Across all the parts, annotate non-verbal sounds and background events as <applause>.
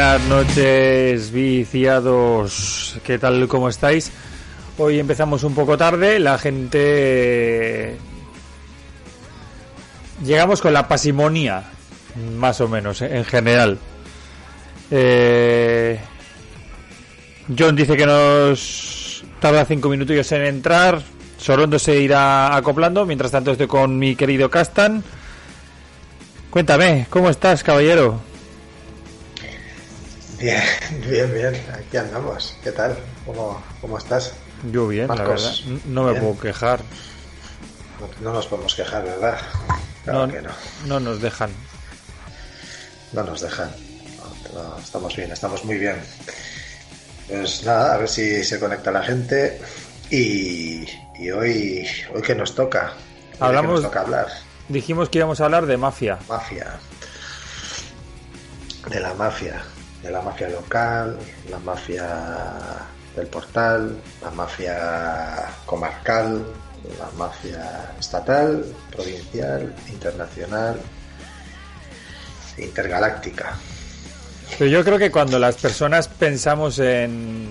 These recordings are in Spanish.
Buenas noches, viciados. ¿Qué tal? ¿Cómo estáis? Hoy empezamos un poco tarde. La gente. Llegamos con la pasimonia, más o menos, en general. Eh... John dice que nos tarda cinco minutos en entrar. Sorondo se irá acoplando. Mientras tanto, estoy con mi querido Castan. Cuéntame, ¿cómo estás, caballero? Bien, <laughs> bien, bien. Aquí andamos. ¿Qué tal? ¿Cómo, cómo estás? Yo bien, la verdad. No me puedo quejar. No, nos podemos quejar, ¿verdad? Claro no, que no. No nos dejan. No nos dejan. estamos bien, estamos muy bien. Pues nada, a ver si se conecta la gente. Y, y hoy, hoy que nos toca. Hablamos. nos toca hablar. Dijimos que íbamos a hablar de mafia. Mafia. De la mafia. De la mafia local, la mafia del portal, la mafia comarcal, la mafia estatal, provincial, internacional, intergaláctica. Pero yo creo que cuando las personas pensamos en,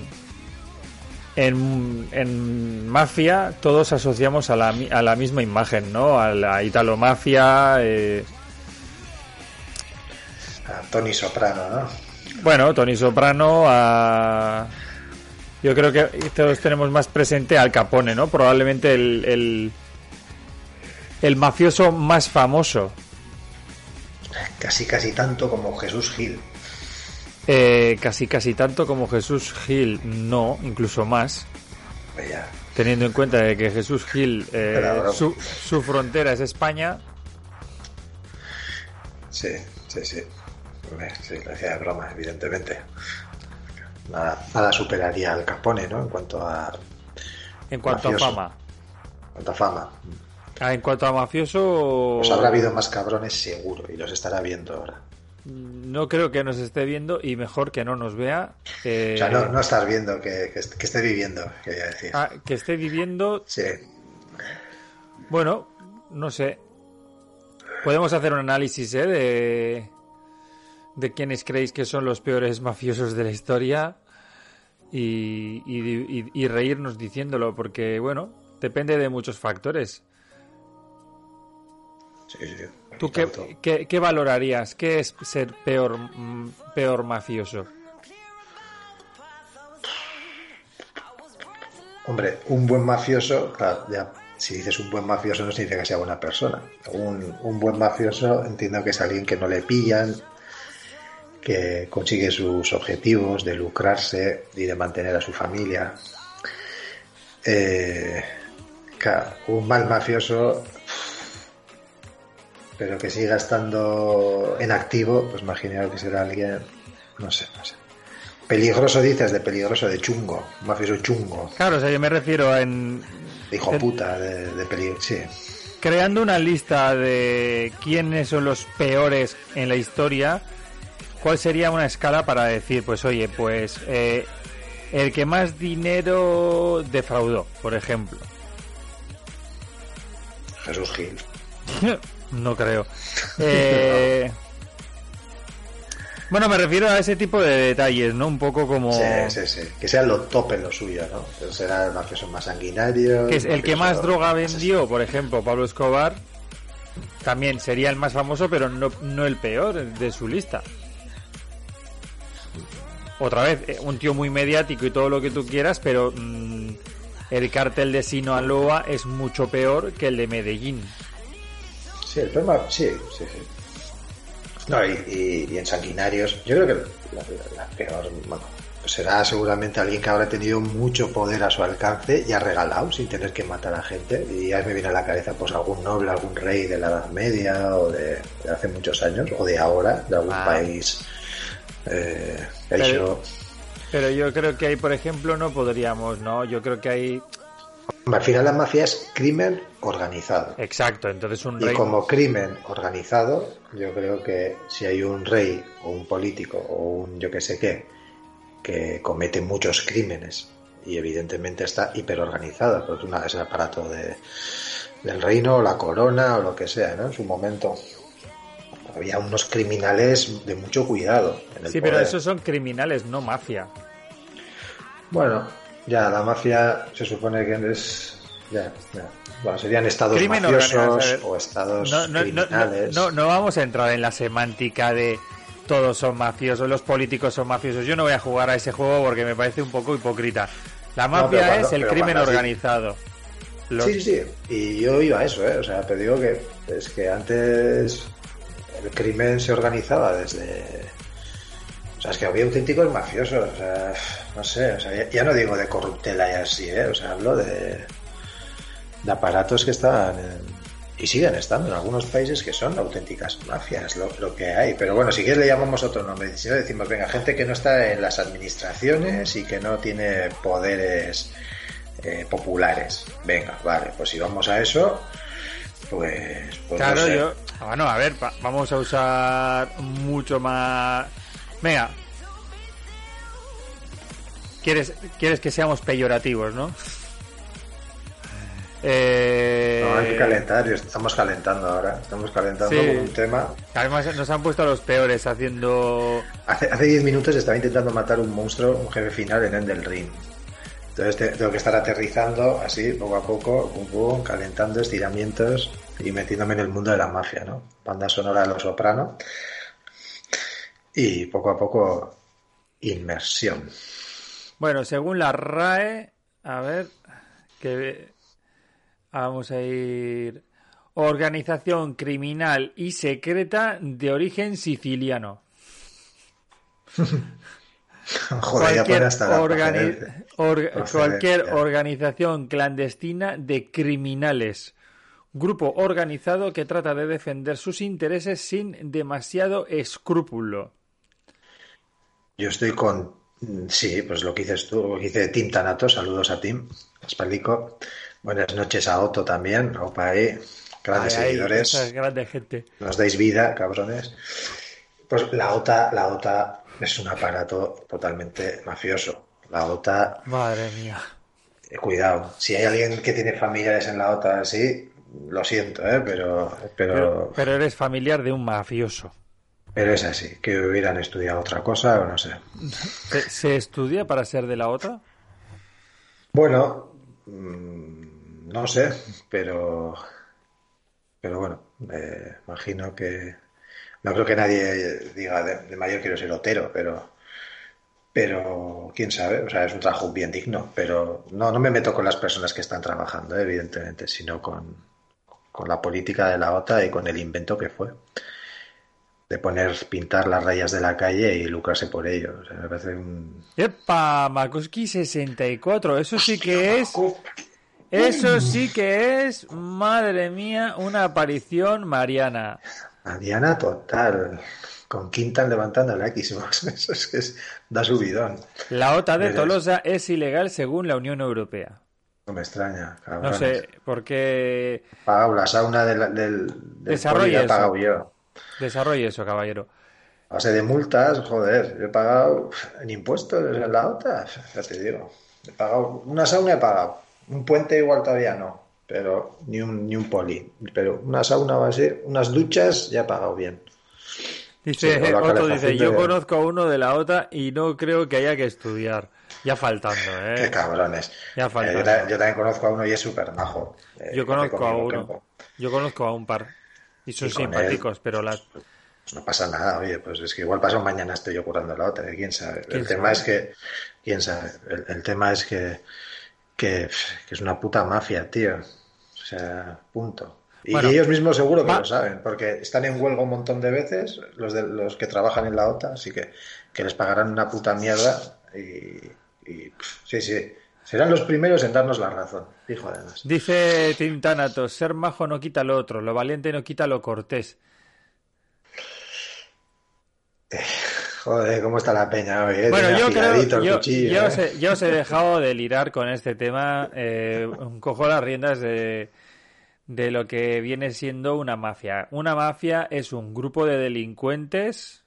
en, mafia, todos asociamos a la, a la misma imagen, ¿no? A la italomafia. Eh... A Tony Soprano, ¿no? Bueno, Tony Soprano, a... Yo creo que todos tenemos más presente al Capone, ¿no? Probablemente el, el, el mafioso más famoso. Casi, casi tanto como Jesús Gil. Eh, casi, casi tanto como Jesús Gil, no, incluso más. Teniendo en cuenta de que Jesús Gil, eh, su, su, frontera es España. Sí, sí, sí. Sí, lo decía de broma, evidentemente. Nada, superaría al Capone, ¿no? En cuanto a. En cuanto a fama. En cuanto a fama. Ah, en cuanto a mafioso. Pues habrá habido más cabrones seguro y los estará viendo ahora. No creo que nos esté viendo y mejor que no nos vea. Eh, o sea, no, no estás viendo, que, que, esté viviendo, quería decir. Ah, que esté viviendo. Sí. Bueno, no sé. Podemos hacer un análisis ¿eh? de, de quiénes creéis que son los peores mafiosos de la historia y, y reírnos diciéndolo, porque, bueno, depende de muchos factores. Sí, sí. ¿Tú qué, qué, valorarías? ¿Qué es ser peor, mm, peor mafioso? Hombre, un buen mafioso, claro, ya si dices un buen mafioso no significa que sea buena persona. Un, un buen mafioso entiendo que es alguien que no le pillan, que consigue sus objetivos de lucrarse y de mantener a su familia. Eh, un mal mafioso pero que siga estando en activo, pues imagino que será alguien, no sé, no sé. Peligroso dices, de peligroso, de chungo, mafioso chungo. Claro, o sea, yo me refiero en... De hijo puta, de, de peligro, sí. Creando una lista de quiénes son los peores en la historia, ¿cuál sería una escala para decir, pues oye, pues eh, el que más dinero defraudó, por ejemplo? Jesús Gil. <laughs> No creo. Eh, bueno, me refiero a ese tipo de detalles, ¿no? Un poco como... Sí, sí, sí. Que sea lo top en lo suyo, ¿no? Que será el mafioso más sanguinario. Que es el que más droga vendió, por ejemplo, Pablo Escobar, también sería el más famoso, pero no, no el peor de su lista. Otra vez, eh, un tío muy mediático y todo lo que tú quieras, pero mm, el cártel de Sinaloa es mucho peor que el de Medellín. Sí, el problema, sí, sí, sí. No, y, en sanguinarios, yo creo que la, peor, bueno, pues será seguramente alguien que habrá tenido mucho poder a su alcance y ha regalado sin tener que matar a gente. Y ya me viene a la cabeza pues algún noble, algún rey de la Edad Media o de, hace muchos años o de ahora, de algún ah. país. Eh, pero, pero yo creo que ahí, por ejemplo, no podríamos, ¿no? Yo creo que hay al final la mafia es crimen organizado. Exacto, entonces un rey... Y como crimen organizado, yo creo que si hay un rey o un político o un yo que sé qué que comete muchos crímenes y evidentemente está hiperorganizado, porque una es el aparato de, del reino o la corona o lo que sea, ¿no? En su momento. Había unos criminales de mucho cuidado. En el sí, pero esos son criminales, no mafia. Bueno, ya la mafia se supone que es. Ya, ya. Bueno, serían estados mafiosos o estados criminales. No, no, vamos a entrar en la semántica de todos son mafiosos, los políticos son mafiosos. Yo no voy a jugar a ese juego porque me parece un poco hipócrita. La mafia es el crimen organizado. Sí, sí, sí. Y yo iba a eso, ¿eh? O sea, te digo que es que antes el crimen se organizaba desde... O sea, es que había auténticos mafiosos, o sea, no sé, o sea, ya, no digo de corruptela y así, ¿eh? O sea, hablo de, de aparatos que estaban y siguen estando en algunos países que son auténticas mafias, lo, lo, que hay. Pero bueno, si quieres le llamamos otro nombre. Si no decimos, venga, gente que no está en las administraciones y que no tiene poderes eh, populares. Venga, vale, pues si vamos a eso, pues... pues claro, yo... Bueno, a ver, vamos a usar mucho más... Venga. ¿Quieres, quieres que seamos peyorativos, ¿no? Eh... No, hay que calentar, estamos calentando ahora. Estamos calentando un tema. Además, nos han puesto a los peores haciendo. Hace 10 minutos estaba intentando matar un monstruo, un jefe final en Endel Ring. Entonces tengo que estar aterrizando así, poco a poco, calentando estiramientos y metiéndome en el mundo de la mafia, ¿no? Banda sonora de los soprano. Y poco a poco, inmersión. Bueno, según la RAE, a ver, que vamos a ir. Organización criminal y secreta de origen siciliano. <laughs> cualquier, organización clandestina de criminales. Grupo organizado que trata de defender sus intereses sin demasiado escrúpulo. Yo estoy con. Sí, pues lo que dices tú, lo que dice Tim Tanato. Saludos a Tim, Espaldico. Buenas noches a Otto también. Opa ahí. Grandes seguidores. grande gente. Nos dais vida, cabrones. Pues la OTA, la OTA es un aparato totalmente mafioso. La OTA. Madre mía. Eh, cuidado. Si hay alguien que tiene familiares en la OTA así, lo siento, ¿eh? pero, pero, pero. eres familiar de un mafioso. Pero es así, que hubieran estudiado otra cosa o no sé. ¿Se, estudia para ser de la OTA? Bueno, mm, no sé, pero. Pero bueno, eh, imagino que no creo que nadie diga de, mayor quiero ser otero, pero pero quién sabe, o sea, es un trabajo bien digno, pero no, no me meto con las personas que están trabajando, evidentemente, sino con, con la política de la OTA y con el invento que fue de poner, pintar las rayas de la calle y lucrarse por ello. O sea, me parece un... ¡Epa! Makoski 64, eso sí que es... Eso sí que es, madre mía, una aparición mariana. Diana total. Con Quintan levantando la Xbox. <laughs> Eso es que da subidón. La OTA de Tolosa es ilegal según la Unión Europea. No me extraña. No sé, por qué. Pagado la sauna del. del, Desarrolle eso. yo. Desarrolle eso, caballero. A base de multas, joder, he pagado en impuestos en la OTA, ya te digo. He pagado una sauna, he pagado. Un puente igual todavía no pero ni un, ni un poli. Pero una sauna va a ser, unas duchas ya he pagado bien. Dice, Otto dice, yo conozco a uno de la OTA y no creo que haya que estudiar. Ya faltando, ¿eh? Qué cabrones. Ya eh, faltando. yo, también conozco a uno y es súper majo. Eh, yo conozco a uno. Yo conozco a un par. Y son simpáticos, pero las... Pues no pasa nada, oye, pues es que igual pasa mañana estoy yo curando la otra, quién sabe. el tema es que, quién sabe, el, tema es que, que, que, es una puta mafia, tío. O sea, punto. Y ellos mismos seguro que lo saben, porque están en huelga un montón de veces, los de los que trabajan en la OTA, así que, que les pagarán una puta mierda y, sí, sí. Serán los primeros en darnos la razón, dijo además. Dice Tintanato, ser majo no quita lo otro, lo valiente no quita lo cortés. Eh, joder, cómo está la peña hoy. Eh? Bueno, yo creo, yo, yo, os he, yo, os he, dejado de lirar con este tema, eh, cojo las riendas de, de lo que viene siendo una mafia. Una mafia es un grupo de delincuentes.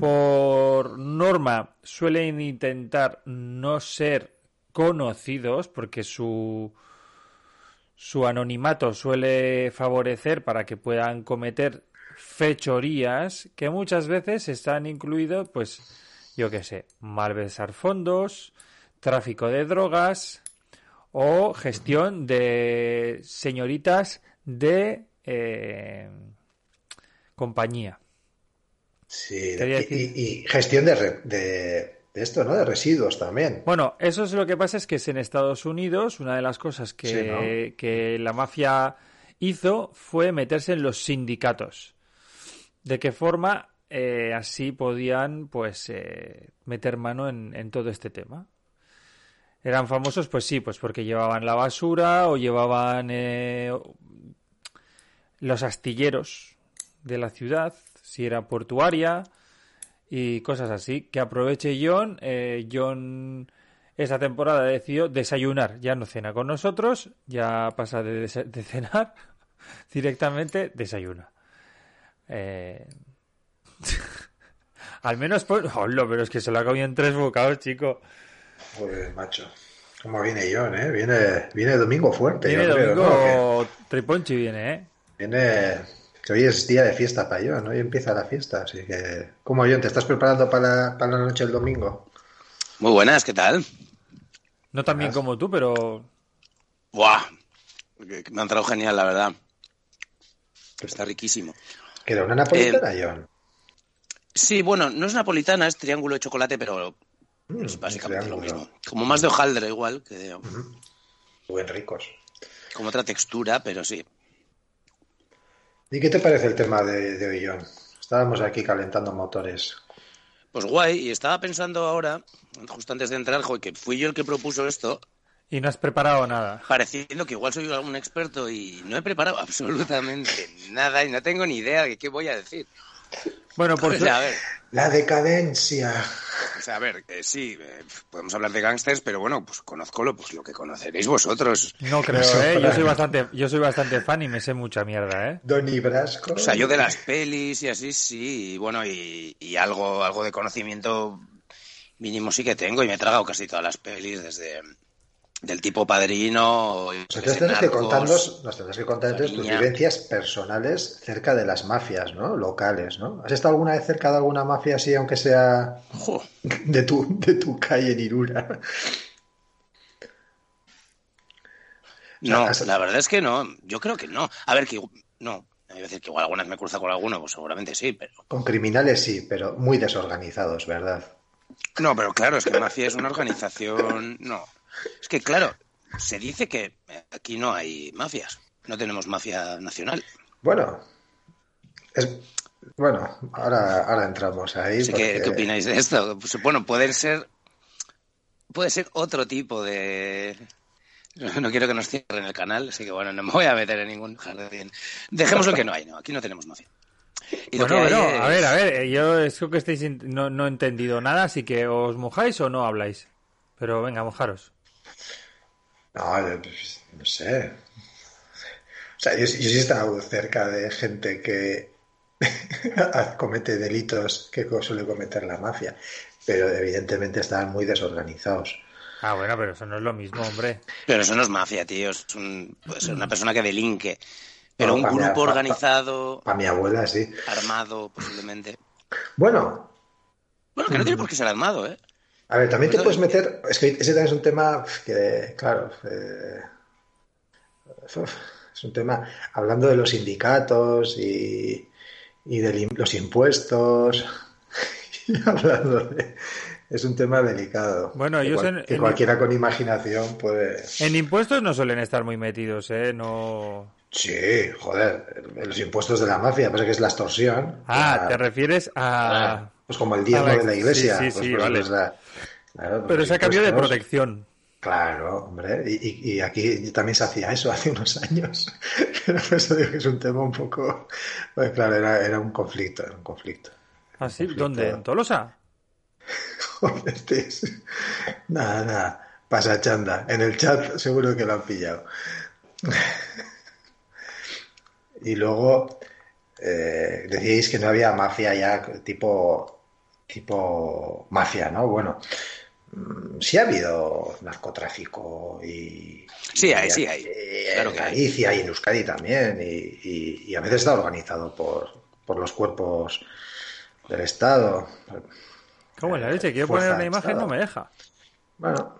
Por norma suelen intentar no ser conocidos porque su su anonimato suele favorecer para que puedan cometer fechorías que muchas veces están incluidos, pues, yo qué sé, malversar fondos, tráfico de drogas o gestión de señoritas de eh, compañía. Sí, y, gestión de, de, esto, ¿no? De residuos también. Bueno, eso es lo que pasa es que es en Estados Unidos una de las cosas que, que la mafia hizo fue meterse en los sindicatos. ¿De qué forma eh, así podían pues eh, meter mano en, en, todo este tema? ¿Eran famosos? Pues sí, pues porque llevaban la basura o llevaban eh, los astilleros de la ciudad, si era portuaria y cosas así. Que aproveche John. Eh, John esa temporada decidió desayunar. Ya no cena con nosotros, ya pasa de, cenar <laughs> directamente, desayuna. Eh... <laughs> Al menos, pues, hola, pero es que se lo ha comido en tres bocados, chico. Joder, macho. ¿Cómo viene John, eh? Viene, viene domingo fuerte. Viene domingo triponchi viene, eh. Viene que hoy es día de fiesta para yo, ¿no? Hoy empieza la fiesta, así que... ¿Cómo, John? ¿Te estás preparando para, la noche del domingo? Muy buenas, ¿qué tal? No tan bien como tú, pero... ¡Buah! Me ha entrado genial, la verdad. Está riquísimo. ¿Queda una napolitana, eh, John? Sí, bueno, no es napolitana, es triángulo de chocolate, pero mm, es básicamente lo mismo. Como más de hojaldre igual. Que Buen ricos. Como otra textura, pero sí. ¿Y qué te parece el tema de, de hoy, John? Estábamos aquí calentando motores. Pues guay, y estaba pensando ahora, justo antes de entrar, que fui yo el que propuso esto. Y no has preparado nada. Pareciendo que igual soy un experto y no he preparado <laughs> absolutamente nada y no tengo ni idea de qué voy a decir. Bueno, por La decadencia. O sea, a ver, eh, sí, eh, podemos hablar de gángsters, pero bueno, pues conozco lo, pues, lo que conoceréis vosotros. No creo, ¿eh? Yo soy, bastante, yo soy bastante fan y me sé mucha mierda, ¿eh? Donny Brasco. O sea, yo de las pelis y así, sí, y bueno, y, y algo, algo de conocimiento mínimo sí que tengo y me he tragado casi todas las pelis desde del tipo padrino. Nos tendrás que contarnos, nos tendrás que contar tus vivencias personales cerca de las mafias, ¿no? Locales, ¿no? ¿Has estado alguna vez cerca de alguna mafia así, aunque sea <laughs> de tu, de tu calle en Irura? No, la verdad es que no. Yo creo que no. A ver, que no. Hay veces que igual algunas me cruza con alguno, pues seguramente sí, pero. Con criminales sí, pero muy desorganizados, ¿verdad? No, pero claro, es que mafia es una organización. No, es que, claro, se dice que aquí no hay mafias, no tenemos mafia nacional. Bueno, es, bueno, ahora, ahora entramos ahí. ¿qué, opináis de esto? Pues, bueno, puede ser, puede ser otro tipo de... No quiero que nos cierren el canal, así que bueno, no me voy a meter en ningún jardín. Dejemos lo que no hay, no, aquí no tenemos mafia. Y bueno, a ver, a ver, eh, yo es que estáis no, no he entendido nada, así que os mojáis o no habláis. Pero venga, mojaros. No, pues, no sé. O sea, yo, sí he estado cerca de gente que <laughs> comete delitos que suele cometer la mafia, pero evidentemente están muy desorganizados. Ah, bueno, pero eso no es lo mismo, hombre. Pero eso no es mafia, tío. Es ser una persona que delinque. Pero un grupo organizado. Para mi abuela, sí. Armado, posiblemente. Bueno. Bueno, que no tiene por qué ser armado, ¿eh? A ver, también te puedes meter. Es que ese también es un tema que, claro. Eh, es un tema. Hablando de los sindicatos y, y de los impuestos. <laughs> Y hablando de. Es un tema delicado. Bueno, ellos que cualquiera con imaginación puede. En impuestos no suelen estar muy metidos, ¿eh? No. Sí, joder, los impuestos de la mafia, pasa que es la extorsión. Ah, te refieres a. Pues como el diezmo de la iglesia. Sí, sí, pues, vale. Pero es a cambio de protección. Claro, hombre, y, aquí también se hacía eso <laughs> hace unos años. <laughs> Pero eso digo que es un tema un poco. Pues claro, era, un conflicto, era un conflicto. ¿Ah, sí? ¿Dónde? ¿En Tolosa? <laughs> Joder, Nada, nada. Pasa chanda. En el chat seguro que lo han pillado. y luego eh, decíais que no había mafia ya tipo tipo mafia, ¿no? Bueno, Mm, sí ha habido narcotráfico y... Sí, hay, sí hay. en Galicia y en Euskadi también y, a veces está organizado por, por los cuerpos del Estado. ¿Cómo es la leche? Quiero poner una imagen, no me deja. Bueno,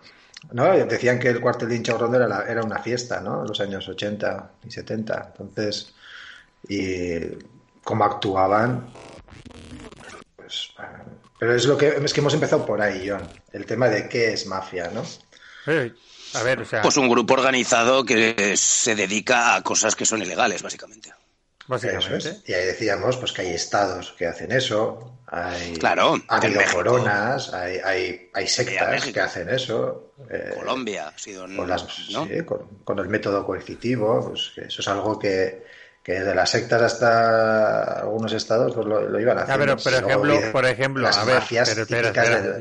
no, decían que el cuartel de Inchaurrondo era, era una fiesta, ¿no? En los años 80 y 70. Entonces, y cómo actuaban, pues, pero es lo que es que hemos empezado por ahí, John. El tema de qué es mafia, ¿no? a ver, o sea... Pues un grupo organizado que se dedica a cosas que son ilegales, básicamente. Básicamente. Y ahí decíamos pues que hay estados que hacen eso, hay, claro, ha habido coronas, hay, hay, hay sectas que hacen eso. Eh, Colombia ha sido con, las, sí, con, el método coercitivo, pues eso es algo que, que de las sectas hasta algunos estados pues lo, iban a hacer. pero, por ejemplo, por ejemplo, a ver,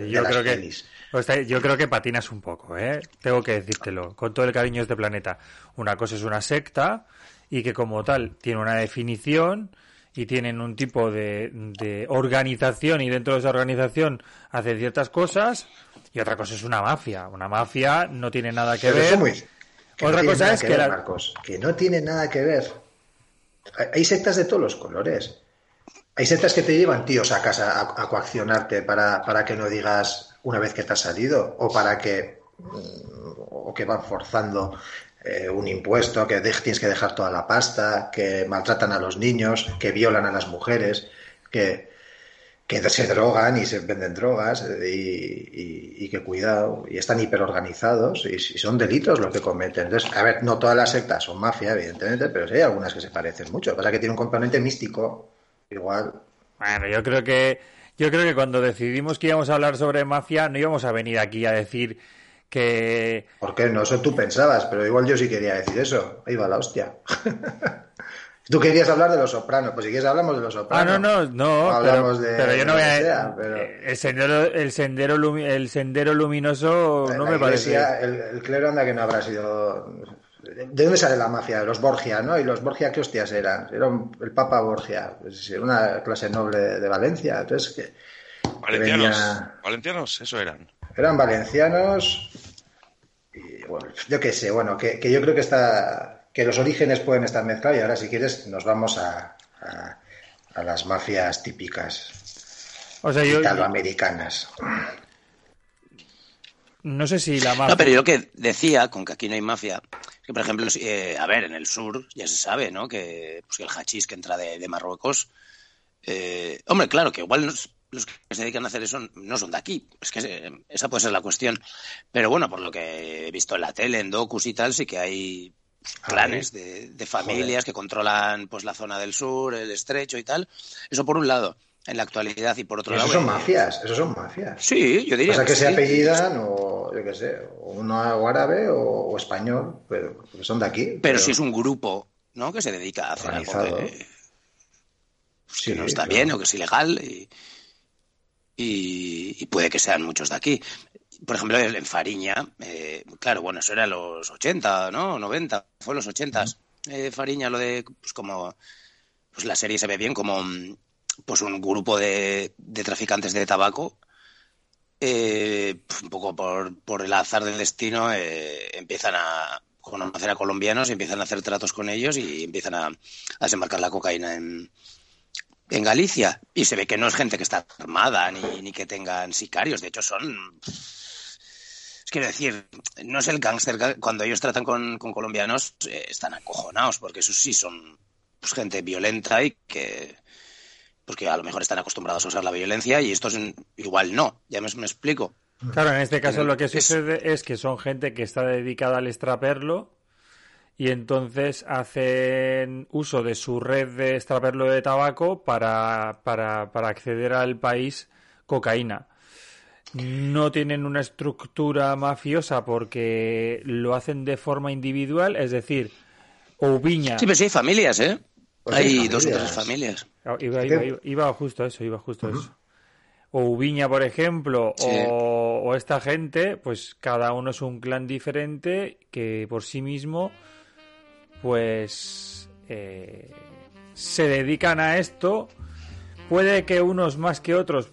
yo creo que yo creo que patinas un poco, ¿eh? Tengo que decírtelo, con todo el cariño de este planeta. Una cosa es una secta y que como tal tiene una definición y tienen un tipo de, de organización y dentro de esa organización hacen ciertas cosas y otra cosa es una mafia. Una mafia no tiene nada que ver. otra cosa es que, que no tiene nada que ver hay sectas de todos los colores. Hay sectas que te llevan tíos a casa a, coaccionarte para, para, que no digas una vez que te has salido o para que o que van forzando eh, un impuesto, que tienes que dejar toda la pasta, que maltratan a los niños, que violan a las mujeres, que, que se drogan y se venden drogas eh, y, que cuidado, y están hiperorganizados y, y son delitos lo que cometen. Entonces, a ver, no todas las sectas son mafia, evidentemente, pero sí hay algunas que se parecen mucho. Lo que pasa es que tiene un componente místico, igual. Bueno, yo creo que yo creo que cuando decidimos que íbamos a hablar sobre mafia, no íbamos a venir aquí a decir que... ¿Por qué no? Eso tú pensabas, pero igual yo sí quería decir eso. Ahí va la hostia. <laughs> Tú querías hablar de los sopranos, pues si quieres hablamos de los sopranos. Ah, no, no, no. Hablamos pero, de, pero yo no voy a. Eh, el sendero, el sendero, el sendero luminoso no me parece. El, clero anda que no habrá sido. ¿De dónde sale la mafia? De los Borgia, ¿no? ¿Y los Borgia qué hostias eran? Era el Papa Borgia, pues, era una clase noble de Valencia. Entonces, que. Valencianos, valencianos, eso eran. Eran valencianos. Y bueno, yo qué sé, bueno, que, que yo creo que está que los orígenes pueden estar mezclados y ahora si quieres nos vamos a, a, las mafias típicas o sea, italoamericanas. No sé si la mafia... No, pero yo que decía, con que aquí no hay mafia, que por ejemplo, eh, a ver, en el sur ya se sabe, ¿no? Que, pues, el hachís que entra de, Marruecos... Eh, hombre, claro, que igual los, los, que se dedican a hacer eso no son de aquí. Es que esa puede ser la cuestión. Pero bueno, por lo que he visto en la tele, en docus y tal, sí que hay clanes de, familias que controlan pues la zona del sur, el estrecho y tal. Eso por un lado, en la actualidad, y por otro lado. Esos son mafias, esos son mafias. Sí, yo diría. O sea, que, se apellidan, o yo qué sé, uno árabe o, español, pero son de aquí. Pero, si es un grupo, ¿no? Que se dedica a hacer algo que, no está bien o que es ilegal y, y, puede que sean muchos de aquí por ejemplo, en Fariña, eh, claro, bueno, eso era los 80, ¿no? 90, fue los 80. Eh, Fariña, lo de, pues como, pues la serie se ve bien como, pues un grupo de, de traficantes de tabaco, eh, pues un poco por, por el azar del destino, eh, empiezan a conocer a colombianos y empiezan a hacer tratos con ellos y empiezan a, a desembarcar la cocaína en, en Galicia. Y se ve que no es gente que está armada ni, ni que tengan sicarios, de hecho son quiero decir, no es el gángster, cuando ellos tratan con, colombianos eh, están acojonados, porque esos sí son pues, gente violenta y que, pues a lo mejor están acostumbrados a usar la violencia y estos igual no, ya me, explico. Claro, en este caso lo que sucede es que son gente que está dedicada al extraperlo y entonces hacen uso de su red de extraperlo de tabaco para, para, para acceder al país cocaína no tienen una estructura mafiosa porque lo hacen de forma individual, es decir, Oubiña. Sí, pero sí hay familias, ¿eh? Pues hay dos o tres familias. Ah, iba, justo a eso, iba justo a eso. O por ejemplo, o, esta gente, pues cada uno es un clan diferente que por sí mismo, pues eh, se dedican a esto. Puede que unos más que otros,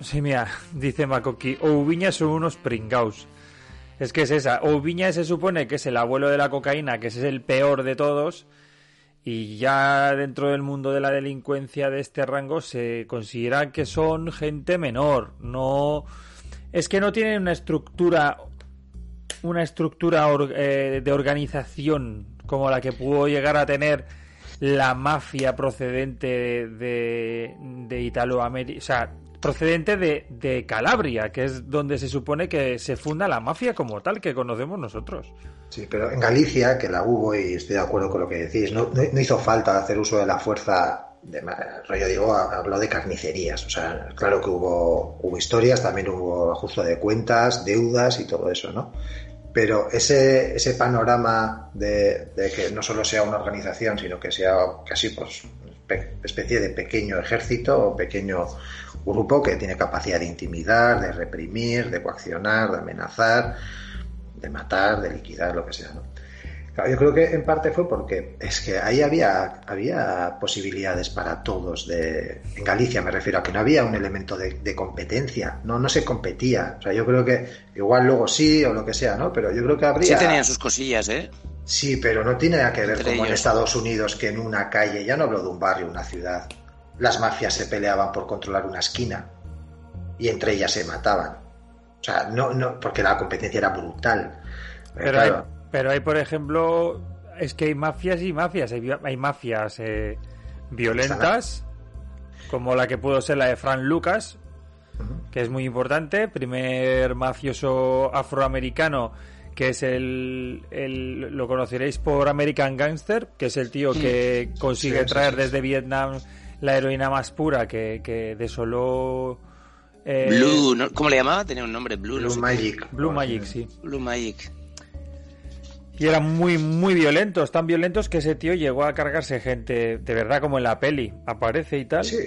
Sí, mira, dice Makoki, Oubiña son unos pringaus. Es que es esa. Oubiña se supone que es el abuelo de la cocaína, que es el peor de todos. y ya dentro del mundo de la delincuencia de este rango se considera que son gente menor, no es que no tienen una estructura una estructura eh, de organización como la que pudo llegar a tener la mafia procedente de, de Italoamérica, o sea, procedente de, de, Calabria, que es donde se supone que se funda la mafia como tal que conocemos nosotros. Sí, pero en Galicia, que la hubo, y estoy de acuerdo con lo que decís, no, no, hizo falta hacer uso de la fuerza. De, digo, habló de carnicerías. O sea, claro que hubo, hubo historias, también hubo ajuste de cuentas, deudas y todo eso, ¿no? Pero ese, ese panorama de, de que no solo sea una organización, sino que sea casi pues especie de pequeño ejército o pequeño grupo que tiene capacidad de intimidar, de reprimir, de coaccionar, de amenazar, de matar, de liquidar, lo que sea. ¿no? Claro, yo creo que en parte fue porque es que ahí había, había posibilidades para todos. De, en Galicia me refiero a que no había un elemento de, competencia, no, no se competía. O sea, yo creo que igual luego sí o lo que sea, ¿no? Pero yo creo que habría... Sí tenían sus cosillas, ¿eh? Sí, pero no tiene nada que ver como en Estados Unidos que en una calle, ya no hablo de un barrio, una ciudad, las mafias se peleaban por controlar una esquina y entre ellas se mataban. O sea, no, no, porque la competencia era brutal. Pero, hay, pero hay, por ejemplo, es que hay mafias y mafias. Hay, mafias eh, violentas, como la que pudo ser la de Frank Lucas, que es muy importante. Primer mafioso afroamericano que es el, el, lo conoceréis por American Gangster, que es el tío que consigue traer desde Vietnam la heroína más pura que, que desoló. Eh, Blue, ¿cómo le llamaba? Tenía un nombre, Blue. Blue Magic. Blue Magic, sí. Blue Magic. Y eran muy, muy violentos, tan violentos que ese tío llegó a cargarse gente, de verdad, como en la peli, aparece y tal. Sí.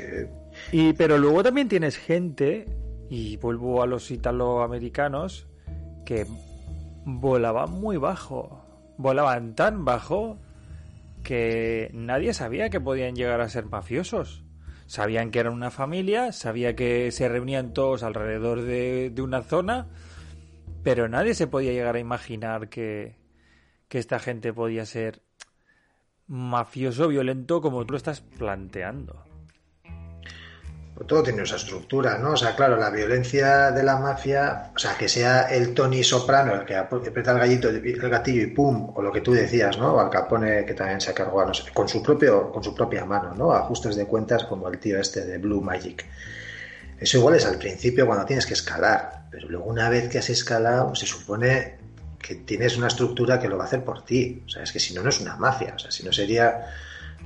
Y, pero luego también tienes gente, y vuelvo a los italoamericanos, que volaban muy bajo. Volaban tan bajo que nadie sabía que podían llegar a ser mafiosos. Sabían que eran una familia, sabía que se reunían todos alrededor de, una zona, pero nadie se podía llegar a imaginar que, que esta gente podía ser mafioso, violento, como tú lo estás planteando. Pues todo tiene esa estructura, ¿no? O sea, claro, la violencia de la mafia, o sea, que sea el Tony Soprano el que aprieta el el gatillo y pum, o lo que tú decías, ¿no? O Al Capone que también se cargó no sé, con su propio, con su propia mano, ¿no? Ajustes de cuentas como el tío este de Blue Magic. Eso igual es al principio cuando tienes que escalar, pero luego una vez que has escalado, se supone que tienes una estructura que lo va a hacer por ti. O sea, es que si no, no es una mafia. O sea, si no sería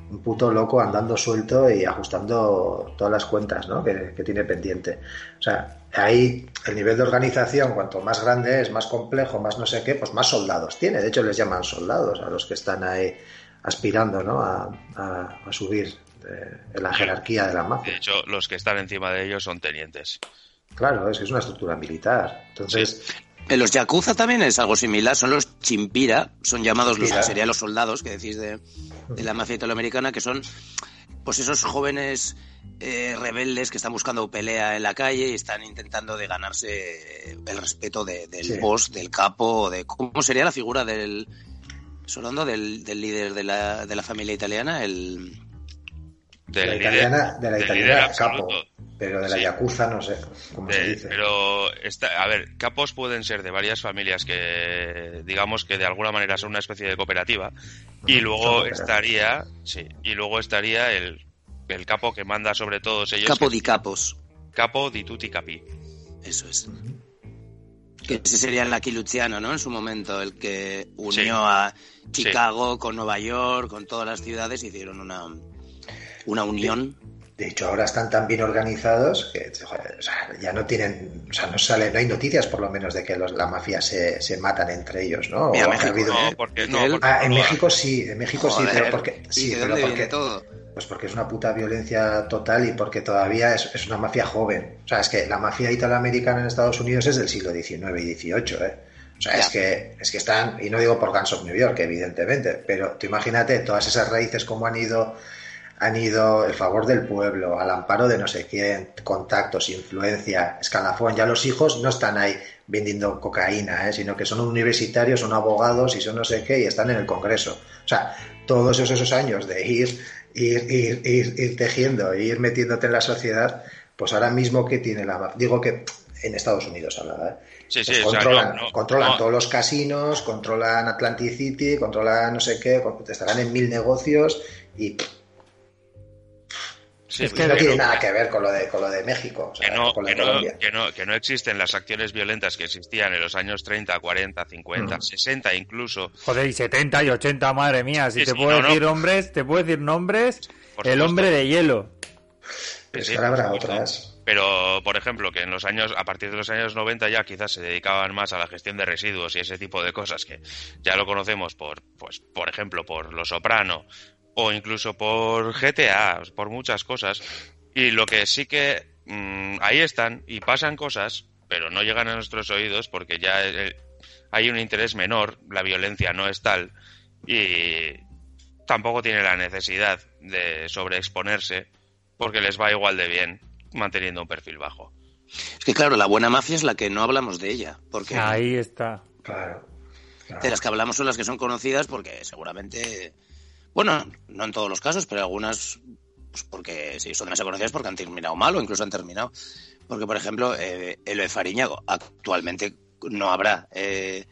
un puto loco andando suelto y ajustando todas las cuentas ¿no? que, tiene pendiente. O sea, ahí el nivel de organización, cuanto más grande es, más complejo, más no sé qué, pues más soldados tiene. De hecho, les llaman soldados a los que están ahí aspirando ¿no? a, subir en la jerarquía de la mafia. De hecho, los que están encima de ellos son tenientes. Claro, es que es una estructura militar. Entonces, en los Yakuza también es algo similar, son los Chimpira, son llamados los que serían los soldados que decís de, la mafia italoamericana, que son pues esos jóvenes eh, rebeldes que están buscando pelea en la calle y están intentando de ganarse el respeto del boss, del capo, de cómo sería la figura del sonando del, del líder de la, de la familia italiana, el de la italiana, de la italiana capo, pero de la yakuza no sé cómo se dice. Pero, a ver, capos pueden ser de varias familias que, digamos que de alguna manera son una especie de cooperativa, y luego estaría, sí, y luego estaría el, el capo que manda sobre todos ellos. Capo di capos. Capo di tutti capi. Eso es. Que ese sería el Lucky Luciano, ¿no? En su momento, el que unió a Chicago con Nueva York, con todas las ciudades, hicieron una, una unión. De, hecho, ahora están tan bien organizados que ya no tienen, o sea, no sale, no hay noticias por lo menos de que los, la mafia se, se matan entre ellos, ¿no? en México sí, en México sí, pero porque sí, pero porque todo? Pues porque es una puta violencia total y porque todavía es, es, una mafia joven. O sea, es que la mafia italoamericana en Estados Unidos es del siglo XIX y XVIII, ¿eh? O sea, es que, es que están, y no digo por Guns of New York, evidentemente, pero tú imagínate todas esas raíces como han ido han ido el favor del pueblo, al amparo de no sé quién, contactos, influencia, escalafón. Ya los hijos no están ahí vendiendo cocaína, ¿eh? sino que son universitarios, son abogados y son no sé qué y están en el Congreso. O sea, todos esos años de ir, ir, ir, ir, ir tejiendo, ir metiéndote en la sociedad, pues ahora mismo que tiene la... Digo que en Estados Unidos hablaba, ¿eh? Sí, Pues sí, o sea, controlan, no, no, controlan no. todos los casinos, controlan Atlantic City, controlan no sé qué, estarán en mil negocios y Sí, Es que no tiene no- nada que ver con lo de con lo de México, o sea, que no, con lo que, de no, Colombia. que, no, que no existen las acciones violentas que existían en los años 30, 40, 50, Mm. 60 incluso. Joder, y 70 y 80, madre mía. Si Sí, te sí, puedo no, no. decir hombres, te puedo decir nombres. Por el supuesto. hombre de hielo. Es habrá supuesto. otras. Pero, por ejemplo, que en los años, a partir de los años 90 ya quizás se dedicaban más a la gestión de residuos y ese tipo de cosas que ya lo conocemos por, pues, por ejemplo, por Los Soprano o incluso por GTA, por muchas cosas. Y lo que sí que mm, ahí están y pasan cosas, pero no llegan a nuestros oídos porque ya eh, hay un interés menor, la violencia no es tal y tampoco tiene la necesidad de sobreexponerse porque les va igual de bien manteniendo un perfil bajo. Es que claro, la buena mafia es la que no hablamos de ella, porque Ahí está. Claro. claro. de las que hablamos son las que son conocidas porque seguramente, bueno, no en todos los casos, pero algunas, pues porque sí, son demasiado conocidas porque han terminado mal o incluso han terminado. Porque, por ejemplo, eh, Eloy Fariñago actualmente no habrá, eh,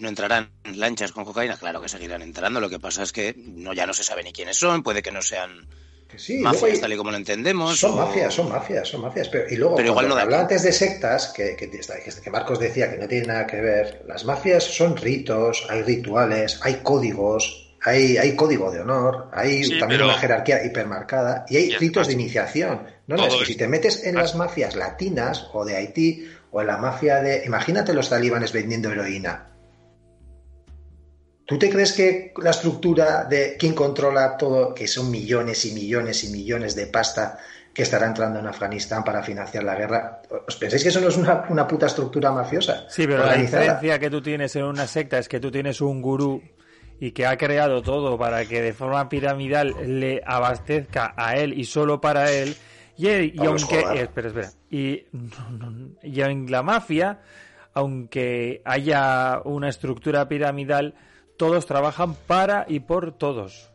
no entrarán lanchas con cocaína, claro que seguirán entrando, lo que pasa es que no ya no se sabe ni quiénes son, puede que no sean Que sí, luego mafias hay- tal y como lo entendemos. Son o- mafias, son mafias, son mafias. Pero, y luego, Pero igual no de antes de sectas, que, que, que Marcos decía que no tiene nada que ver, las mafias son ritos, hay rituales, hay códigos, hay, hay código de honor, hay Sí, también pero- una jerarquía hipermarcada y hay ritos de iniciación. No, no, es todo que es- si te metes en las mafias latinas o de Haití o en la mafia de... Imagínate los talibanes vendiendo heroína. ¿Tú te crees que la estructura de quién controla todo, que son millones y millones y millones de pasta que estará entrando en Afganistán para financiar la guerra, ¿os pensáis que eso no es una, una puta estructura mafiosa? Sí, pero la diferencia que tú tienes en una secta es que tú tienes un gurú y que ha creado todo para que de forma piramidal le abastezca a él y solo para él. Y, él- y Pablo aunque. Eh, espera, espera. Y en la mafia, aunque haya una estructura piramidal, todos trabajan para y por todos.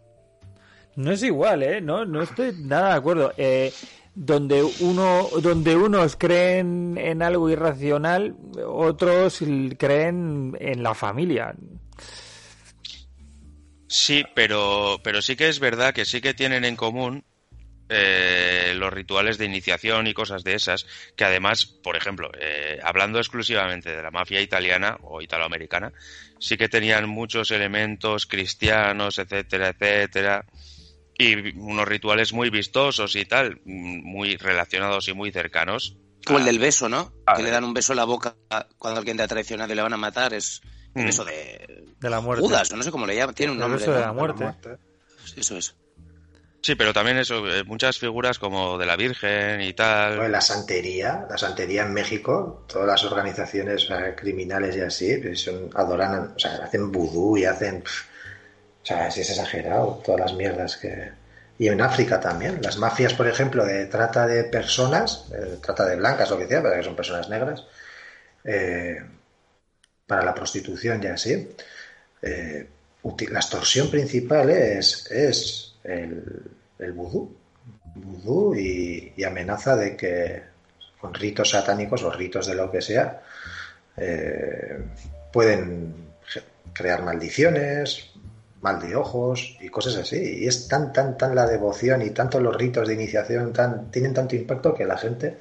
No es igual, ¿eh? No, no estoy nada de acuerdo. Eh, donde uno, donde unos creen en algo irracional, otros creen en la familia. Sí, pero, pero sí que es verdad que sí que tienen en común eh, los rituales de iniciación y cosas de esas, que además, por ejemplo, eh, hablando exclusivamente de la mafia italiana o italoamericana, sí que tenían muchos elementos cristianos, etcétera, etcétera, y unos rituales muy vistosos y tal, muy relacionados y muy cercanos. Como el del beso, ¿no? Que le dan un beso en la boca cuando alguien te ha traicionado y le van a matar. Es el Mm. beso de De la muerte. Judas, o no sé cómo le llaman. Tiene un El nombre. beso de la muerte. Eso es. Sí, pero también eso, eh, muchas figuras como de la Virgen y tal. Bueno, la santería, la santería en México, todas las organizaciones o sea, criminales y así, pues son, adoran, o sea, hacen vudú y hacen, o sea, si es exagerado, todas las mierdas que... Y en África también, las mafias, por ejemplo, de trata de personas, eh, trata de blancas, lo que sea, pero que son personas negras, eh, para la prostitución y así, eh, la extorsión principal es, es el, el vudú, y, amenaza de que con ritos satánicos o ritos de lo que sea eh, pueden crear maldiciones, mal de ojos y cosas así. Y es tan, tan, tan la devoción y tanto los ritos de iniciación tan, tienen tanto impacto que la gente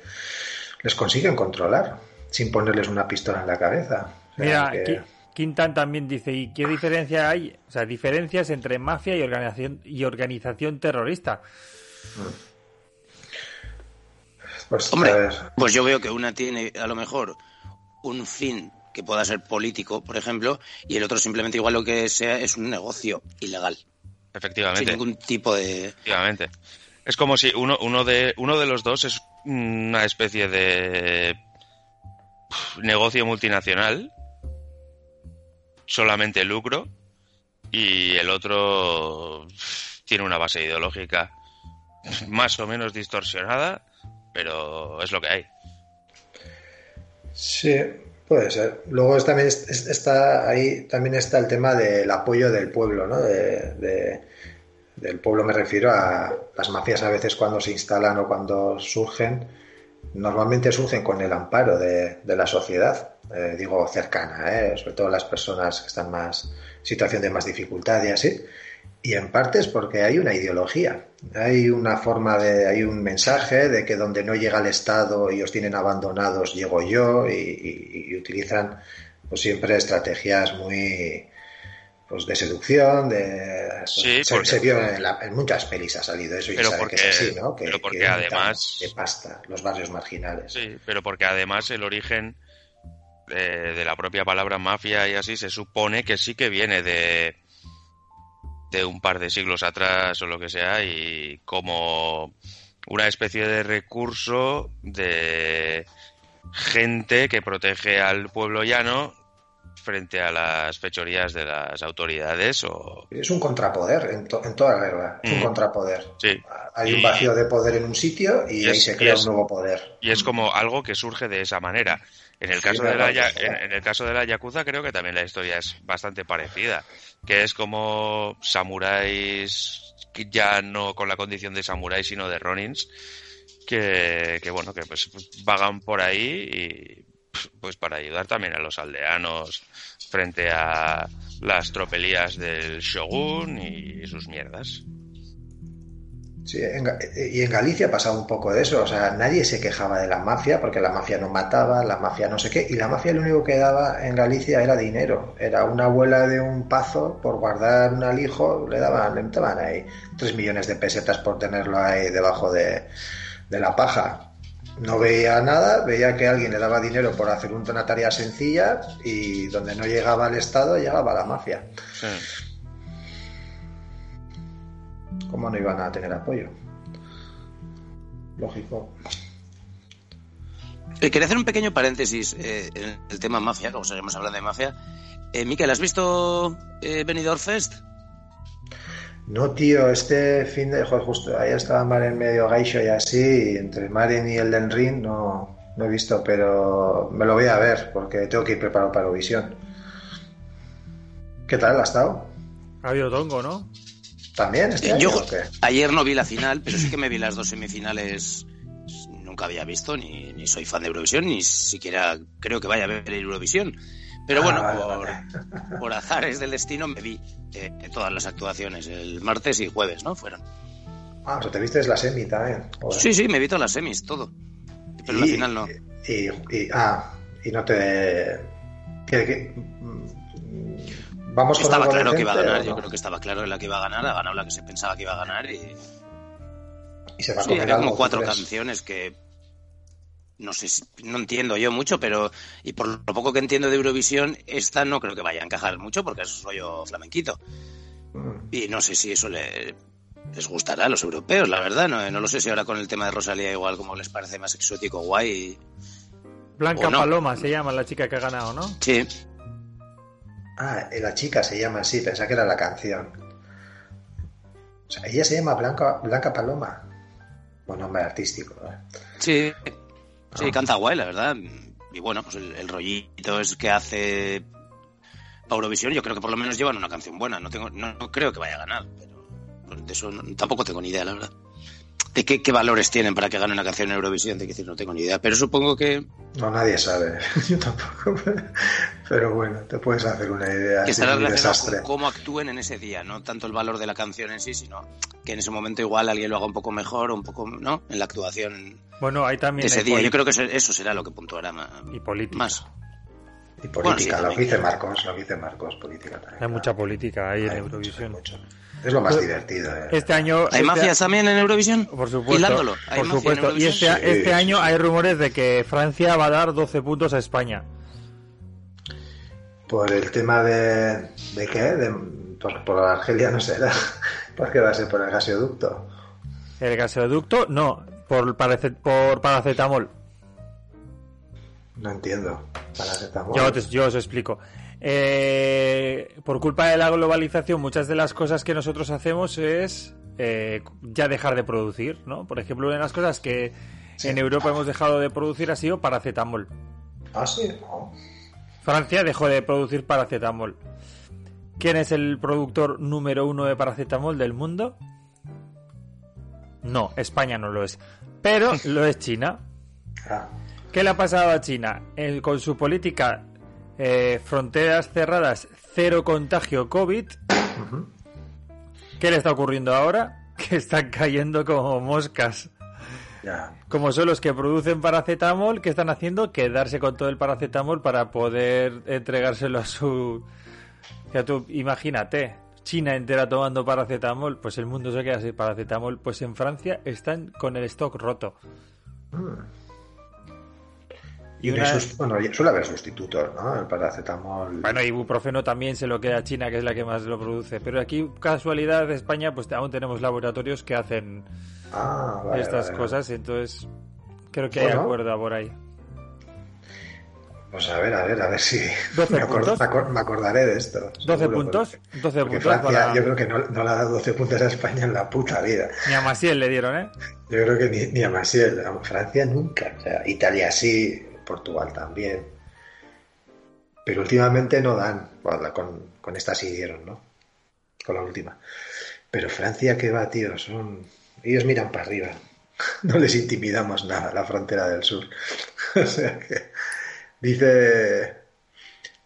les consiguen controlar sin ponerles una pistola en la cabeza. Mira, que- Quintan también dice, ¿y qué diferencia hay? O sea, diferencias entre mafia y organización, y organización terrorista. pues, Hombre, pues yo veo que una tiene a lo mejor un fin que pueda ser político, por ejemplo, y el otro simplemente igual lo que sea es un negocio ilegal, sin Efectivamente. ningún tipo de... Efectivamente. Es como si uno, uno, de, uno de los dos es una especie de negocio multinacional, solamente lucro, y el otro tiene una base ideológica más o menos distorsionada, pero es lo que hay. Sí, puede ser. Luego también está ahí también está el tema del apoyo del pueblo, ¿no? De, del pueblo me refiero a las mafias a veces cuando se instalan o cuando surgen, normalmente surgen con el amparo de, la sociedad, eh, digo cercana, ¿eh? sobre todo las personas que están más situación de más dificultad y así. Y en parte es porque hay una ideología, hay una forma de, hay un mensaje de que donde no llega el Estado y os tienen abandonados, llego yo y, utilizan pues siempre estrategias muy pues de seducción, de pues, se, vio en, muchas pelis ha salido eso y pero porque, que es así, ¿no? Que, pero porque además de pasta los barrios marginales. Sí, pero porque además el origen de, de la propia palabra mafia y así se supone que sí que viene de de un par de siglos atrás o lo que sea y como una especie de recurso de gente que protege al pueblo llano frente a las fechorías de las autoridades o es un contrapoder en, toda regla es un mm. contrapoder. Sí. hay un vacío de poder en un sitio y, ahí se crea un nuevo poder. y es como algo que surge de esa manera. En el caso de la en, el caso de la yakuza creo que también la historia es bastante parecida que es como samuráis ya no con la condición de samuráis sino de ronins que, bueno que pues vagan por ahí y pues para ayudar también a los aldeanos frente a las tropelías del shogun y sus mierdas. Sí, y en Galicia pasaba un poco de eso, o sea, nadie se quejaba de la mafia porque la mafia no mataba, la mafia no sé qué, y la mafia lo único que daba en Galicia era dinero, era una abuela de un pazo por guardar un alijo, le daban, le daban ahí tres millones de pesetas por tenerlo ahí debajo de, de la paja. No veía nada, veía que alguien le daba dinero por hacer una tarea sencilla y donde no llegaba el Estado llegaba la mafia. Sí. ¿Cómo no iban a tener apoyo? Lógico. Eh, quería hacer un pequeño paréntesis eh, en el tema mafia, como seguimos hablando de mafia. Eh, Miquel, ¿has visto eh, Benidorm Fest? No, tío, este fin de. Joder, justo ahí estaba Maren medio gaisho y así, y entre Maren y el Den Ring no, no he visto, pero me lo voy a ver porque tengo que ir preparado para Eurovisión. ¿Qué tal ha estado? Ha habido tongo, ¿no? ¿También? Este Yo ayer no vi la final, pero sí que me vi las dos semifinales. Nunca había visto, ni, ni soy fan de Eurovisión, ni siquiera creo que vaya a ver Eurovisión. Pero bueno, ah, por, azares del destino me vi eh, todas las actuaciones, el martes y jueves, ¿no? Fueron. Ah, o te viste la semi también. Sí, sí, me vi todas las semis, todo. Pero la final no. Y, ah, y no te... ¿Qué, Vamos estaba claro que iba a ganar, yo creo que estaba claro la que iba a ganar, ha ganado la que se pensaba que iba a ganar y... Y se va a sí, había como cuatro canciones que no sé, no entiendo yo mucho, pero y por lo poco que entiendo de Eurovisión, esta no creo que vaya a encajar mucho porque es rollo flamenquito. Y no sé si eso le, les gustará a los europeos, la verdad. No, no lo sé si ahora con el tema de Rosalía igual como les parece más exótico, guay. Blanca Paloma se llama la chica que ha ganado, ¿no? Sí. Ah, la chica se llama así, pensaba que era la canción. O sea, ella se llama Blanca, Blanca Paloma. Buen nombre artístico. ¿eh? Sí. Sí, canta guay, la verdad. Y bueno, pues el, rollito es que hace Eurovisión, yo creo que por lo menos llevan una canción buena. No tengo, no, creo que vaya a ganar, pero de eso tampoco tengo ni idea, la verdad. De qué, valores tienen para que gane una canción en Eurovisión, de que decir, no tengo ni idea. Pero supongo que. No, nadie sabe. <laughs> Yo tampoco. Pero bueno, te puedes hacer una idea. Que estará relacionado con cómo actúen en ese día, no tanto el valor de la canción en sí, sino que en ese momento igual alguien lo haga un poco mejor, un poco, ¿no? En la actuación bueno, hay también. ese día. Yo creo que eso será lo que puntuará más. Y política. Más. Y política, lo que dice Marcos, lo que dice Marcos, política también. Hay mucha política ahí en Eurovisión. Es lo más pues, divertido. Eh. Este año. ¿Hay este mafias también en Eurovisión? Por supuesto. Por supuesto. Y este, este año hay rumores de que Francia va a dar 12 puntos a España. Por el tema de. ¿De qué? De, por, por Argelia no será. <laughs> ¿Por qué va a ser por el gasoducto? El gasoducto, no. Por, por paracetamol. No entiendo. Paracetamol. Yo, yo os explico. Eh, por culpa de la globalización, muchas de las cosas que nosotros hacemos es eh, ya dejar de producir, ¿no? Por ejemplo, una de las cosas que en Europa hemos dejado de producir ha sido paracetamol. Ah, sí, no. Francia dejó de producir paracetamol. ¿Quién es el productor número uno de paracetamol del mundo? No, España no lo es. Pero <laughs> lo es China. Ah, ¿Qué le ha pasado a China? El- con su política eh, fronteras cerradas, cero contagio COVID. ¿Qué le está ocurriendo ahora? <laughs> Que están cayendo como moscas. Como son los que producen paracetamol, ¿qué están haciendo? Quedarse con todo el paracetamol para poder entregárselo a su... Ya tú, imagínate, China entera tomando paracetamol, pues el mundo se queda sin paracetamol. Pues en Francia están con el stock roto. Y hay una- bueno, suele haber sustitutos, ¿no? El paracetamol. Bueno, ibuprofeno también se lo queda a China, que es la que más lo produce. Pero aquí, casualidad de España, pues aún tenemos laboratorios que hacen ah, vale, estas vale. cosas. Entonces, creo que hay Bueno. acuerdo por ahí. Pues a ver, a ver, a ver si 12 me, acord- me acordaré de esto. 12 seguro, puntos. porque- 12 Porque puntos Francia, para... yo creo que no, no le ha dado 12 puntos a España en la puta vida. Ni a Maciel le dieron, ¿eh? Yo creo que ni, ni a Maciel, a Francia nunca. O sea, Italia sí, Portugal también. Pero últimamente no dan. Bueno, con, con esta sí dieron, ¿no? Con la última. Pero Francia, ¿qué va, tío? Son... Ellos miran para arriba. <laughs> No les intimidamos nada, la frontera del sur. <laughs> o sea que... Dice...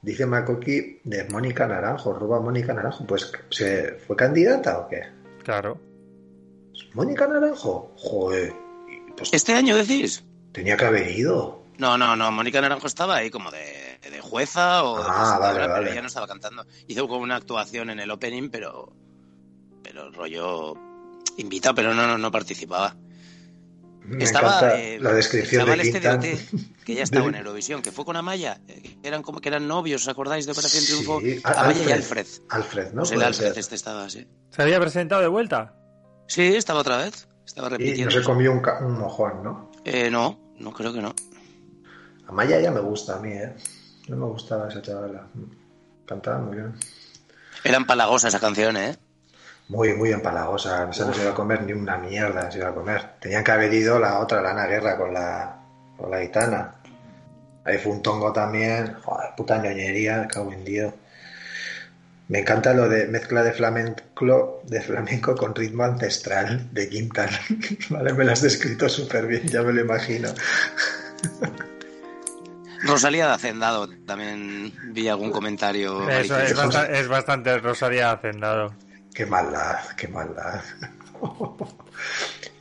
Dice Makoki de Mónica Naranjo, roba Mónica Naranjo. Pues, ¿se ¿fue candidata o qué? Claro. Mónica Naranjo, joder, pues ¿Este año decís? tenía que haber ido. No, no, no. Mónica Naranjo estaba ahí como de, de jueza o de Ah, presentadora, vale, pero vale. ella no estaba cantando. Hizo como una actuación en el opening, pero. Pero rollo. Invitado, pero no, no, no participaba. Me estaba encanta eh, la descripción de este de OT, que ya estaba <laughs> en Eurovisión, que fue con Amaya, que eran como que eran novios, ¿os acordáis de Operación Sí, Triunfo? Al- Amaya y Alfred. Alfred, ¿no? Pues el Alfred ser. este estaba así. ¿Se había presentado de vuelta? Sí, estaba otra vez. Estaba Y no repitiendo. se comió un, ca- un mojón, ¿no? Eh, no, no creo que no. Amaya ya me gusta a mí, ¿eh? No me gustaba esa chavala. Cantaba muy bien. Era empalagosa esa canción, ¿eh? Muy, muy empalagosa. No se iba a comer ni una mierda, se iba a comer. Tenían que haber ido la otra, la Ana Guerra, con la, con la gitana. Ahí fue un tongo también. Joder, puta ñoñería, cago en Dios. Me encanta lo de mezcla de flamenco, de flamenco con ritmo ancestral de Quintan. <laughs> Vale, me lo has descrito súper bien, ya me lo imagino. <laughs> Rosalía de Hacendado, también vi algún comentario. Eso es, malicioso. basta- es bastante Rosalía Hacendado. Qué maldad, qué maldad. <laughs>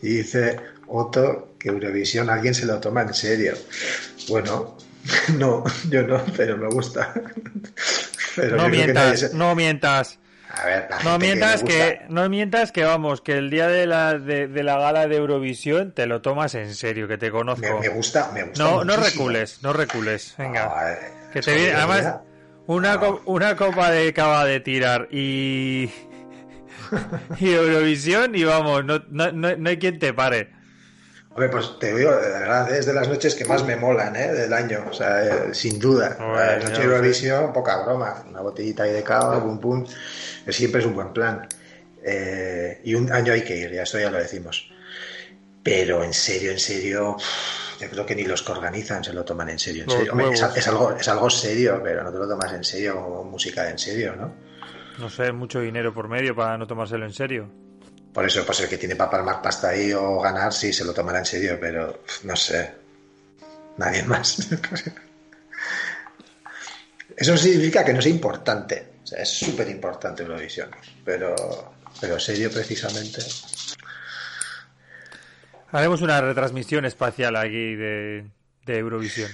Y dice Otto que Eurovisión alguien se lo toma en serio. Bueno, <laughs> no, yo no, pero me gusta. <laughs> Pero No mientas, no mientas. A ver, la No gente mientas que, no mientas que vamos, que el día de la, de, de la gala de Eurovisión te lo tomas en serio, que te conozco. me gusta, me gusta No, no recules, no recules. Venga. Ay, Que te viene, además, una, Ah. co- una copa de cava de tirar y. <laughs> y Eurovisión y vamos, no, no, no, no hay quien te pare. Hombre, pues te digo, de verdad, es de las noches que más me molan, ¿eh? Del año, o sea, eh, sin duda. Bueno, noche de Eurovisión, poca broma. Una botellita ahí de cava, pum pum. Siempre es un buen plan. Eh, y un año hay que ir, ya esto ya lo decimos. Pero en serio, en serio, yo creo que ni los que organizan se lo toman en serio. En serio. Hombre, es, huevos. es algo, es algo serio, pero no te lo tomas en serio como música en serio, ¿no? No sé, mucho dinero por medio para no tomárselo en serio. Por eso, pues el que tiene para palmar pasta ahí o ganar, sí, se lo tomará en serio, pero no sé. Nadie más. <laughs> Eso significa que no sea importante. O sea, es súper importante Eurovisión. Pero, pero serio, precisamente. Haremos una retransmisión espacial aquí de Eurovisión.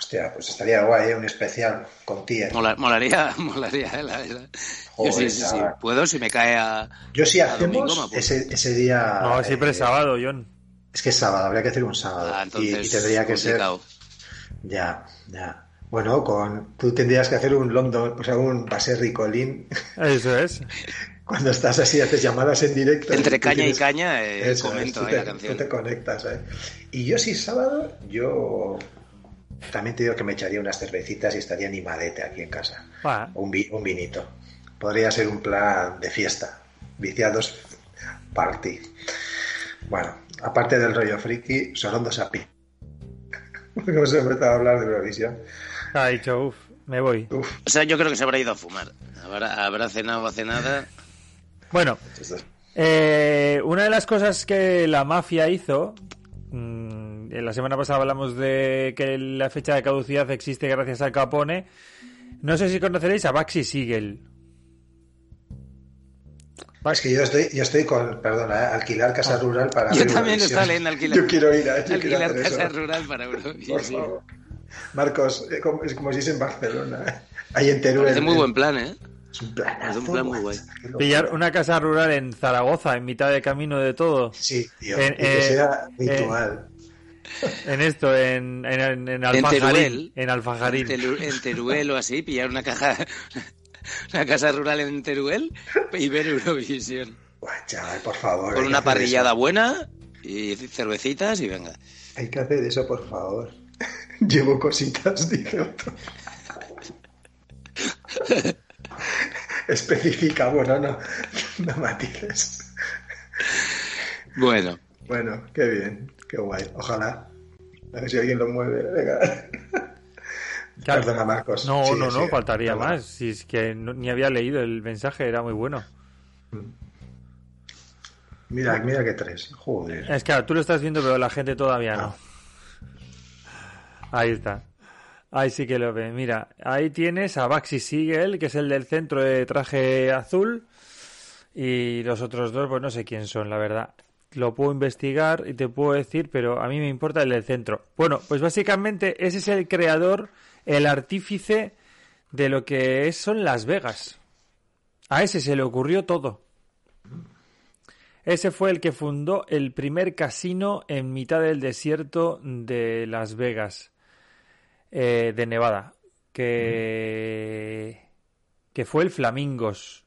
Hostia, pues estaría guay, ¿eh? un especial con tía. Mola- molaría, <laughs> molaría, ¿eh? La. Yo sí, sí, sí. Puedo si me cae a. Yo si domingo, me hacemos ese, ese día. No, siempre eh, es sábado, John. Es que es sábado, habría que hacer un sábado. Ah, y, entonces. y tendría que ser. complicado. Ya, ya. Bueno, con tú tendrías que hacer un London, o sea, un Baserri Colín Eso es. <laughs> cuando estás así, haces llamadas en directo. Entre Tú caña y caña, eh, Eso es, comento tú ahí te, la tú canción. te conectas, ¿eh? Y yo si es sábado, yo también te digo que me echaría unas cervecitas y estaría animadete aquí en casa. Un, vi- un vinito. Podría ser un plan de fiesta. Viciados Party. Bueno, aparte del rollo friki, Sorondo Sapi. Hemos <laughs> empezado a hablar de Eurovisión. Ha dicho, uff, me voy. Uf, O sea, yo creo que se habrá ido a fumar. Habrá, habrá cenado o cenada. Bueno, Eh, una de las cosas que la mafia hizo, mm, la semana pasada hablamos de que la fecha de caducidad existe gracias a Capone. No sé si conoceréis a Baxi Siegel. Es que yo estoy, yo estoy con, perdona, ¿eh? alquilar casa rural para Ah. Yo también Eurovisión. estaba leyendo alquilar. Yo quiero ir a yo Alquilar casa eso. rural para Por Eurovisión. favor. Marcos, eh, como- es como si es en Barcelona. ¿eh? Ahí en Teruel. Parece muy buen plan, ¿eh? Es un planazo. es un plan muy guay. Pillar una casa rural en Zaragoza, en mitad de camino de todo. Sí, tío. En- y que eh, sea eh, ritual. <laughs> En esto, en, en, en, Alfajarín. Teruel. En Alfajarín. En, Teruel o así, pillar una caja, <laughs> una casa rural en Teruel y ver Eurovisión. Buah, chaval, por favor. Con una parrillada eso. buena y cervecitas y venga. Hay que hacer eso, por favor. <laughs> Llevo cositas, dice otro. Especifica, bueno, no, no matices. Bueno, Bueno, qué bien, qué guay. Ojalá. A ver si alguien lo mueve. Venga. <laughs> Claro. Perdona, Marcos. No, no, no, faltaría Perdona. más. Si es que no- ni había leído el mensaje, era muy bueno. Mira, mira que tres. Joder. Es que tú lo estás viendo, pero la gente todavía no. Ah. Ahí está. Ahí sí que lo ve. Mira, ahí tienes a Baxi Siegel, que es el del centro de traje azul. Y los otros dos, pues no sé quién son, la verdad. Lo puedo investigar y te puedo decir, pero a mí me importa el del centro. Bueno, pues básicamente ese es el creador, el artífice de lo que es, son Las Vegas. A ese se le ocurrió todo. Ese fue el que fundó el primer casino en mitad del desierto de Las Vegas, eh, de Nevada, que, que fue el Flamingos.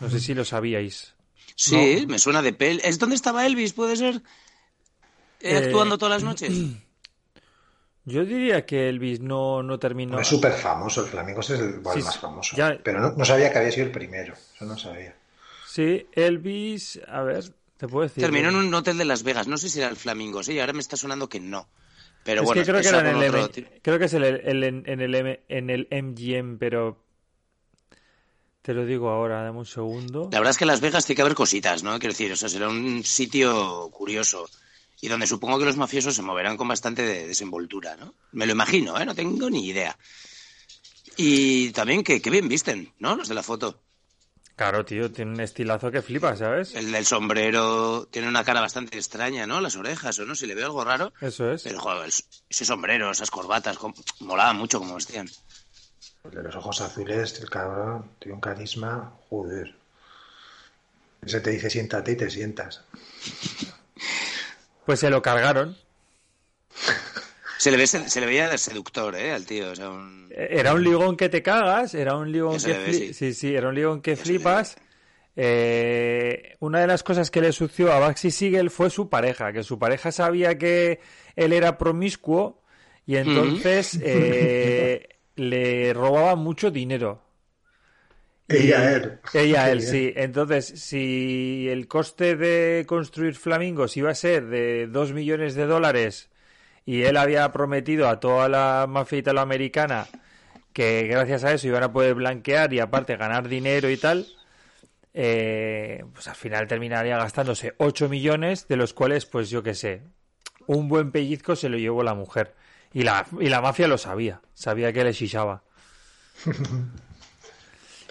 No sé si lo sabíais. Sí, me suena de pel. ¿Es donde estaba Elvis? ¿Puede ser? Eh, actuando todas las noches. <clears throat> Yo diría que Elvis no, no terminó. Es súper famoso, el Flamingos es el, bueno, Sí, el más famoso. Ya- Pero no, no sabía que había sido el primero. Eso no sabía. Sí, Elvis, a ver, te puedo decir. Terminó en un hotel de Las Vegas. No sé si era el Flamingo, sí. Ahora me está sonando que no. Pero es bueno, que creo que era en el, otro M- creo que es el, el- en, en el M- en el MGM, pero te lo digo ahora, dame un segundo. La verdad es que en Las Vegas tiene que haber cositas, ¿no? Quiero decir, o sea, será un sitio curioso y donde supongo que los mafiosos se moverán con bastante de- desenvoltura, ¿no? Me lo imagino, ¿eh? No tengo ni idea. Y también que, que bien visten, ¿no? Los de la foto. Claro, tío, tiene un estilazo que flipa, ¿sabes? El del sombrero tiene una cara bastante extraña, ¿no? Las orejas, o no, si le veo algo raro. Eso es. Pero, joder, ese sombrero, esas corbatas, molaba mucho como vestían. De los ojos azules, el cabrón, tiene un carisma. Joder. Ese te dice siéntate y te sientas. Pues se lo cargaron. <laughs> Se le, ve, se, se le veía seductor, ¿eh? Al tío, o sea, un... Era un ligón que te cagas, era un ligón que ve, sí. sí, sí, era un ligón que flipas. Eh, una de las cosas que le sució a Baxi Siegel fue su pareja, que su pareja sabía que él era promiscuo y entonces <laughs> eh, le robaba mucho dinero. Ella, Y- él. Ella, él, sí. Entonces, si el coste de construir flamingos iba a ser de 2 millones de dólares y él había prometido a toda la mafia italoamericana que gracias a eso iban a poder blanquear y aparte ganar dinero y tal, eh, pues al final terminaría gastándose 8 millones, de los cuales, pues yo qué sé, un buen pellizco se lo llevó la mujer. Y la, y la mafia lo sabía, sabía que le chichaba.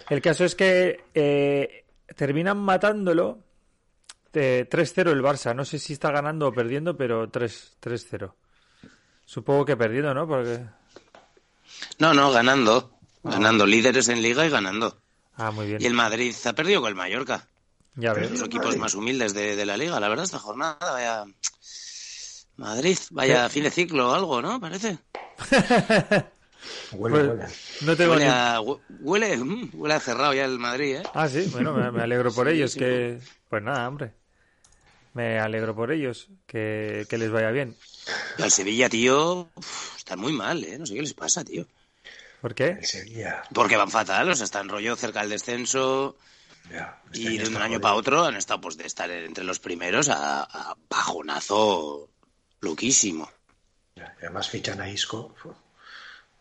El caso es que eh, terminan matándolo de 3-0 el Barça. No sé si está ganando o perdiendo, pero 3 3-0. Supongo que perdiendo, ¿no? Porque... No, no, ganando. Ganando, líderes en liga y ganando. Ah, muy bien. Y el Madrid ha perdido con el Mallorca. Ya ves. Los equipos más humildes de, de la liga. La verdad, esta jornada, vaya... Madrid, vaya fin de ciclo o algo, ¿no? Parece. <laughs> Huele, Pues, huele. no tengo Huele ni... a, huele, mm, huele a cerrado ya el Madrid, ¿eh? Ah, sí, bueno, me, me alegro por <laughs> Sí, ellos. sí. que Pues nada, hombre. Me alegro por ellos. Que, que les vaya bien. El Sevilla, tío, uf, está muy mal, ¿eh? No sé qué les pasa, tío. ¿Por qué? El Sevilla. Porque van fatal, o sea, están rollo cerca del descenso. Ya, este Y de un año para otro han estado pues de estar entre los primeros a, a bajonazo loquísimo. Además fichan a Isco.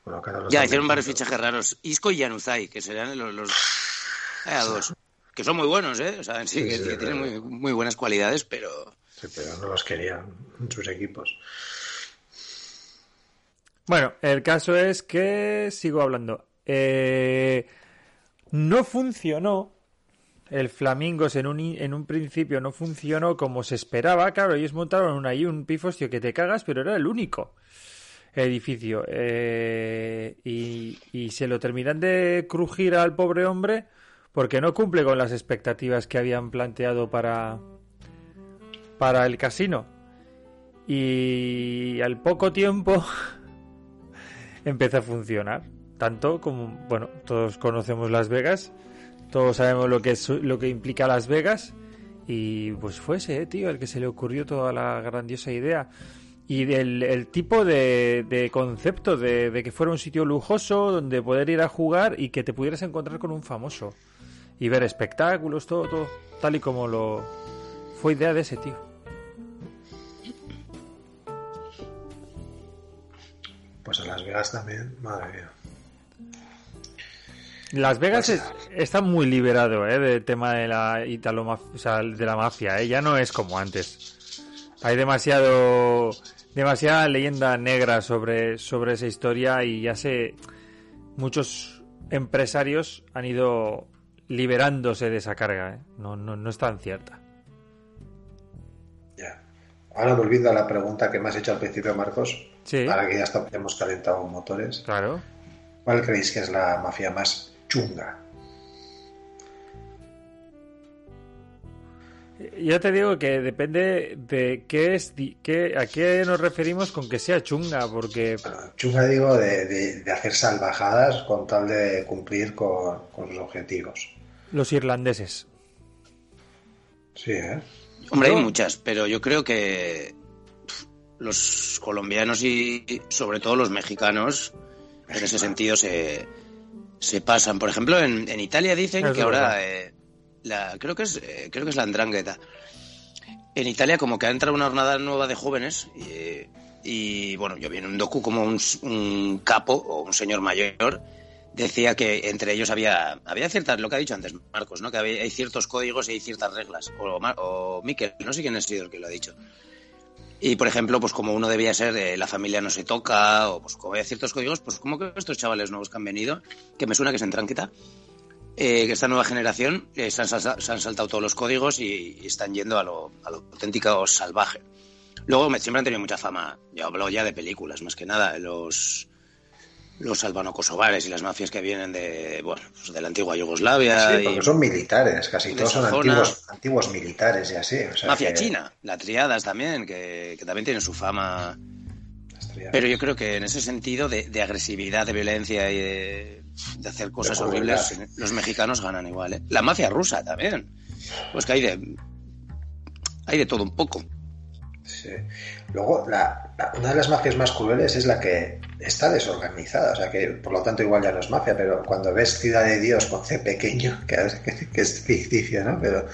Bueno, Ya, hicieron varios fichajes raros. Isco y Yanuzai, que serían los, los <laughs> dos. Que son muy buenos, ¿eh? O sea, en sí, Sí, que, sí, que de tienen muy, muy buenas cualidades, pero... Sí, pero no los querían en sus equipos. Bueno, el caso es que sigo hablando. Eh, no funcionó. El Flamingos en un, en un principio no funcionó como se esperaba. Claro, ellos montaron un, ahí un pifostio que te cagas, pero era el único edificio. Eh, y, y se lo terminan de crujir al pobre hombre porque no cumple con las expectativas que habían planteado para, para el casino. Y al poco tiempo <laughs> empezó a funcionar. Tanto como, bueno, todos conocemos Las Vegas, todos sabemos lo que es lo que implica Las Vegas. Y pues fue ese, eh, tío, el que se le ocurrió toda la grandiosa idea. Y del el tipo de, concepto de, de que fuera un sitio lujoso donde poder ir a jugar y que te pudieras encontrar con un famoso. Y ver espectáculos, todo, todo. Tal y como lo fue idea de ese tío. Pues en Las Vegas también, madre mía. Las Vegas Pues, es- está muy liberado ¿eh? del tema de la italo o sea, de la mafia, ¿eh? ya no es como antes. Hay demasiado demasiada leyenda negra sobre, sobre esa historia y ya sé muchos empresarios han ido liberándose de esa carga, ¿eh? no, no, no es tan cierta. Ya. Ahora volviendo a la pregunta que me has hecho al principio, Marcos, Sí, ahora que ya está- hemos calentado motores, claro. ¿cuál creéis que es la mafia más chunga? Yo te digo que depende de qué es, qué, a qué nos referimos con que sea chunga, porque Bueno, chunga digo de, de- de hacer salvajadas con tal de cumplir con, con sus objetivos. los irlandeses. Sí, ¿eh? Hombre, hay muchas, pero yo creo que los colombianos y sobre todo los mexicanos en ese sentido se, se pasan. Por ejemplo, en, en Italia dicen Es que ahora eh, la, creo que es eh, creo que es la andrangheta. En Italia como que ha entrado una jornada nueva de jóvenes y, y, bueno, yo vi en un docu como un, un capo o un señor mayor decía que entre ellos había había ciertas lo que ha dicho antes Marcos no que había- hay ciertos códigos y hay ciertas reglas o, o Miquel no sé quién ha sido el que lo ha dicho y por ejemplo pues como uno debía ser eh, la familia no se toca o pues como había ciertos códigos pues como que estos chavales nuevos que han venido que me suena que es en Tranquita eh, que esta nueva generación eh, se, han, se saltado todos los códigos y, y están yendo a lo, a lo auténtico salvaje. Luego me- siempre han tenido mucha fama yo hablo ya de películas más que nada los los albano-kosovares y las mafias que vienen de, bueno, pues de la antigua Yugoslavia. Sí, y porque son militares, casi todos son antiguos, antiguos militares y así. O sea mafia que- china, la triadas también, que, que también tienen su fama. Pero yo creo que en ese sentido de, de agresividad, de violencia y de, de hacer cosas De horribles, los mexicanos ganan igual. ¿eh? La mafia rusa también. Pues que hay de. Hay de todo un poco. Sí. Luego, la- la- una de las mafias más crueles es la que está desorganizada, o sea que por lo tanto igual ya no es mafia, pero cuando ves Ciudad de Dios con C pequeño, <laughs> que, que- que es ficticio, ¿no? Pero,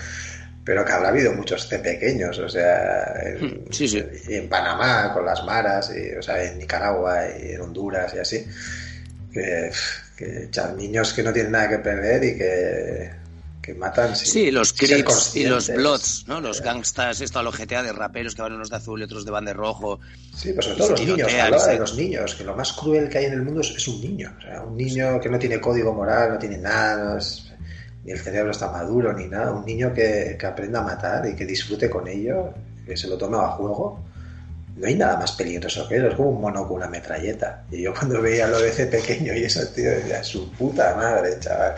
pero que habrá habido muchos C pequeños, o sea, en, Hmm, sí, sí. en Panamá con las maras, y, o sea, en Nicaragua y en Honduras y así, que, que niños que no tienen nada que perder y que, que matan sin- Sí, los sin Crips y los. Bloods, ¿no? Los gangstas, esto a lo GTA de raperos que van unos de azul y otros de van de rojo. Sí, pues sobre todo los niños, sí. de los niños, que lo más cruel que hay en el mundo es, es un niño. O sea, un niño que no tiene código moral, no tiene nada, no es- ni el cerebro está maduro, ni nada. Un niño que, que aprenda a matar y que disfrute con ello, que se lo tome a juego. No hay nada más peligroso que eso, es como un mono con una metralleta. Y yo cuando veía lo de ese pequeño y eso, tío, decía, su puta madre, chaval.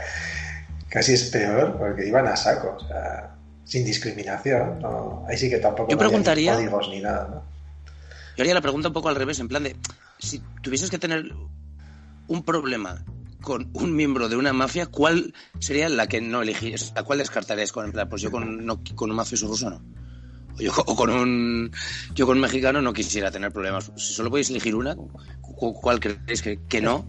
Casi es peor porque iban a saco, o sea, sin discriminación. No, ahí sí que tampoco Yo ni preguntaría- códigos ni nada, ¿no? Yo haría la pregunta un poco al revés, en plan de, si tuvieses que tener un problema con un miembro de una mafia, ¿cuál sería la que no elegirías? ¿A cuál descartarías? Con, en plan, pues yo con, no- con un mafioso ruso no. O, yo, o con un yo con un mexicano no quisiera tener problemas. Si solo podéis elegir una, cu- ¿cuál creéis que, que no?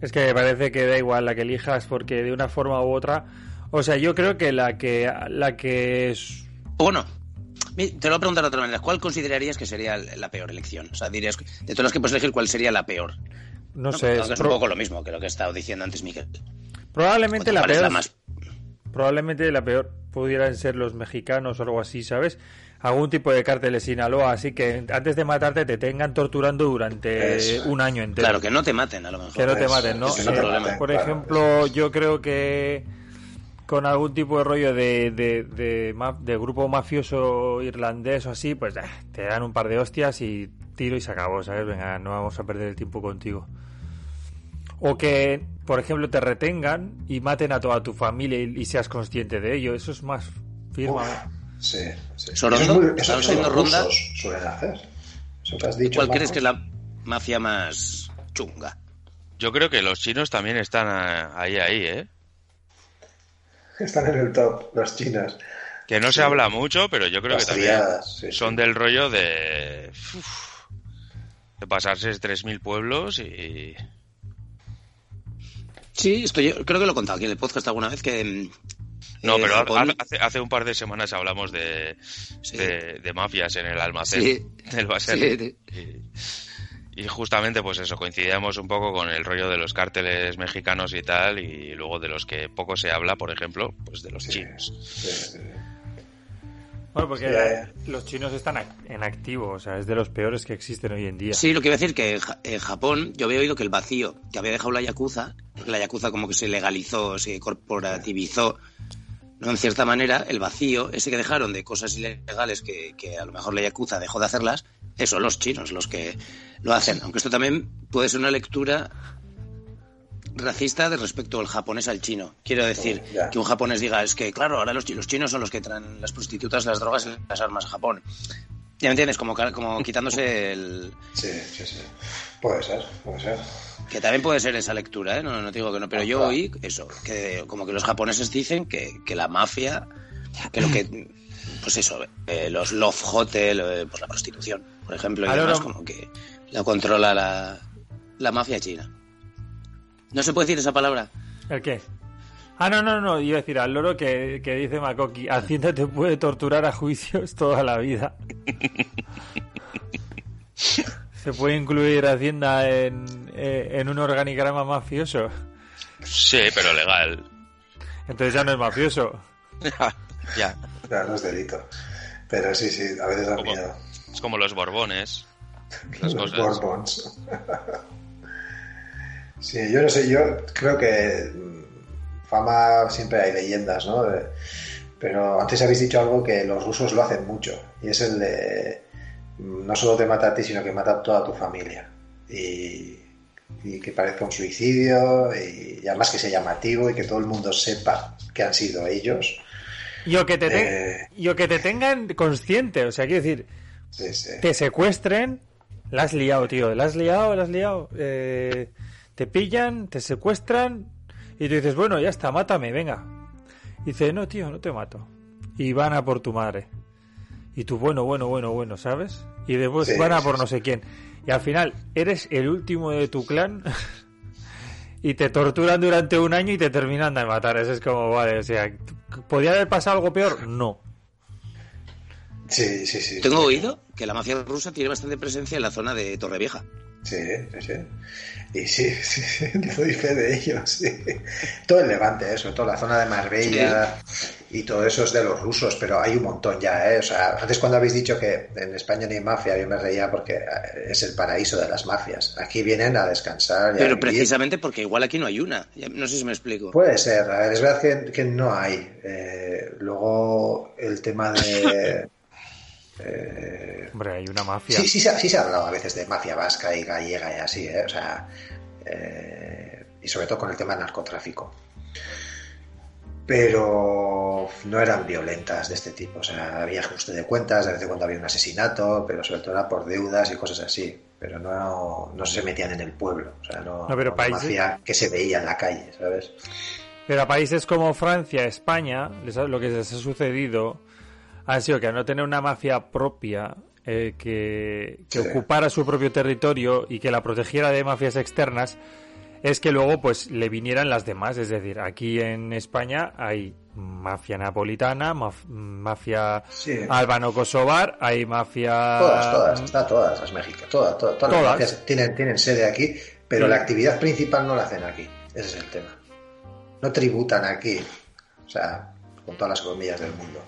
Es que me parece que da igual la que elijas porque de una forma u otra O sea, yo creo que la que la que es Bueno, te lo voy a preguntar de otra manera. ¿Cuál considerarías que sería la peor elección? O sea, dirías, de todas las que puedes elegir, ¿cuál sería la peor? no No, sé, es un poco lo mismo que lo que he estado diciendo antes Miguel. probablemente la ¿Cuál es peor la más probablemente la peor pudieran ser los mexicanos o algo así, ¿sabes? Algún tipo de cártel de Sinaloa, así que antes de matarte te tengan torturando durante Eso. un año entero. Claro, que no te maten a lo mejor. Que no te maten, ¿no? Eh, problema. por Claro, ejemplo, yo creo que con algún tipo de rollo de, de, de, grupo mafioso irlandés o así, pues eh, te dan un par de hostias y tiro y se acabó, ¿sabes? Venga, no vamos a perder el tiempo contigo. O que, por ejemplo, te retengan y maten a toda tu familia y, y seas consciente de ello. Eso es más firma. Uf, sí, sí. Sorondo, Eso es muy- eso ¿estamos son los haciendo ronda? rusos suelen hacer. Eso que has dicho. ¿Cuál crees que es la mafia más chunga? Yo creo que los chinos también están ah, ahí, ahí, ¿eh? Están en el top, los chinos. Que no se habla mucho, pero yo creo Las que también triadas, sí, sí. son del rollo de... uf, de pasarse 3.000 pueblos y... Sí, esto yo creo que lo he contado aquí en el podcast alguna vez que... No, eh, pero Japón- hace, hace un par de semanas hablamos de, Sí. de, de mafias en el almacén Sí. <laughs> del. Sí, de- Y, y justamente pues eso, coincidíamos un poco con el rollo de los cárteles mexicanos y tal, y luego de los que poco se habla, por ejemplo, pues de los Sí, chinos. Bueno, porque los chinos están en activo, o sea, es de los peores que existen hoy en día. Sí, lo que iba a decir que Ja- en Japón yo había oído que el vacío que había dejado la Yakuza, porque la Yakuza como que se legalizó, se corporativizó, ¿no? En cierta manera, el vacío, ese que dejaron de cosas ilegales que, que a lo mejor la Yakuza dejó de hacerlas, eso, los chinos los que lo hacen. Aunque esto también puede ser una lectura racista de respecto al japonés al chino. Quiero decir, que un japonés diga, es que claro, ahora los, chi- los chinos son los que traen las prostitutas, las drogas y las armas a Japón. Ya me entiendes, como, como quitándose el, Sí, sí, sí. Puede ser, puede ser. que también puede ser esa lectura, ¿eh? no, no te digo que no, pero yo oí eso, que como que los japoneses dicen que, que la mafia, que lo que, pues eso, eh, los love hotel, eh, pues la prostitución, por ejemplo, y Ahora demás, no- como que la controla la, la mafia china. ¿No se puede decir esa palabra? ¿El qué? Ah, no, no, no, iba a decir al loro que, que dice Makoki, Hacienda te puede torturar a juicios toda la vida. <laughs> ¿Se puede incluir Hacienda en, eh, en un organigrama mafioso? Sí, pero legal. Entonces ya no es mafioso. <laughs> ya. No, no es delito. Pero sí, sí, a veces da Como- miedo. Es como los borbones. <laughs> Las Los cosas. Bourbons. Sí, yo no sé, yo creo que mm, fama siempre hay leyendas, ¿no? Pero antes habéis dicho algo que los rusos lo hacen mucho, y es el de mm, no solo te mata a ti, sino que mata a toda tu familia. Y, y que parezca un suicidio, y, y además que sea llamativo y que todo el mundo sepa que han sido ellos. Y o que te, te- Eh. y o que te tengan consciente, o sea, quiero decir, Sí, sí. te secuestren, la has liado, tío, la has liado, la has liado, eh, te pillan, te secuestran y tú dices, bueno, ya está, mátame, venga. Y dice, no, tío, no te mato. Y van a por tu madre. Y tú, bueno, bueno, bueno, bueno, ¿sabes? Y después Sí, van a por sí. no sé quién. Y al final eres el último de tu clan <laughs> y te torturan durante un año y te terminan de matar. Eso es como, vale, o sea, ¿podría haber pasado algo peor? No. Sí, sí, sí. Tengo oído que la mafia rusa tiene bastante presencia en la zona de Torrevieja. Sí, sí, sí. Y sí, <laughs> sí, sí, doy fe de ello, sí. Todo el Levante, eso, toda la zona de Marbella y todo eso es de los rusos, pero hay un montón ya, ¿eh? O sea, antes cuando habéis dicho que en España no hay mafia, yo me reía porque eh, es el paraíso de las mafias. Aquí vienen a descansar y Pero precisamente porque igual aquí no hay una. No sé si me explico. Puede ser, a ver, es verdad que, que no hay. Eh, luego el tema de... <laughs> eh, Hombre, hay una mafia. Sí, sí, ha- sí se ha hablado a veces de mafia vasca y gallega y así, ¿eh? O sea, eh, y sobre todo con el tema del narcotráfico. Pero no eran violentas de este tipo, o sea, había ajuste de cuentas, de vez en cuando había un asesinato, pero sobre todo era por deudas y cosas así. Pero no, no se metían en el pueblo, o sea, no, No, pero países- mafia que se veía en la calle, ¿sabes? Pero a países como Francia, España, les ha- lo que les ha sucedido ha sido que al no tener una mafia propia eh, que, que Sí. ocupara su propio territorio y que la protegiera de mafias externas, es que luego pues le vinieran las demás. Es decir, aquí en España hay mafia napolitana, maf- mafia Sí. albano-kosovar, hay mafia... Todas, todas, está todas las mexicanas, todas, todas, todas las Todas. tienen, tienen sede aquí, pero Sí. la actividad principal no la hacen aquí. Ese es el tema. No tributan aquí, o sea, con todas las comillas del mundo.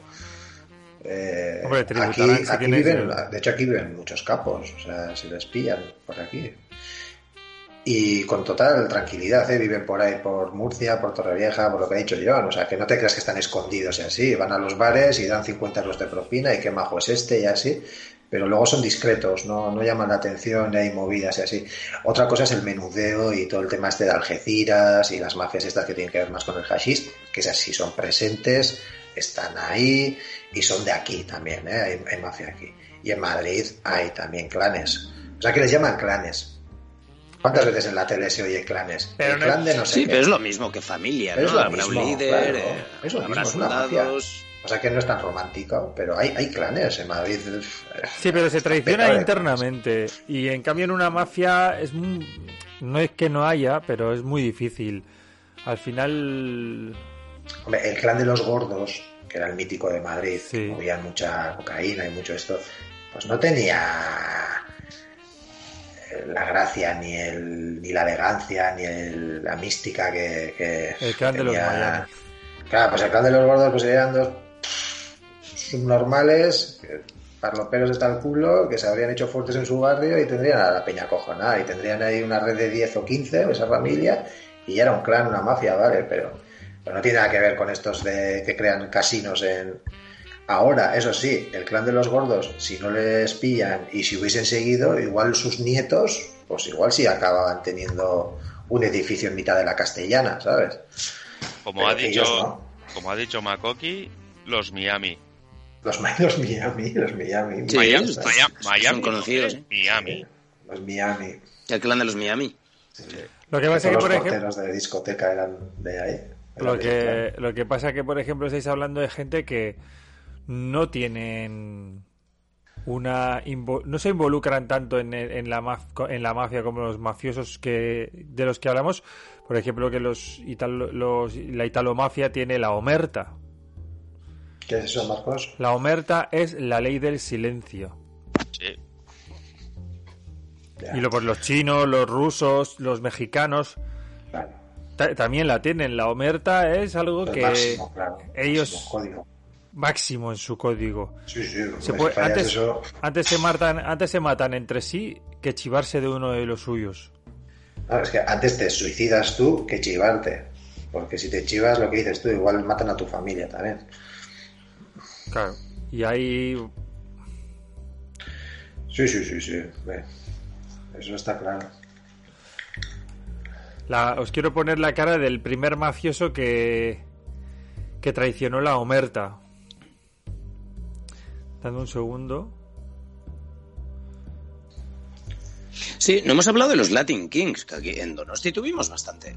Eh, Hombre, aquí, si aquí tienes viven, de hecho aquí viven muchos capos, o sea, si les pillan por aquí. Y con total tranquilidad, ¿eh? viven por ahí, por Murcia, por Torrevieja, por lo que ha dicho John. O sea, que no te creas que están escondidos y así. Van a los bares y dan 50 euros de propina y qué majo es este y así. Pero luego son discretos, no, no llaman la atención, hay movidas y así. Otra cosa es el menudeo y todo el tema este de Algeciras y las mafias estas que tienen que ver más con el hashish, que esas sí son presentes, están ahí y son de aquí también, ¿eh? hay, hay mafia aquí. Y en Madrid hay también clanes. O sea, que les llaman clanes. ¿Cuántas veces en la tele se oye clanes? Pero el no- clan de no sé Sí, qué. pero es lo mismo que familia, Pero ¿no? es lo Habrá mismo, un líder, claro. Es lo habrá mismo, es una mafia. soldados. O sea que no es tan romántico, pero hay, hay clanes en Madrid. Sí, pero se traiciona internamente. Y en cambio en una mafia es mu- no es que no haya, pero es muy difícil. Al final Hombre, el clan de los gordos, que era el mítico de Madrid, Sí. que mucha cocaína y mucho esto, pues no tenía eh, la gracia, ni el, ni la elegancia, ni el- la mística que, que el clan de los tenía- Miami. Claro, pues el clan de los gordos pues eran dos subnormales, parloperos de tal culo, que se habrían hecho fuertes en su barrio y tendrían a la peña cojonada y tendrían ahí una red de 10 o 15 de esa familia y ya era un clan, una mafia, ¿vale? Pero, pero no tiene nada que ver con estos de que crean casinos en... Ahora, eso sí, el clan de los gordos, si no les pillan y si hubiesen seguido, igual sus nietos, pues igual sí acababan teniendo un edificio en mitad de la castellana, ¿sabes? Como Pero ha dicho, ellos no. como ha dicho Makoki, los Miami. Los, los Miami, los Miami. Sí, Miami, Miami, son conocidos, ¿eh? Miami. Los Miami. El clan de los Miami. Lo que pasa es que los por ejemplo porteros de discoteca eran de ahí. Lo que, lo que pasa que, por ejemplo, estáis hablando de gente que no tienen una no se involucran tanto en, en la maf- en la mafia como los mafiosos que de los que hablamos. Por ejemplo que los, italo- los la italomafia tiene la omerta. ¿Qué es eso, Marcos? la omerta es la ley del silencio. Sí. Y lo, pues los chinos los rusos los mexicanos también la tienen la omerta es algo El que máximo, claro. ellos- Máximo en su código Sí, sí. Se hombre, puede- si fallas antes- eso, Antes se matan, antes se matan entre sí que chivarse de uno de los suyos. no, es que antes te suicidas tú que chivarte. Porque si te chivas, lo que dices tú, igual matan a tu familia también. Claro. Y ahí Sí, sí, sí, sí. Eso está claro. La, os quiero poner la cara del primer mafioso que que traicionó la omerta. Dame un segundo. Sí, no hemos hablado de los Latin Kings, que aquí en Donosti tuvimos bastante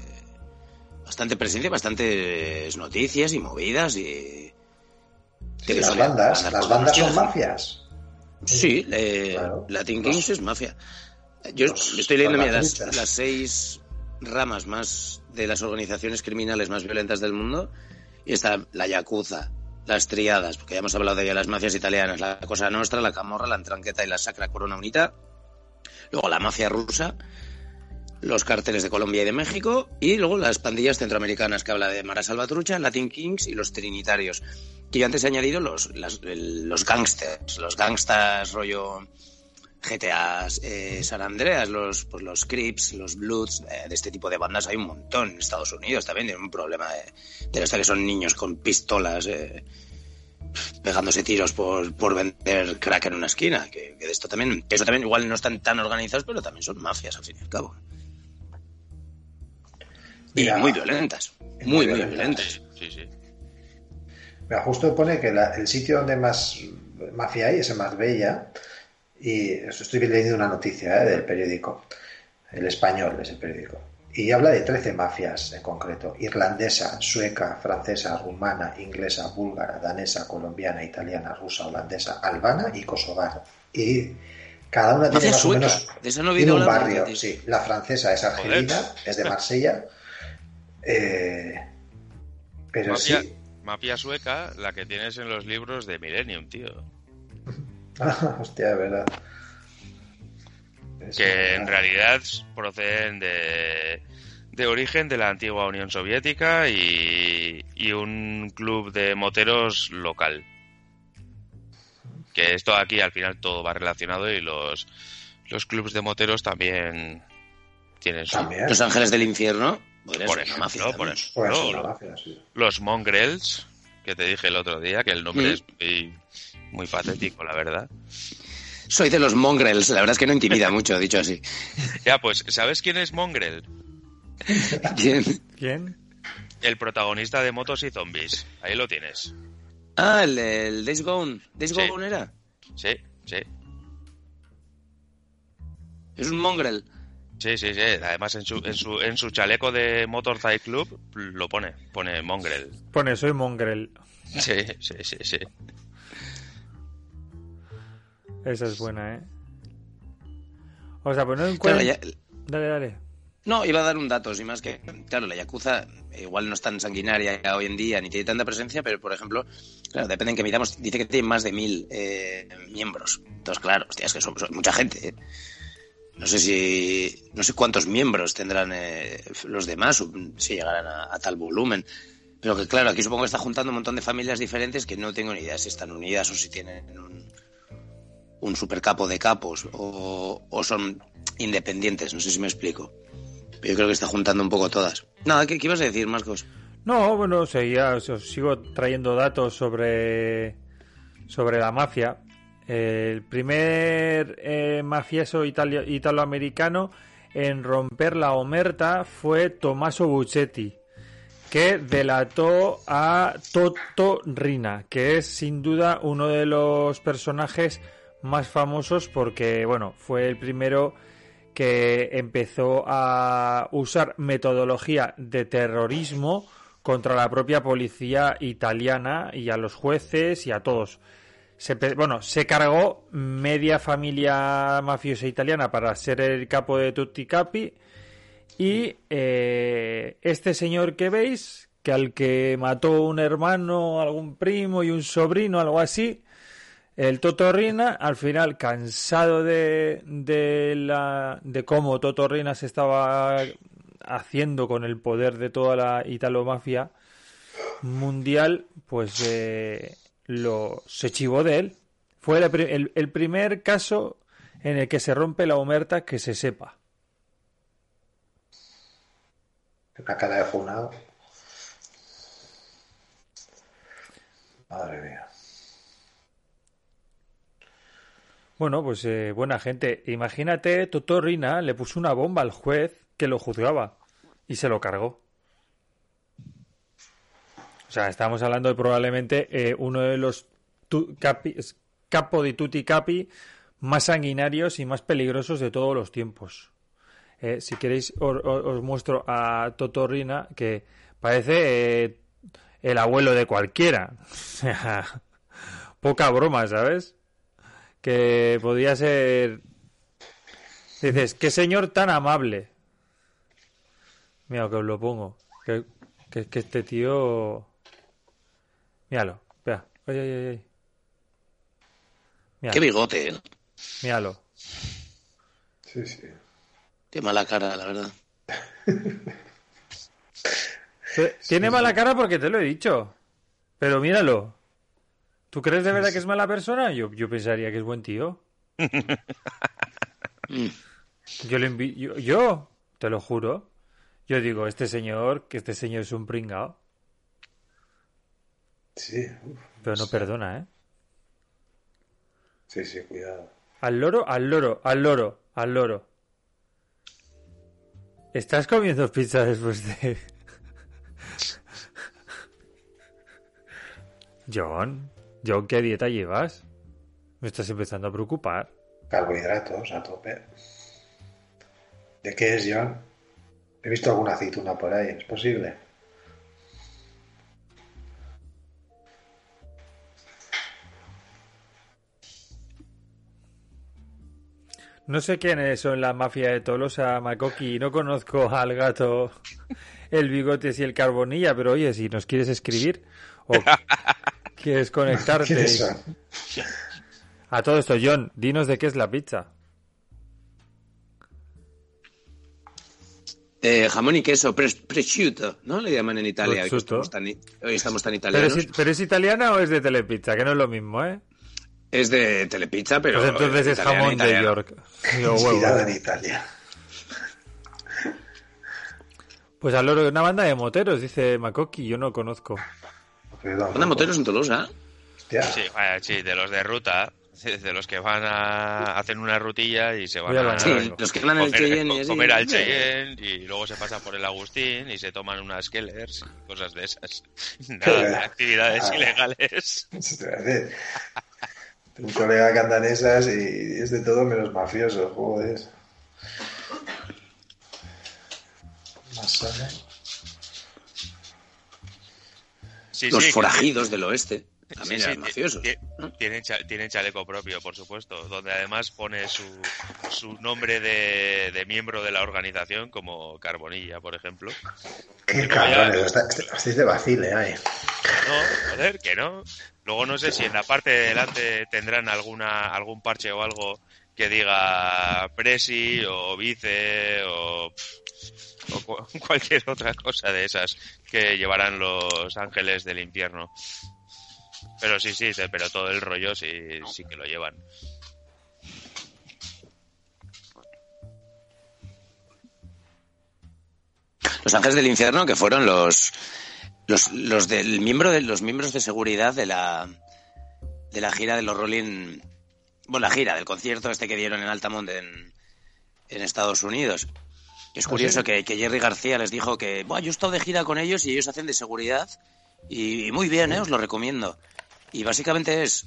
bastante presencia, bastantes noticias y movidas y... Sí, las bandas, las bandas son mafias. Sí, eh, Claro. Latin Los- Kings es mafia. Yo los estoy leyendo mira, las, las seis ramas más de las organizaciones criminales más violentas del mundo y está la Yakuza, las triadas, porque ya hemos hablado de las mafias italianas, la Cosa Nostra, la Camorra, la Entranqueta y la Sacra Corona Unita. Luego la mafia rusa, los cárteles de Colombia y de México y luego las pandillas centroamericanas que habla de Mara Salvatrucha, Latin Kings y los Trinitarios. Que yo antes he añadido los, las- los gangsters, los gangsters rollo GTA, eh, San Andreas, los, pues los Crips, los Bloods, eh, de este tipo de bandas hay un montón en Estados Unidos también, tienen un problema de, de hasta que son niños con pistolas eh, pegándose tiros por, por vender crack en una esquina, que, que de esto también, que eso también igual no están tan organizados, pero también son mafias al fin y al cabo. Y Mira, muy violentas, muy muy, violentas. violentas. Sí, sí. Mira, justo pone que la- el sitio donde más mafia hay es en Marbella. Y eso estoy leyendo una noticia ¿eh? del periódico. El español es el periódico. Y habla de 13 mafias en concreto. Irlandesa, sueca, francesa, rumana, inglesa, búlgara, danesa, colombiana, italiana, rusa, holandesa, albana y kosovar. Y Cada una tiene más o menos De eso no tiene un barrio. Sí, la francesa es argelina, es de Marsella. <laughs> Eh, pero Mafia, sí. mafia sueca, la que tienes en los libros de Millennium, tío. Ah, hostia, es verdad. Es Que verdad. en realidad proceden de, de origen de la antigua Unión Soviética y, y un club de moteros local. Que esto aquí al final todo va relacionado y los, los clubs de moteros también tienen su... También. Los Ángeles del Infierno. Por ejemplo, mafia por ejemplo, mafia, sí. los mongrels, que te dije el otro día, que el nombre Mm. es muy patético, la verdad. Soy de los mongrels. La verdad es que no intimida <laughs> mucho, dicho así. Ya, pues, ¿sabes quién es Mongrel? ¿Quién? ¿Quién? El protagonista de Motos y Zombies. Ahí lo tienes. Ah, el, el Days Gone. ¿Days Sí. Gone era? Sí, sí. Es un mongrel. Sí, sí, sí. Además, en su, en su, en su chaleco de Motorcycle Club lo pone. Pone Mongrel. Pone, soy Mongrel. Sí, sí, sí, sí. Esa es buena, ¿eh? O sea, pues no Claro, encuentro... ya- Dale, dale. No, iba a dar un dato, sin más que, claro, la Yakuza igual no es tan sanguinaria hoy en día, ni tiene tanta presencia, pero por ejemplo, claro, depende en que miramos, dice que tiene más de mil eh, miembros. Entonces, claro, hostia, es que son, son mucha gente. ¿eh? No sé si, no sé cuántos miembros tendrán eh, los demás, o si llegarán a, a tal volumen. Pero que claro, aquí supongo que está juntando un montón de familias diferentes que no tengo ni idea si están unidas o si tienen un, un supercapo de capos o, o son independientes, no sé si me explico. Pero yo creo que está juntando un poco todas. Nada, ¿qué, ibas a decir, Marcos? No, bueno, seguía, os sigo trayendo datos sobre, sobre la mafia. El primer eh, mafioso italoamericano en romper la omerta fue Tommaso Buccetti, que delató a Toto Rina, que es sin duda uno de los personajes más famosos porque, bueno, fue el primero que empezó a usar metodología de terrorismo contra la propia policía italiana y a los jueces y a todos. Se, bueno, se cargó media familia mafiosa italiana para ser el capo de tutti capi y eh, este señor que veis, que al que mató un hermano, algún primo y un sobrino, algo así, el Totorrina, al final, cansado de, de, la, de cómo Totorrina se estaba haciendo con el poder de toda la italomafia mundial, pues eh, lo, se chivó de él. Fue el, el- primer caso en el que se rompe la omerta que se sepa. Una cara de funado. Madre mía. Bueno, pues eh, buena gente. Imagínate, Totorrina le puso una bomba al juez que lo juzgaba y se lo cargó. O sea, estamos hablando de probablemente eh, uno de los tu- capi- capo di tutti capi más sanguinarios y más peligrosos de todos los tiempos. Eh, si queréis, os, os- muestro a Totorrina que parece eh, el abuelo de cualquiera. <laughs> Poca broma, ¿sabes? Que podía ser. Dices, qué señor tan amable. Mira, que os lo pongo. Que, que, que este tío. Míralo, vea. Ay, ay, ay, ay. Míralo, Qué bigote, ¿eh? míralo. Sí, sí. Qué mala cara, la verdad. Tiene mala cara porque te lo he dicho. Pero míralo. ¿Tú crees de verdad que es mala persona? Yo, yo pensaría que es buen tío. <laughs> Yo le envi- yo, yo, te lo juro. Yo digo, este señor, que este señor es un pringao. Sí, uf, Pero no perdona, ¿eh? sí, sí, cuidado. Al loro, al loro, al loro, al loro. ¿Estás comiendo pizza después de...? <laughs> John, John, ¿qué dieta llevas? Me estás empezando a preocupar. Carbohidratos a tope. ¿De qué es, John? He visto alguna aceituna por ahí, ¿es posible? No sé quiénes son la mafia de Tolosa, Makoki. No conozco al gato, el bigotes y el carbonilla, pero oye, si nos quieres escribir o <laughs> quieres conectarte. ¿Quiénes son? A todo esto, John, dinos de qué es la pizza. Eh, jamón y queso, pres- prosciutto, ¿no? Le llaman en Italia. que estamos tan hoy estamos tan ¿Pero italianos. es, pero es italiana o es de Telepizza? Que no es lo mismo, ¿eh? Es de Telepizza, pero. Pues entonces es italiano, jamón de. York. Inspirada en Italia. Pues al loro, una banda de moteros, dice Makoki, yo no conozco. Perdón, ¿Anda moteros en Tolosa? Hostia. Sí, vaya, sí, de los de ruta, de los que van a hacen una rutilla y se van a a. Sí, los que andan comer, Cheyenne y comer al Cheyenne y luego se pasan por el Agustín y se toman unas Kellers y cosas de esas. <laughs> Nada, de actividades Ah. ilegales. A un colega que anda en esas y es de todo menos mafioso, joder. Más sano. Sí, Los sí, que- forajidos del oeste. También sí, eran. Tienen, cha- tienen chaleco propio, por supuesto, donde además pone su, su nombre de, de miembro de la organización, como Carbonilla, por ejemplo. Qué cabrones, está- estáis de vacile, ay. No, joder, que no. Luego no sé si en la parte de delante tendrán alguna algún parche o algo que diga Presi o Vice o, o cu- <laughs> cualquier otra cosa de esas que llevarán los ángeles del infierno. Pero sí, sí, sí, pero todo el rollo sí, sí que lo llevan. Los ángeles del infierno, que fueron los. Los, los del miembro de los miembros de seguridad de la de la gira de los Rolling bueno la gira del concierto este que dieron en Altamont en, en Estados Unidos es curioso que, que Jerry García les dijo que Buah, yo he estado de gira con ellos y ellos hacen de seguridad y, y muy bien, ¿eh? os lo recomiendo. Y básicamente es,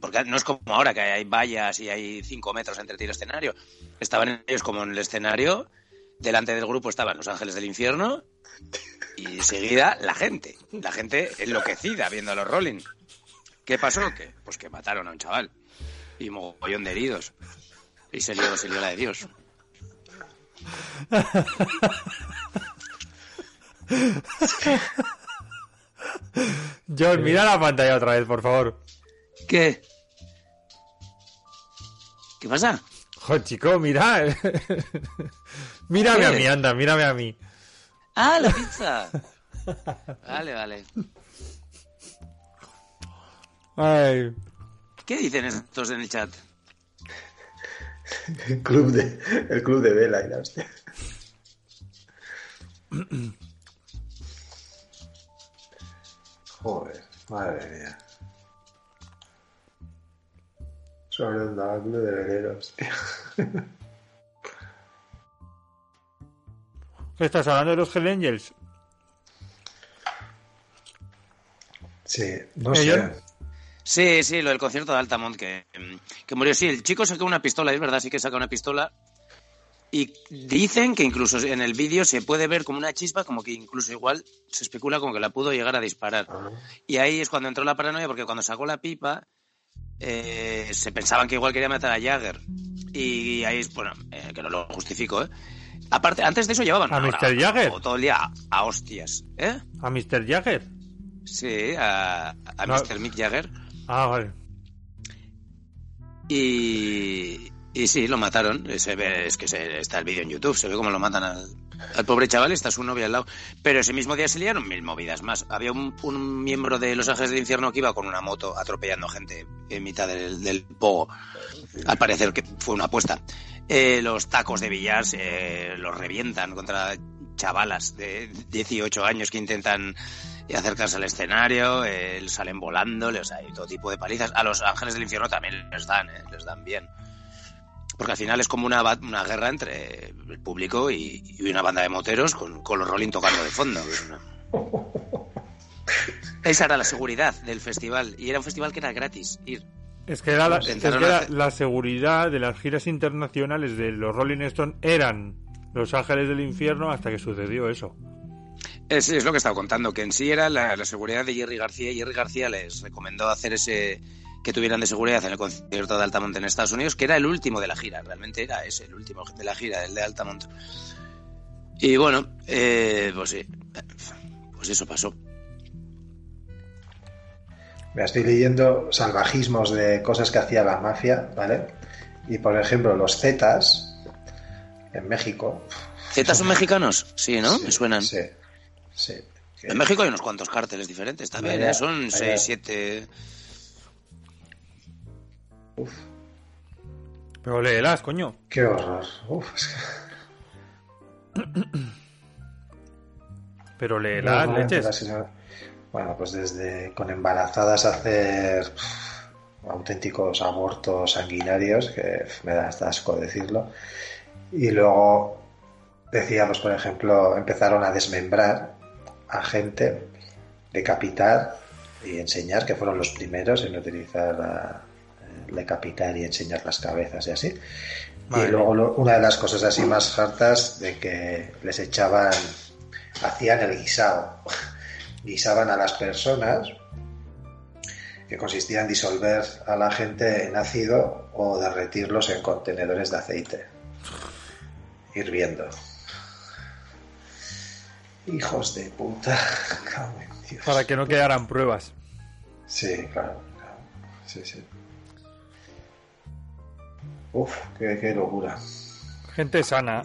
porque no es como ahora que hay vallas y hay cinco metros entre ti y el escenario. Estaban ellos como en el escenario, delante del grupo estaban los ángeles del infierno y enseguida la gente, la gente enloquecida viendo a los Rolling. ¿Qué pasó? ¿Qué? Pues que mataron a un chaval y mogollón de heridos. Y se lió, se lió la de Dios. <laughs> John, mira la pantalla otra vez, por favor. ¿Qué? ¿Qué pasa? Joder, chico, mira. <laughs> mírame a ¿Qué? mí, anda, mírame a mí. ¡Ah, la pizza! Vale, vale. Ay. ¿Qué dicen estos en el chat? El <laughs> club de, el club de vela y la hostia. Joder, madre mía. Sobre daba club de veleros, tío. ¿Qué estás hablando de los Hell Angels? Sí, no ¿Eh, sé. Sí, sí, lo del concierto de Altamont que, que murió. Sí, el chico sacó una pistola, es verdad, sí que saca una pistola. Y dicen que incluso en el vídeo se puede ver como una chispa, como que incluso igual se especula como que la pudo llegar a disparar. Ah, Y ahí es cuando entró la paranoia, porque cuando sacó la pipa, eh, se pensaban que igual quería matar a Jagger. Y ahí es, bueno, eh, que no lo justifico, ¿eh? Aparte, antes de eso llevaban ¿A Mr. Jagger? o todo el día a, a hostias, ¿eh? ¿A Mr. Jagger? Sí, a, a No. Mr. Mick Jagger. Ah, vale. Y, y sí, lo mataron. Se ve, es que está el vídeo en YouTube, se ve cómo lo matan al, al pobre chaval, está su novia al lado. Pero ese mismo día se liaron mil movidas más. Había un, un miembro de Los Ángeles del Infierno que iba con una moto atropellando gente en mitad del, del pogo. Al parecer que fue una apuesta. Eh, los tacos de billar se los revientan contra chavalas de 18 años que intentan acercarse al escenario, eh, salen volando, o sea, hay todo tipo de palizas. A los ángeles del infierno también les dan, eh, les dan bien. Porque al final es como una, una guerra entre el público y, y una banda de moteros con, con los Rolling tocando de fondo. <laughs> Esa era la seguridad del festival y era un festival que era gratis ir. Es que era, la, es que era hacer- la seguridad de las giras internacionales de los Rolling Stones eran los ángeles del infierno hasta que sucedió eso. Es, es lo que estaba contando, que en sí era la, la seguridad de Jerry García. y Jerry García les recomendó hacer ese, que tuvieran de seguridad en el concierto de Altamont en Estados Unidos, que era el último de la gira, realmente era ese, el último de la gira, el de Altamont. Y bueno, eh, pues sí, pues eso pasó. Me estoy leyendo salvajismos de cosas que hacía la mafia, ¿vale? Y por ejemplo, los Zetas en México. ¿Zetas son mexicanos? Sí, ¿no? Me suenan. Sí, sí. En México hay unos cuantos cárteles diferentes también, Vaya, ¿eh? son vaya. 6, 7. Uf, Pero léelas, coño. qué horror. Uf, es que- <clears throat> Pero léelas, No, leches. Bueno, pues desde con embarazadas hacer auténticos abortos sanguinarios, que me da hasta asco decirlo. Y luego decíamos, por ejemplo, empezaron a desmembrar a gente, decapitar y enseñar, que fueron los primeros en utilizar la- el decapitar y enseñar las cabezas y así. Madre y luego lo- una de las cosas así más hartas de que les echaban, hacían el guisado, <laughs> guisaban a las personas, que consistía en disolver a la gente en ácido o derretirlos en contenedores de aceite, hirviendo. Hijos de puta. <laughs> Dios. Para que no quedaran pruebas. Sí, claro. claro. Sí, sí. Uf, qué, qué locura. Gente sana.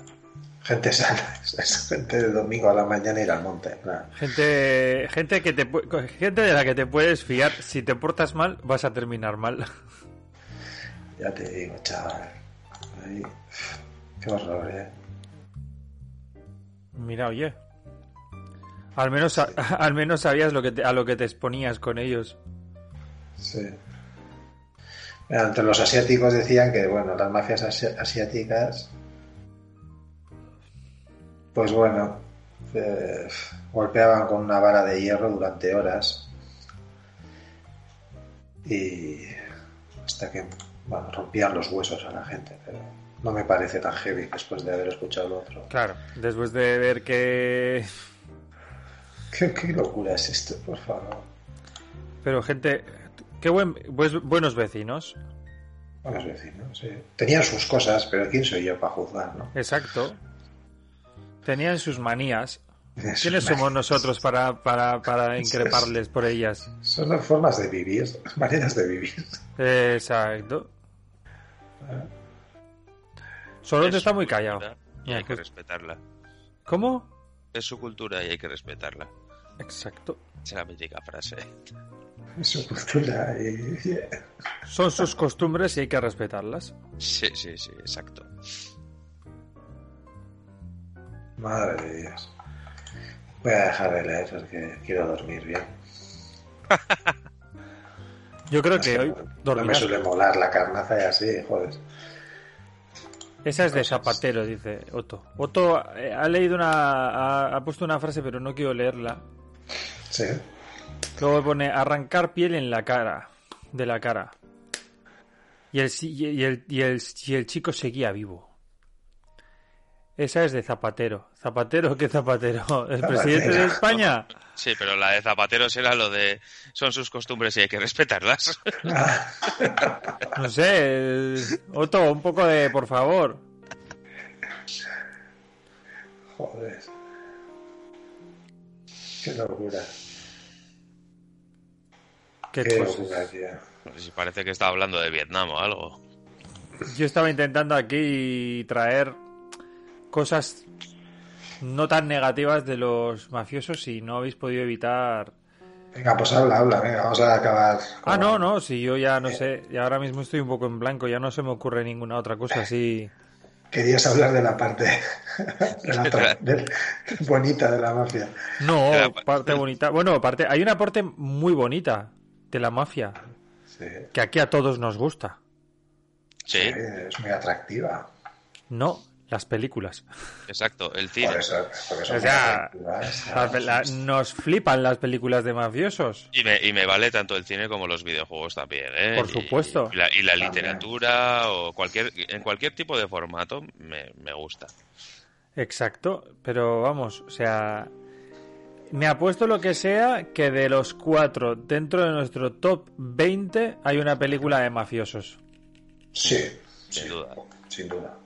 Gente sana, <laughs> es gente de domingo a la mañana ir al monte. nah. Gente, gente que te gente de la que te puedes fiar. Si te portas mal, vas a terminar mal. <laughs> Ya te digo, chaval. Ay, qué horror, eh. Mira, oye. Al menos, <laughs> al menos sabías lo que te- a lo que te exponías con ellos. Sí. Mira, entre los asiáticos decían que, bueno, las mafias asi- asiáticas, pues bueno, eh, golpeaban con una vara de hierro durante horas y hasta que, bueno, rompían los huesos a la gente, pero no me parece tan heavy después de haber escuchado lo otro. Claro, después de ver que... ¿Qué, qué locura es esto, por favor? Pero gente... Qué buen, pues, buenos vecinos. Buenos vecinos, sí. Tenían sus cosas, pero ¿quién soy yo para juzgar, no? Exacto. Tenían sus manías. Sus ¿Quiénes somos nosotros para, para, para <laughs> increparles por ellas? Son las formas de vivir, maneras de vivir. Exacto. Solo te Es está muy callado. Y hay que respetarla. ¿Cómo? Es su cultura y hay que respetarla. Exacto. Esa es la mítica frase. Su y... y- Son sus costumbres y hay que respetarlas. Sí, sí, sí, exacto. Madre de Dios. Voy a dejar de leer porque quiero dormir bien. <laughs> Yo creo que hoy no me dormirás. suele molar la carnaza y así, joder. Esa es de Zapatero, dice Otto. Otto eh, ha leído una. Ha, ha puesto una frase, pero no quiero leerla. Sí. Luego pone arrancar piel en la cara. De la cara. Y el, y el, y el, y el chico seguía vivo. Esa es de Zapatero. ¿Zapatero qué Zapatero? <laughs> ¿El presidente de Zapatero. España? Sí, pero la de zapateros era lo de son sus costumbres y hay que respetarlas. <laughs> No sé. Otto, un poco de. Por favor. Joder. Qué locura. Qué Qué locura, tío. No sé si parece que está hablando de Vietnam o algo. Yo estaba intentando aquí traer cosas no tan negativas de los mafiosos y no habéis podido evitar. Venga, pues habla, habla, venga, vamos a acabar. con- Ah, no, no, si yo ya no sé, y ahora mismo estoy un poco en blanco, ya no se me ocurre ninguna otra cosa así. Querías hablar de la parte <laughs> de la tra- de- bonita de la mafia. No, parte bonita. Bueno, parte, hay una parte muy bonita de la mafia Sí, que aquí a todos nos gusta. Sí, es muy atractiva. No, las películas. exacto, el cine. Por eso, porque son O sea, la- nos flipan las películas de mafiosos. Y me, y me vale tanto el cine como los videojuegos también, ¿eh? Por supuesto. Y, la, y la También. literatura o cualquier en cualquier tipo de formato me, me gusta. Exacto, pero vamos, o sea, Me apuesto lo que sea que de los cuatro dentro de nuestro top 20 hay una película de mafiosos. Sí, Sin sí, duda. Sin duda.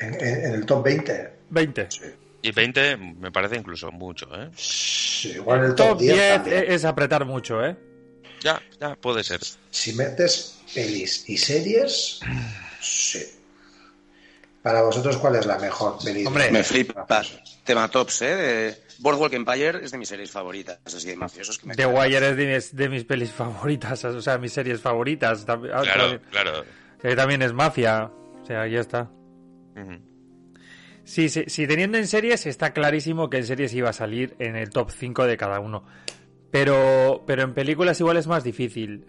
En, el top 20, 20. sí. Y 20 me parece incluso mucho, ¿eh? Sí, igual en el Top top 10 10 también. es apretar mucho, ¿eh? Ya, ya, puede ser. Si metes pelis y series, sí. Para vosotros, ¿cuál es la mejor peli? Hombre, Me mafiosos? flipa. Tema tops, ¿eh? De Boardwalk Empire es de mis series favoritas, así de mafiosos que me The Wire es de mis, de mis pelis favoritas, o sea, mis series favoritas. También, ah, Claro, también- claro. que también es mafia. O sea, ya está. Sí, sí, sí, teniendo en series, está clarísimo que en series iba a salir en el top 5 de cada uno. Pero, pero en películas igual es más difícil.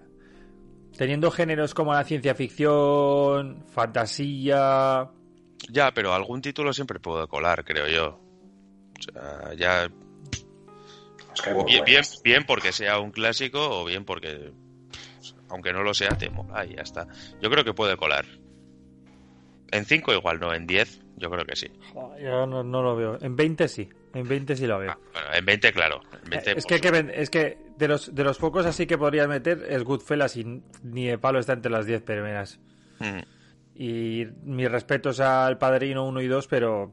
Teniendo géneros como la ciencia ficción, fantasía. Ya, pero algún título siempre puedo colar, creo yo. O sea, ya. Es que bien, bien, bien porque sea un clásico o bien porque. Aunque no lo sea, te mola y ya está. Yo creo que puede colar. En 5 igual, no, en 10 yo creo que sí. Yo no, no lo veo. En 20 sí. En 20 sí lo veo. Ah, bueno, en 20 claro. En 20, Eh, es, pues, que, ven- es que de los, de los pocos así que podrías meter es Goodfellas y ni de palo está entre las 10 primeras. mm, Y mis respetos al Padrino 1 y 2, pero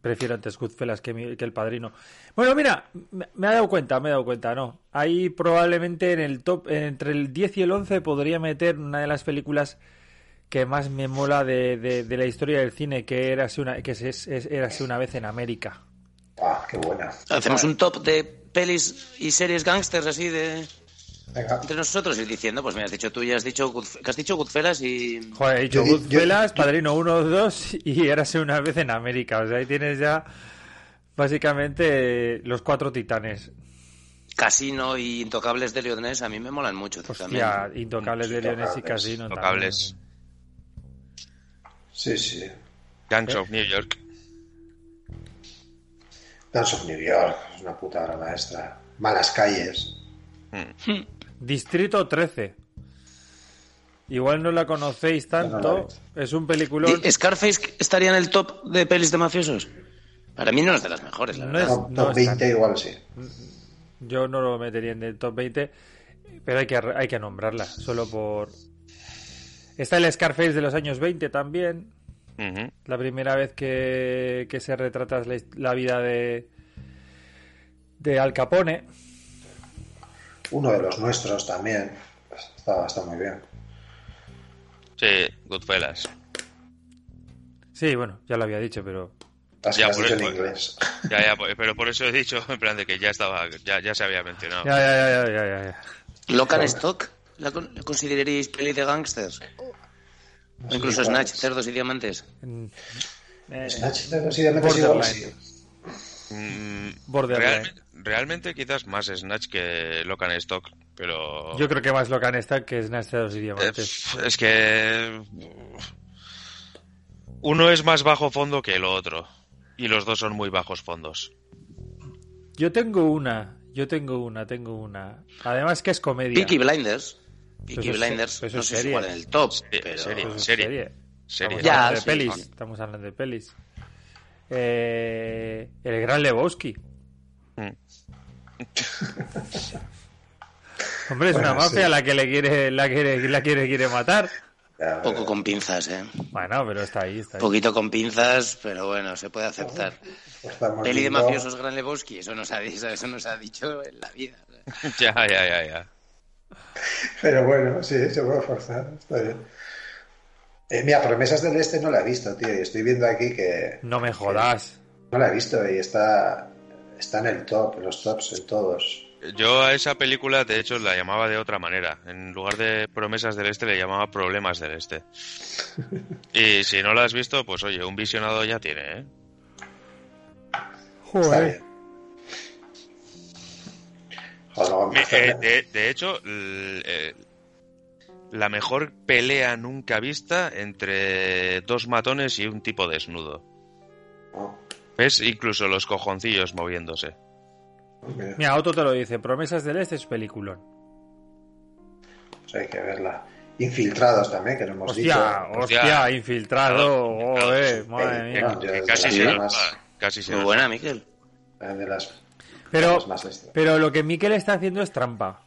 prefiero antes Goodfellas que, mi- que el Padrino. Bueno, mira, me, me he dado cuenta, me he dado cuenta, no. Ahí probablemente en el top, entre el 10 y el 11 podría meter una de las películas que más me mola de, de- de la historia del cine, que era una, que es, es- es- Érase una vez en América. Ah, qué buena. Hacemos un top de pelis y series gangsters así de Venga. entre nosotros y diciendo, pues me has dicho tú, ya has dicho, que has dicho Goodfellas y... Joder, he dicho Yo Goodfellas, yo- Padrino 1, 2 y Érase una vez en América. O sea, ahí tienes ya básicamente los cuatro titanes. Casino y Intocables de Leonés a mí me molan mucho también. Hostia, Intocables de Leones y Casino. Intocables. también. Sí, sí. Gangs of New York. Dance of New York, es una puta obra maestra. Malas calles. Mm. <laughs> Distrito 13. Igual no la conocéis tanto. Es un peliculón. ¿Y ¿Scarface estaría en el top de pelis de mafiosos? Para mí no es de las mejores, la No verdad. es- Top, no top está. 20 igual sí. Yo no lo metería en el top 20, pero hay que, hay que nombrarla. Solo por. Está el Scarface de los años 20 también. La primera vez que, que se retrata la, la vida de. de Al Capone. Uno de los nuestros también. Está, está muy bien. Sí, Goodfellas. Sí, bueno, ya lo había dicho, pero. Ya, por dicho en eso. inglés. <laughs> Ya, ya, pero por eso he dicho, en plan de que ya estaba, ya, ya se había mencionado. Ya, ya, ya, ya, ya, ya, ya. Locan Stock, ¿la, con- la consideraríais peli de gangsters? O incluso Sí, Snatch. Cerdos y Diamantes. Eh, Snatch de los idealmente igual. Mm, realmente, realmente quizás más Snatch que Locan Stock, pero... Yo creo que más Locan está que es Nasty dos Eh, Diamantes. pf, es que... Uno es más bajo fondo que el otro. Y los dos son muy bajos fondos. Yo tengo una, yo tengo una, tengo una. Además que es comedia. Peaky Blinders. Peaky Eso es- Blinders, eso no sé si igual en el top, Sí, pero... serie. Serie. serie. Serie. Estamos Ya, hablando de sí, pelis. Estamos hablando de pelis. Eh, el gran Lebowski. Mm. <laughs> Hombre, es Bueno, una mafia sí. la que le quiere, la quiere, la quiere, quiere matar. Ya, Poco con pinzas, ¿eh? Bueno, pero está ahí, está ahí. Poquito con pinzas, pero bueno, se puede aceptar. pues estamos Peli de viendo- mafiosos Gran Lebowski, eso nos ha, dicho- eso nos ha dicho en la vida. <laughs> ya, ya, ya, ya. Pero bueno, sí, se puede forzar. Está bien. Eh, mira, Promesas del Este no la he visto, tío. Y estoy viendo aquí que No me jodas. no la he visto y está, está en el top, en los tops, en todos. Yo a esa película, de hecho, la llamaba de otra manera. En lugar de Promesas del Este, le llamaba Problemas del Este. <laughs> Y si no la has visto, pues oye, un visionado ya tiene, ¿eh? Está Joder. Me- <laughs> empezó- eh, de, de hecho, eh, la mejor pelea nunca vista entre dos matones y un tipo desnudo. Oh, ¿Ves? Incluso los cojoncillos moviéndose. mira, Mira, Otto te lo dice. Promesas del Este es peliculón. pues hay que verla. Infiltrados también, que no hemos Hostia, dicho. hostia, Hostia. infiltrado. Joder, madre Eh, mía. que casi se nos llamas- va. Casi se Muy buena, Miquel. Eh, de las Pero, más pero lo que Miquel está haciendo es trampa.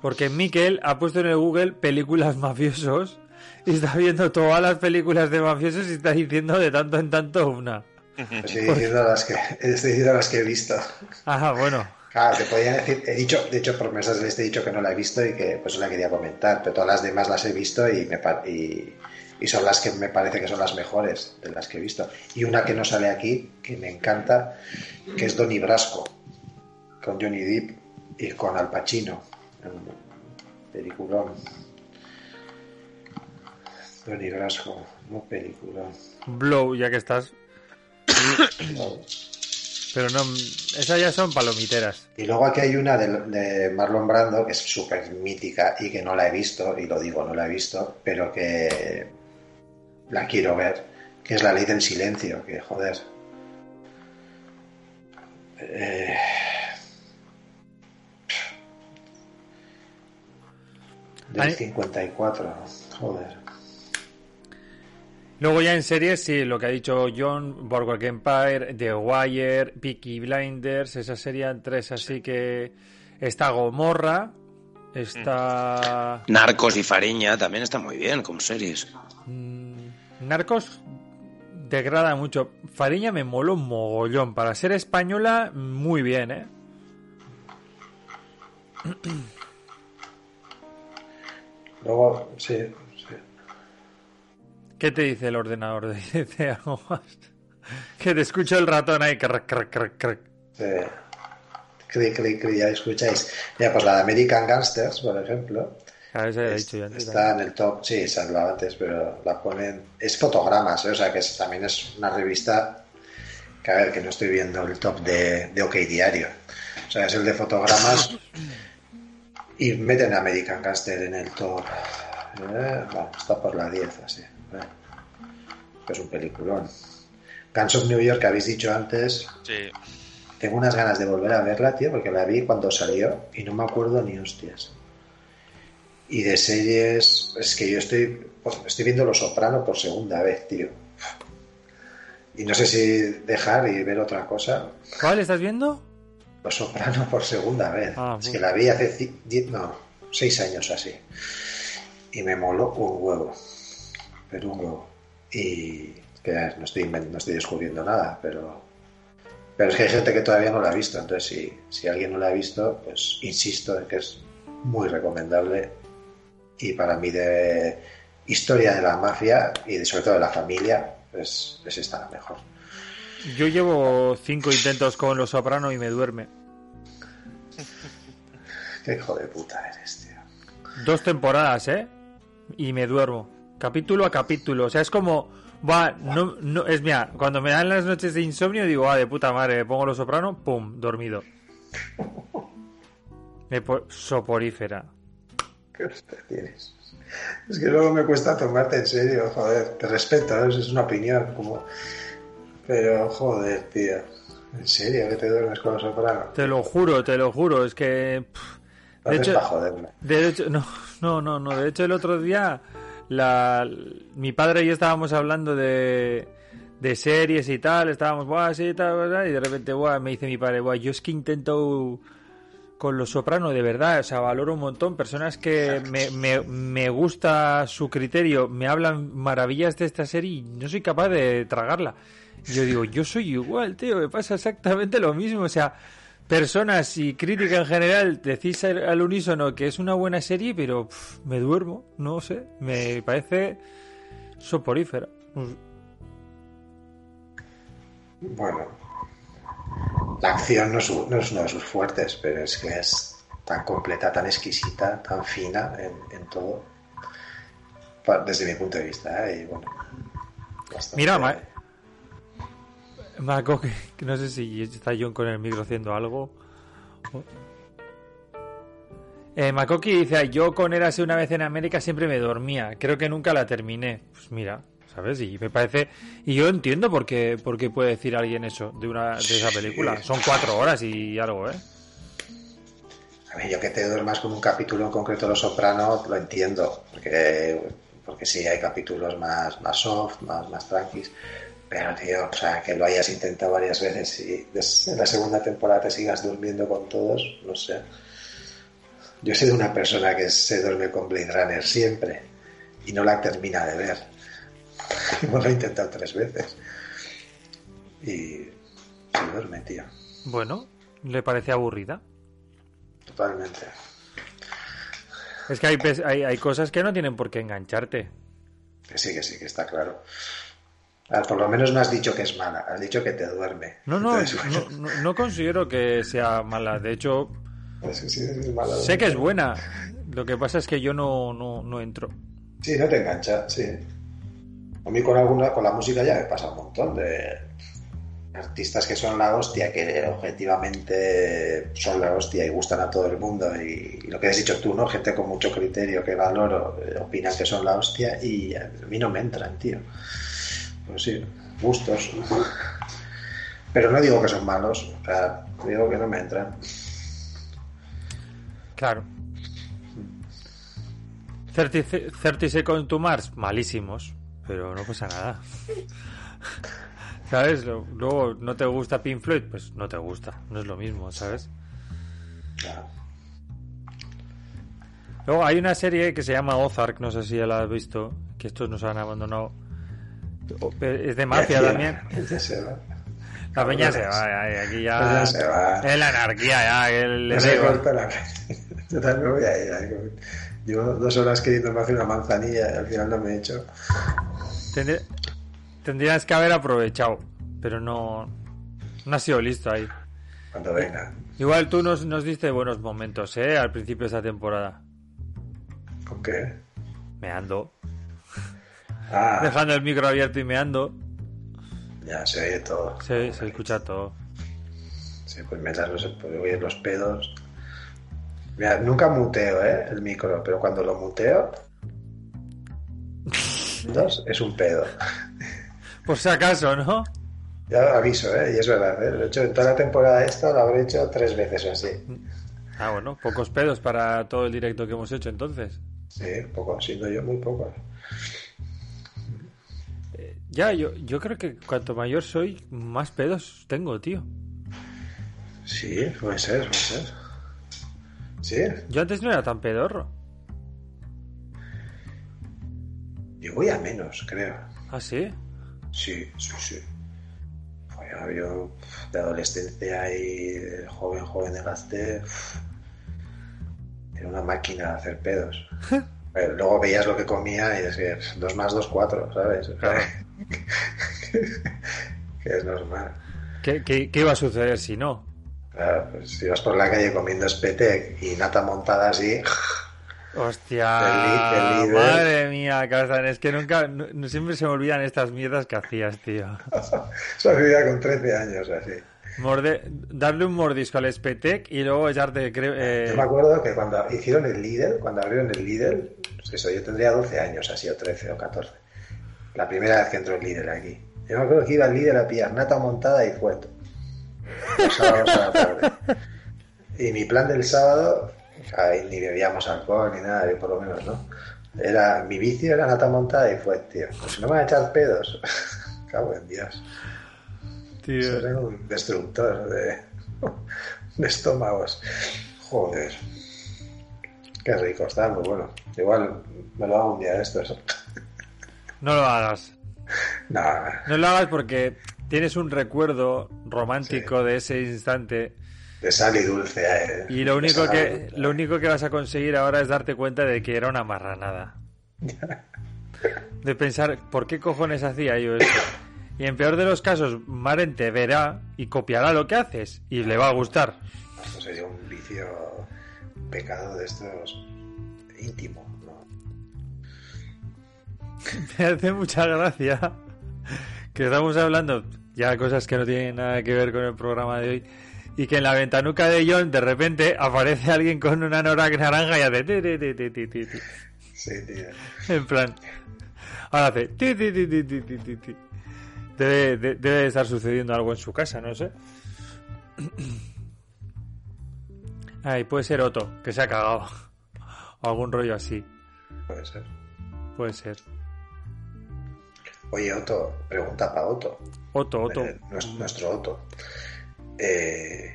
Porque Miquel ha puesto en el Google películas mafiosos y está viendo todas las películas de mafiosos y está diciendo de tanto en tanto una. Estoy diciendo las que, estoy diciendo las que he visto. Ah, bueno. Claro, te podía decir, he dicho, de hecho, por mensajes les he dicho que no la he visto y que pues la quería comentar, pero todas las demás las he visto y, me, y son las que me parece que son las mejores de las que he visto. Y una que no sale aquí, que me encanta, que es Donnie Brasco, con Johnny Depp y con Al Pacino. Un Peliculón. Donnie Brasco, no peliculón. Blow, ya que estás. Pero no, esas ya son palomiteras. Y luego aquí hay una de, de Marlon Brando que es súper mítica y que no la he visto, y lo digo, no la he visto, pero que la quiero ver, que es La Ley del Silencio, que joder. Eh, del Ay. 54, joder. Luego ya en series, sí, lo que ha dicho John, Boardwalk Empire, The Wire, Peaky Blinders, esas serían tres así que... Está Gomorra, está... Narcos y Fariña también está muy bien como series. mm, Narcos degrada mucho. Fariña me moló un mogollón. Para ser española, muy bien, ¿eh? <clears throat> Luego, sí, sí. ¿Qué te dice el ordenador? <laughs> ¿Dice algo más? Que te escucho el ratón ahí. crac, crac, crac, crac. Eh, clic, clic, clic, ya escucháis. Mira, pues la de American Gangsters, por ejemplo, A ver si había es- dicho yo antes. está en el top, sí, se ha hablado antes, pero la ponen, es fotogramas, ¿eh? o sea que es- también es una revista que a ver, que no estoy viendo el top de, de OK Diario, o sea, es el de fotogramas <laughs> y meten a American Gangster en el top, Eh, bueno, está por la 10, así, eh. es un peliculón. Guns of New York que habéis dicho antes, Sí. tengo unas ganas de volver a verla, tío, porque la vi cuando salió y no me acuerdo ni hostias. Y de series, es que yo estoy, pues, estoy viendo Los Soprano por segunda vez, tío. Y no sé si dejar y ver otra cosa. ¿Cuál estás viendo? Los Soprano por segunda vez. Ah, es que la vi hace, ci- die- no, seis años así. Y me moló un huevo. Pero un huevo. Y que no estoy, no estoy descubriendo nada, pero pero es que hay gente que todavía no la ha visto, entonces si, si alguien no la ha visto, pues insisto en que es muy recomendable y para mí de historia de la mafia y de, sobre todo de la familia, pues es esta la mejor. Yo llevo cinco intentos con Los Soprano y me duerme. <laughs> Qué hijo de puta eres, tío. Dos temporadas, ¿eh? Y me duermo. Capítulo a capítulo. O sea, es como... Va, no, no, es mía, cuando me dan las noches de insomnio digo, ah, de puta madre, me pongo Los Soprano, pum, dormido. <laughs> Me po- soporífera. ¿Qué tienes? Es que luego me cuesta tomarte en serio, joder. Te respeto, ¿eh? es una opinión, como... Pero, joder, tío. ¿En serio que te duermes con los sopranos? Te lo juro, te lo juro, es que... pff, de hecho, joderme. De hecho, no, no, no, no. De hecho, el otro día, la, mi padre y yo estábamos hablando de, de series y tal. Estábamos, buah, sí, tal, ¿verdad? Y de repente, buah, me dice mi padre, buah, yo es que intento con Los Soprano, de verdad, o sea, valoro un montón. Personas que me, me, me gusta su criterio, me hablan maravillas de esta serie y no soy capaz de tragarla. Yo digo, yo soy igual, tío, me pasa exactamente lo mismo. O sea, personas y crítica en general decís al, al unísono que es una buena serie, pero pff, me duermo, no sé, me parece soporífera. Bueno, la acción no es, no es uno de sus fuertes, pero es que es tan completa, tan exquisita, tan fina en, en todo, desde mi punto de vista. ¿eh? Y bueno, Mira, Ma- Marco, que, que no sé si está John con el micro haciendo algo. Eh, Makoki dice, yo con Érase una vez en América siempre me dormía, creo que nunca la terminé. Pues mira, ¿sabes? Y me parece... Y yo entiendo por qué, por qué puede decir alguien eso de, una, de esa película. Son cuatro horas y algo, ¿eh? A ver, yo que te duermas con un capítulo en concreto de Los Soprano, lo entiendo, porque, porque sí hay capítulos más, más soft, más, más tranquis, Pero, tío, o sea, que lo hayas intentado varias veces y en la segunda temporada te sigas durmiendo con todos, no sé. Yo he sido una persona que se duerme con Blade Runner siempre y no la termina de ver. <laughs> Hemos lo he intentado tres veces. Y se duerme, tío. Bueno, ¿le parece aburrida? Totalmente. Es que hay, hay, hay cosas que no tienen por qué engancharte. Que sí, que sí, que está claro. Ah, por lo menos no has dicho que es mala, has dicho que te duerme. No, no, Entonces, bueno, no, no- no considero que sea mala. De hecho, es que sí, es mala. sé que es buena. Lo que pasa es que yo no, no, no entro. Sí, no te engancha, sí. A mí con alguna, con la música ya me pasa un montón de artistas que son la hostia, que objetivamente son la hostia y gustan a todo el mundo. Y, lo que has dicho tú, ¿no? Gente con mucho criterio que valoro, eh, opinan que son la hostia y a mí no me entran, tío. Pues sí, gustos. Pero no digo que son malos, o sea, digo que no me entran. Claro. 30, 30 Seconds to Mars, malísimos. Pero no pasa nada. ¿Sabes? Luego, ¿no te gusta Pink Floyd? Pues no te gusta. No es lo mismo, ¿sabes? Claro. Luego hay una serie que se llama Ozark, no sé si ya la has visto, que estos nos han abandonado. Pero Es de mafia también. Ya se va. La peña se va, ay, aquí ya... Se va. Es la anarquía, ya. El, No se corta la Yo <laughs> también voy a ir. ahí. Llevo dos horas queriendo hacer una manzanilla y al final no me he hecho. Tendrí- Tendrías que haber aprovechado, pero no, no has sido listo ahí. Cuando venga. Igual tú nos, nos diste buenos momentos, ¿eh? Al principio de esta temporada. ¿Con qué? Me ando. Ah, Dejando el micro abierto y me ando. ya se oye todo. Se, se escucha todo. Sí, pues mientras no se puede oír los pedos. Mira, nunca muteo, ¿eh? El micro, pero cuando lo muteo. Dos, es un pedo. Por si acaso, ¿no? Ya aviso, ¿eh? Y es verdad, ¿eh? Lo he hecho en toda la temporada esta, lo habré hecho tres veces o así. Ah, bueno, pocos pedos para todo el directo que hemos hecho entonces. Sí, poco, siendo yo muy poco. Ya, yo, yo creo que cuanto mayor soy, más pedos tengo, tío. Sí, puede ser, puede ser. Sí, Yo antes no era tan pedorro. Yo voy a menos, creo. ¿Ah, sí? Sí, sí, sí. Joder, yo de adolescencia y de joven, joven de gasté. Era una máquina de hacer pedos. <laughs> Pero luego veías lo que comía y decías, dos más dos, cuatro, ¿sabes? Claro. <laughs> que es normal. ¿Qué, qué, qué iba a suceder si no? Claro, pues si vas por la calle comiendo espetec y nata montada así, <laughs> Hostia, El el líder. madre mía, Kazan, es que nunca, no, siempre se me olvidan estas mierdas que hacías, tío. <laughs> eso hacía con 13 años así. Morde- darle un mordisco al Spetec y luego echarte, eh, Yo me acuerdo que cuando hicieron el Lidl, cuando abrieron el Lidl, pues eso, yo tendría 12 años, así, o 13 o 14. La primera vez que entró el Lidl aquí. Yo me acuerdo que iba al Lidl a pillar nata montada y fuet. Los <laughs> sábados a la tarde. Y mi plan del sábado, ahí ni bebíamos alcohol ni nada, yo por lo menos, ¿no? Era, mi vicio era nata montada y fuet, tío. Pues si no me van a echar pedos. <laughs> Cago en Dios. tío. Era un destructor de, <laughs> de estómagos. Joder. Qué rico, está muy bueno. Igual me lo hago un día de estos. <laughs> No lo hagas. Nada, No lo hagas porque tienes un recuerdo romántico de ese instante de sal y dulce. eh. y lo único que lo único que vas a conseguir ahora es darte cuenta de que era una marranada. De pensar, ¿por qué cojones hacía yo esto? Y en peor de los casos, Maren te verá y copiará lo que haces y le va a gustar. No sé, un vicio, un pecado de estos íntimo. ¿no? <laughs> Me hace mucha gracia que estamos hablando ya de cosas que no tienen nada que ver con el programa de hoy y que en la ventanuca de John de repente aparece alguien con una anorak naranja y hace. Sí, tío. en plan ahora hace. Debe, de- debe estar sucediendo algo en su casa, no sé. Ay, puede ser Otto, que se ha cagado. O algún rollo así. Puede ser. Puede ser. Oye, Otto, pregunta para Otto. Otto, Otto. Eh, nues- nuestro Otto. Eh,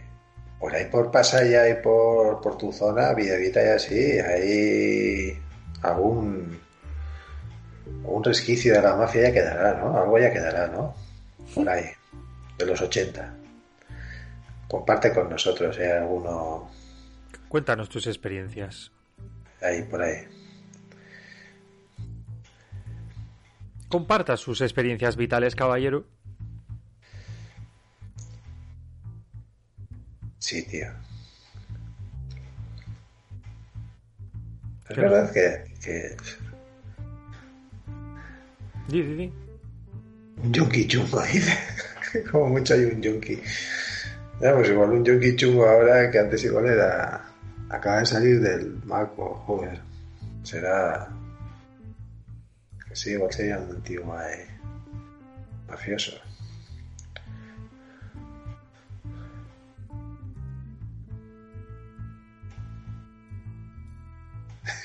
por ahí por Pasaya y por, por tu zona, Villavita y así, hay algún un resquicio de la mafia ya quedará, ¿no? Algo ya quedará, ¿no? Por ahí, de los 80. Comparte con nosotros, ¿eh? Alguno Cuéntanos tus experiencias. ahí, por ahí. Comparta sus experiencias vitales, caballero. Sí, tío. Es verdad que, que Di, di, di. un yunqui chungo, dice. <laughs> Como mucho hay un yunqui. Ya, pues igual un yunqui chungo ahora que antes igual era. Acaba de salir del Maco, joder. Será. Que sí, igual sería un más, eh, mafioso.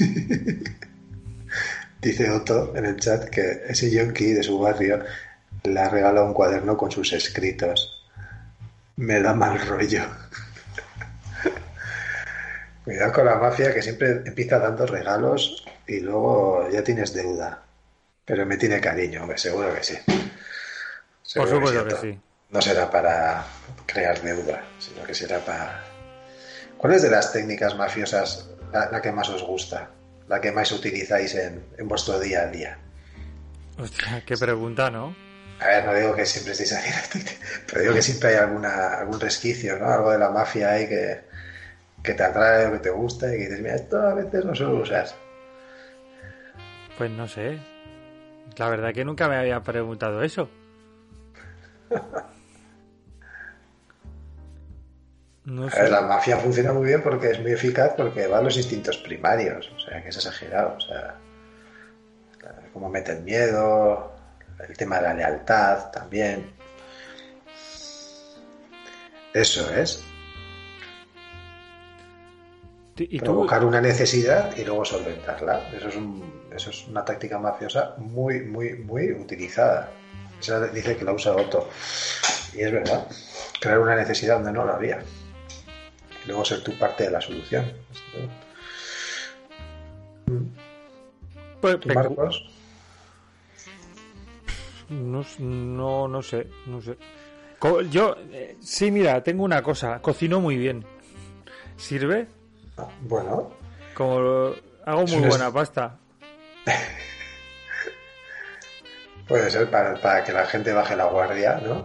<laughs> Dice Otto en el chat que ese yonki de su barrio le ha regalado un cuaderno con sus escritos. Me da mal rollo. <laughs> Cuidado con la mafia que siempre empieza dando regalos y luego ya tienes deuda. Pero me tiene cariño, hombre, seguro que sí. Por supuesto que sí. No será para crear deuda, sino que será para... ¿Cuál es de las técnicas mafiosas la, la que más os gusta? La que más utilizáis en, en vuestro día a día. Hostia, qué pregunta, ¿no? A ver, no digo que siempre estéis haciendo, <laughs> pero digo que siempre hay alguna, algún resquicio, ¿no? Algo de la mafia ahí que, que te atrae o que te gusta y que dices, mira, esto a veces no suelo usar. Pues no sé. La verdad que nunca me había preguntado eso. <laughs> No A sé. ver, la mafia funciona muy bien porque es muy eficaz porque va a los instintos primarios, o sea, que es exagerado, o sea, cómo mete el miedo, el tema de la lealtad también. Eso es, ¿Y tú? provocar una necesidad y luego solventarla. Eso es, un- eso es una táctica mafiosa muy, muy, muy utilizada. Esa dice que la usa Otto. Y es verdad, crear una necesidad donde no la había. Luego ser tú parte de la solución. Pues, ¿Tú, pecu- Marcos? No, no, no sé, no sé. Yo, eh, sí, mira, tengo una cosa. Cocino muy bien. ¿Sirve? Ah, Bueno, Como lo- hago muy buena pasta. <laughs> puede ser para, para que la gente baje la guardia, ¿no?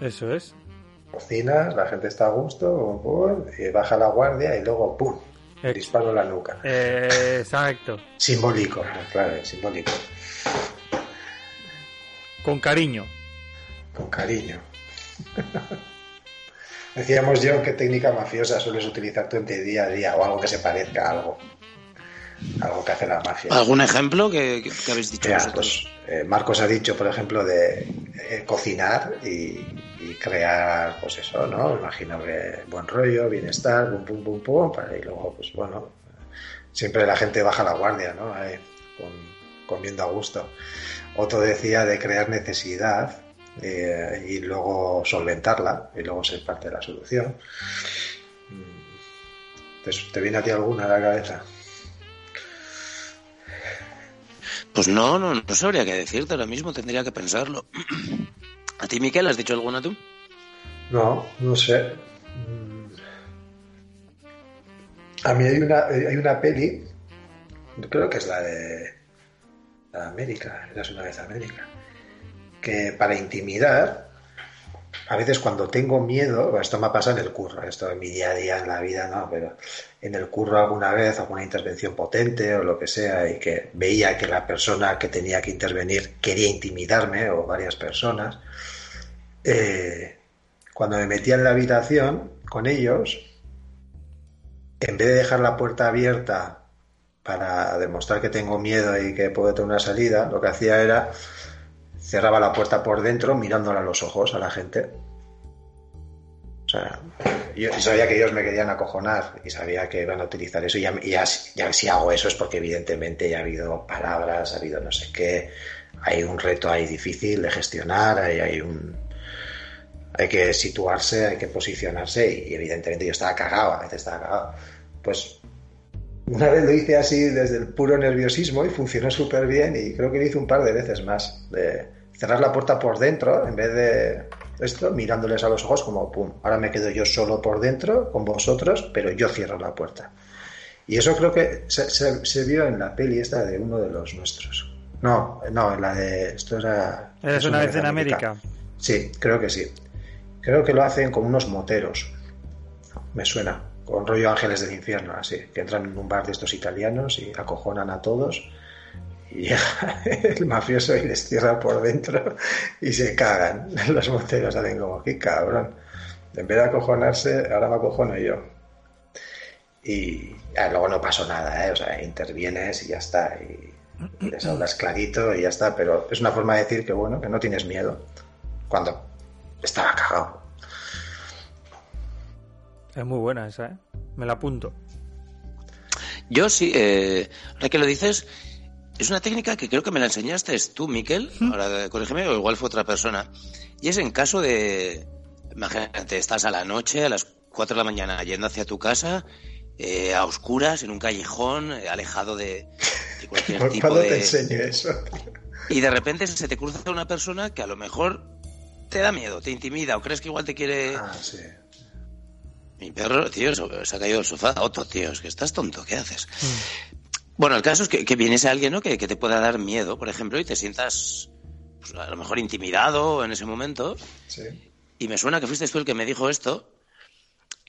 Eso es. Cocinas, la gente está a gusto, pum, y baja la guardia y luego ¡pum! Ex- Disparo en la nuca. Eh, exacto. Simbólico, claro, simbólico. Con cariño. Con cariño. <laughs> Decíamos yo qué técnica mafiosa sueles utilizar tú en tu día a día o algo que se parezca a algo. Algo que hace la mafia. ¿Algún ejemplo que, que- que habéis dicho vosotros? pues, eh, Marcos ha dicho, por ejemplo, de eh, cocinar y, y crear, pues eso, ¿no? Imagino que buen rollo, bienestar, pum, pum, pum, pum, para- y luego, pues bueno, siempre la gente baja la guardia, ¿no? Con- comiendo a gusto. Otro decía de crear necesidad eh, y luego solventarla y luego ser parte de la solución. Mm. ¿Te, te viene a ti alguna a la cabeza? Pues no, no, no sabría qué decirte ahora mismo, tendría que pensarlo. <clears throat> ¿A ti, Miquel, has dicho alguna tú? No, no sé. A mí hay una, hay una peli, creo que es la de la América, Eras una vez América, que para intimidar, a veces cuando tengo miedo, esto me ha pasado en el curro, esto en mi día a día en la vida, no, pero en el curro alguna vez, alguna intervención potente o lo que sea, y que veía que la persona que tenía que intervenir quería intimidarme, o varias personas, eh, cuando me metía en la habitación con ellos, en vez de dejar la puerta abierta para demostrar que tengo miedo y que puedo tener una salida, lo que hacía era cerraba la puerta por dentro mirándola a los ojos a la gente. O sea, yo sabía que ellos me querían acojonar y sabía que iban a utilizar eso. Y ya, si hago eso es porque evidentemente ya ha habido palabras, ha habido no sé qué, hay un reto ahí difícil de gestionar, hay, hay un hay que situarse, hay que posicionarse y, evidentemente yo estaba cagado, a veces estaba cagado. Pues una vez lo hice así desde el puro nerviosismo y funcionó súper bien y creo que lo hice un par de veces más, de cerrar la puerta por dentro en vez de esto, mirándoles a los ojos como, pum, ahora me quedo yo solo por dentro con vosotros, pero yo cierro la puerta. Y eso creo que se, se, vio en la peli esta de uno de los nuestros. No, no, en la de... Esto era... ¿Eres una, vez en América? Sí, creo que sí. Creo que lo hacen con unos moteros. Me suena. Con rollo ángeles del infierno, así. Que entran en un bar de estos italianos y acojonan a todos. Y llega <laughs> el mafioso y les cierra por dentro y se cagan. <laughs> Los moteros hacen como, qué cabrón. En vez de acojonarse, ahora me acojono yo. Y luego no pasó nada, ¿eh? O sea, intervienes y ya está. Y, y les hablas clarito y ya está. Pero es una forma de decir que, bueno, que no tienes miedo. Cuando estaba cagado. Es muy buena esa, ¿eh? Me la apunto. Yo sí, eh, ahora que lo dices, es una técnica que creo que me la enseñaste es tú, Miquel. Ahora corrígeme, o igual fue otra persona. Y es en caso de. Imagínate, estás a la noche, a las 4 de la mañana, yendo hacia tu casa, eh, a oscuras, en un callejón, eh, alejado de, cualquier <laughs> tipo de. te enseño eso? <laughs> Y de repente se te cruza una persona que a lo mejor te da miedo, te intimida o crees que igual te quiere. Ah, sí. Mi perro, tío, se ha caído del sofá. Otro, tío, es que estás tonto, ¿qué haces? Mm. Bueno, el caso es que, que vienes a alguien ¿no? que, te pueda dar miedo, por ejemplo, y te sientas pues, a lo mejor intimidado en ese momento. Sí. Y me suena que fuiste tú el que me dijo esto,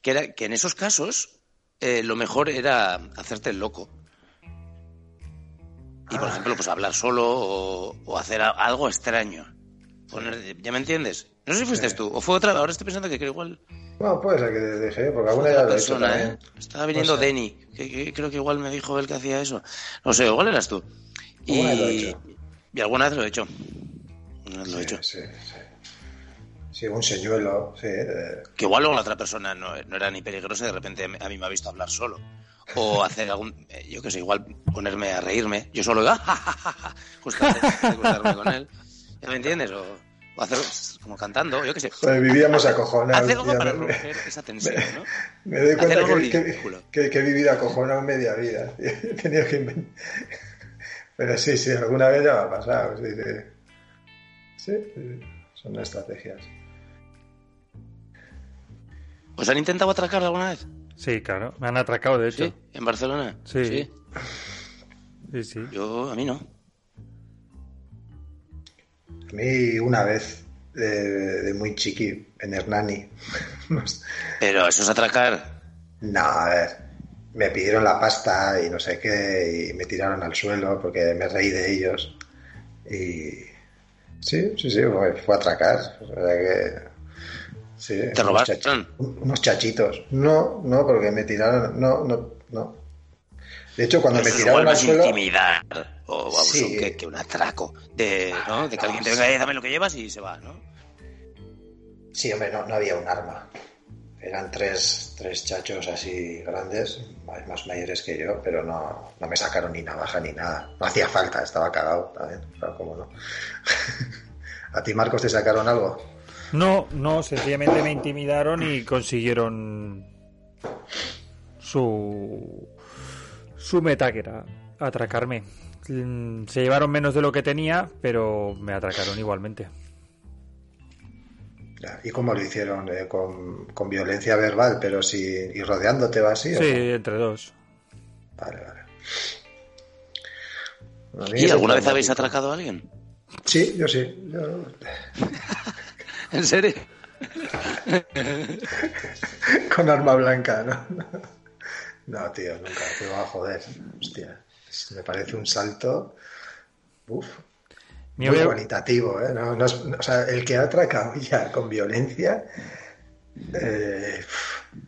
que, era, que en esos casos eh, lo mejor era hacerte el loco. Y, por ah. ejemplo, pues hablar solo o hacer algo extraño ¿Ya me entiendes? No sé si fuiste tú, o fue otra. Ahora estoy pensando que creo igual. Bueno, puede ser que dejé, porque alguna ya lo he hecho también. ¿eh? Estaba viniendo Denny, que, creo que igual me dijo él que hacía eso. No sé, igual eras tú. Y, y alguna vez lo he hecho. Una vez lo he hecho. Sí, sí. Sí, un señuelo, sí. Que igual luego la otra persona no, no, era ni peligrosa y de repente a mí me ha visto hablar solo. O hacer algún, eh, yo qué sé, igual ponerme a reírme. Yo solo, ¡ah, Justamente, con él. ¿Ya me entiendes? O, hacer como cantando, yo qué sé. vivíamos acojonados. Hacer algo para romper esa tensión, ¿no? Me doy cuenta que, que, he vivido acojonado media vida. He <laughs> tenido que inventar. <laughs> Pero sí, sí, alguna vez ya me ha pasado. Sí, sí, son estrategias. ¿Os han intentado atracar alguna vez? Sí, claro, me han atracado, de hecho. ¿Sí? ¿En Barcelona? Sí. Sí, sí. sí. Yo, a mí no. A mí una vez, de, muy chiqui, en Hernani. <laughs> Pero eso es atracar. No, a ver, me pidieron la pasta y no sé qué, y me tiraron al suelo porque me reí de ellos. Y sí, sí, sí, fue, atracar. O sea que... Sí, ¿Te robaron? unos chachitos. No, no, porque me tiraron. No, no, no. De hecho, cuando me tiraron al suelo. intimidar o vamos, que, un atraco. De, ¿no? de que alguien te venga y dame lo que llevas y se va, ¿no? Sí, hombre, no, no había un arma. Eran tres, tres chachos así grandes, más mayores que yo, pero no, no me sacaron ni navaja ni nada. No hacía falta, estaba cagado también, claro, cómo no. <laughs> ¿A ti, Marcos, te sacaron algo? No, no, sencillamente me intimidaron y consiguieron su su meta, que era atracarme. Mm, se llevaron menos de lo que tenía, pero me atracaron igualmente. ¿Y cómo lo hicieron? Eh, con, violencia verbal, pero si. ¿Y rodeándote va así? Sí, entre dos. Vale, vale. ¿Y alguna vez habéis atracado a alguien? Sí, yo sí. <laughs> ¿En serio? <laughs> con arma blanca, ¿no? <laughs> No, tío, nunca. Te va a joder. Hostia. Me parece un salto. Uf. Muy cualitativo, ¿eh? No, o sea, el que ha atracado ya con violencia. Eh,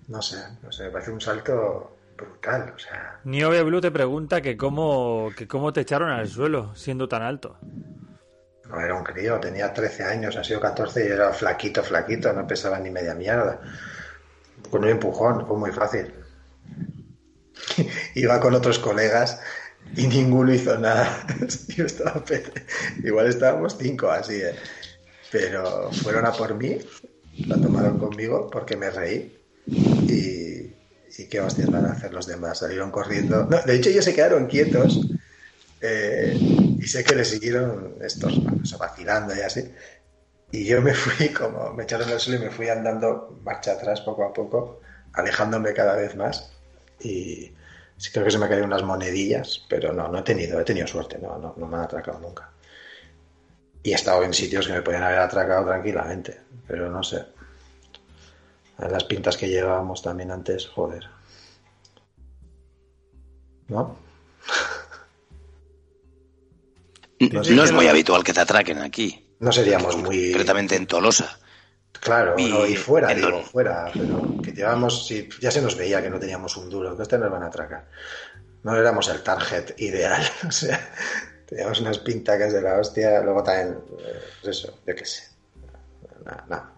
no sé, no sé, me parece un salto brutal. O sea. Niobe Blue te pregunta que cómo, que cómo te echaron al suelo siendo tan alto. No, era un crío, tenía 13 años, ha sido 14 y era flaquito, flaquito, no pesaba ni media mierda. Con un empujón, fue muy fácil. <laughs> iba con otros colegas y ninguno hizo nada. <laughs> Igual estábamos cinco así, ¿eh? Pero fueron a por mí, la tomaron conmigo porque me reí y, y qué hostias van a hacer los demás. Salieron corriendo. No, de hecho, ellos se quedaron quietos eh, y sé que le siguieron estos vacilando y así. Y yo me fui como, me echaron el suelo y me fui andando marcha atrás poco a poco, alejándome cada vez más. Y sí creo que se me caído unas monedillas, pero no, no he tenido, he tenido suerte, no, no, no me han atracado nunca. Y he estado en sitios que me podían haber atracado tranquilamente, pero no sé. Las pintas que llevábamos también antes, joder. ¿No? No, es muy habitual que te atraquen aquí. No seríamos muy. Concretamente en Tolosa. Claro, y, fuera, digo, fuera, pero que llevamos, si ya se nos veía que no teníamos un duro, que ustedes nos van a atracar. No éramos el target ideal, <laughs> o sea, teníamos unas pintacas de la hostia, luego también, pues eso, yo qué sé. Nada, nada.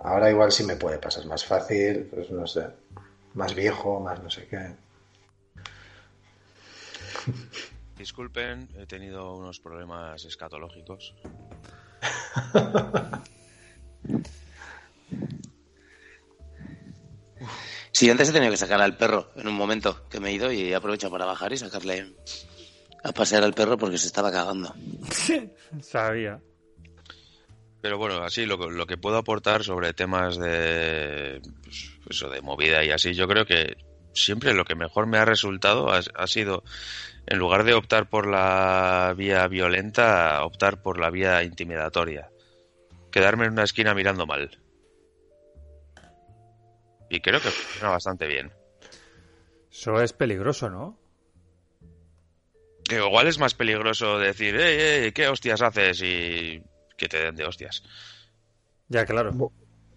Ahora igual sí me puede pasar más fácil, pues no sé, más viejo, más no sé qué. Disculpen, he tenido unos problemas escatológicos. <laughs> Sí, antes he tenido que sacar al perro en un momento que me he ido y aprovecho para bajar y sacarle a pasear al perro porque se estaba cagando. <laughs> Sabía. Pero bueno, así lo, lo, que puedo aportar sobre temas de pues, eso de movida y así, yo creo que siempre lo que mejor me ha resultado ha, sido en lugar de optar por la vía violenta, optar por la vía intimidatoria. Quedarme en una esquina mirando mal. Y creo que funciona bastante bien. Eso es peligroso, ¿no? Igual es más peligroso decir, eh, ¿qué hostias haces? Y que te den de hostias. Ya, claro.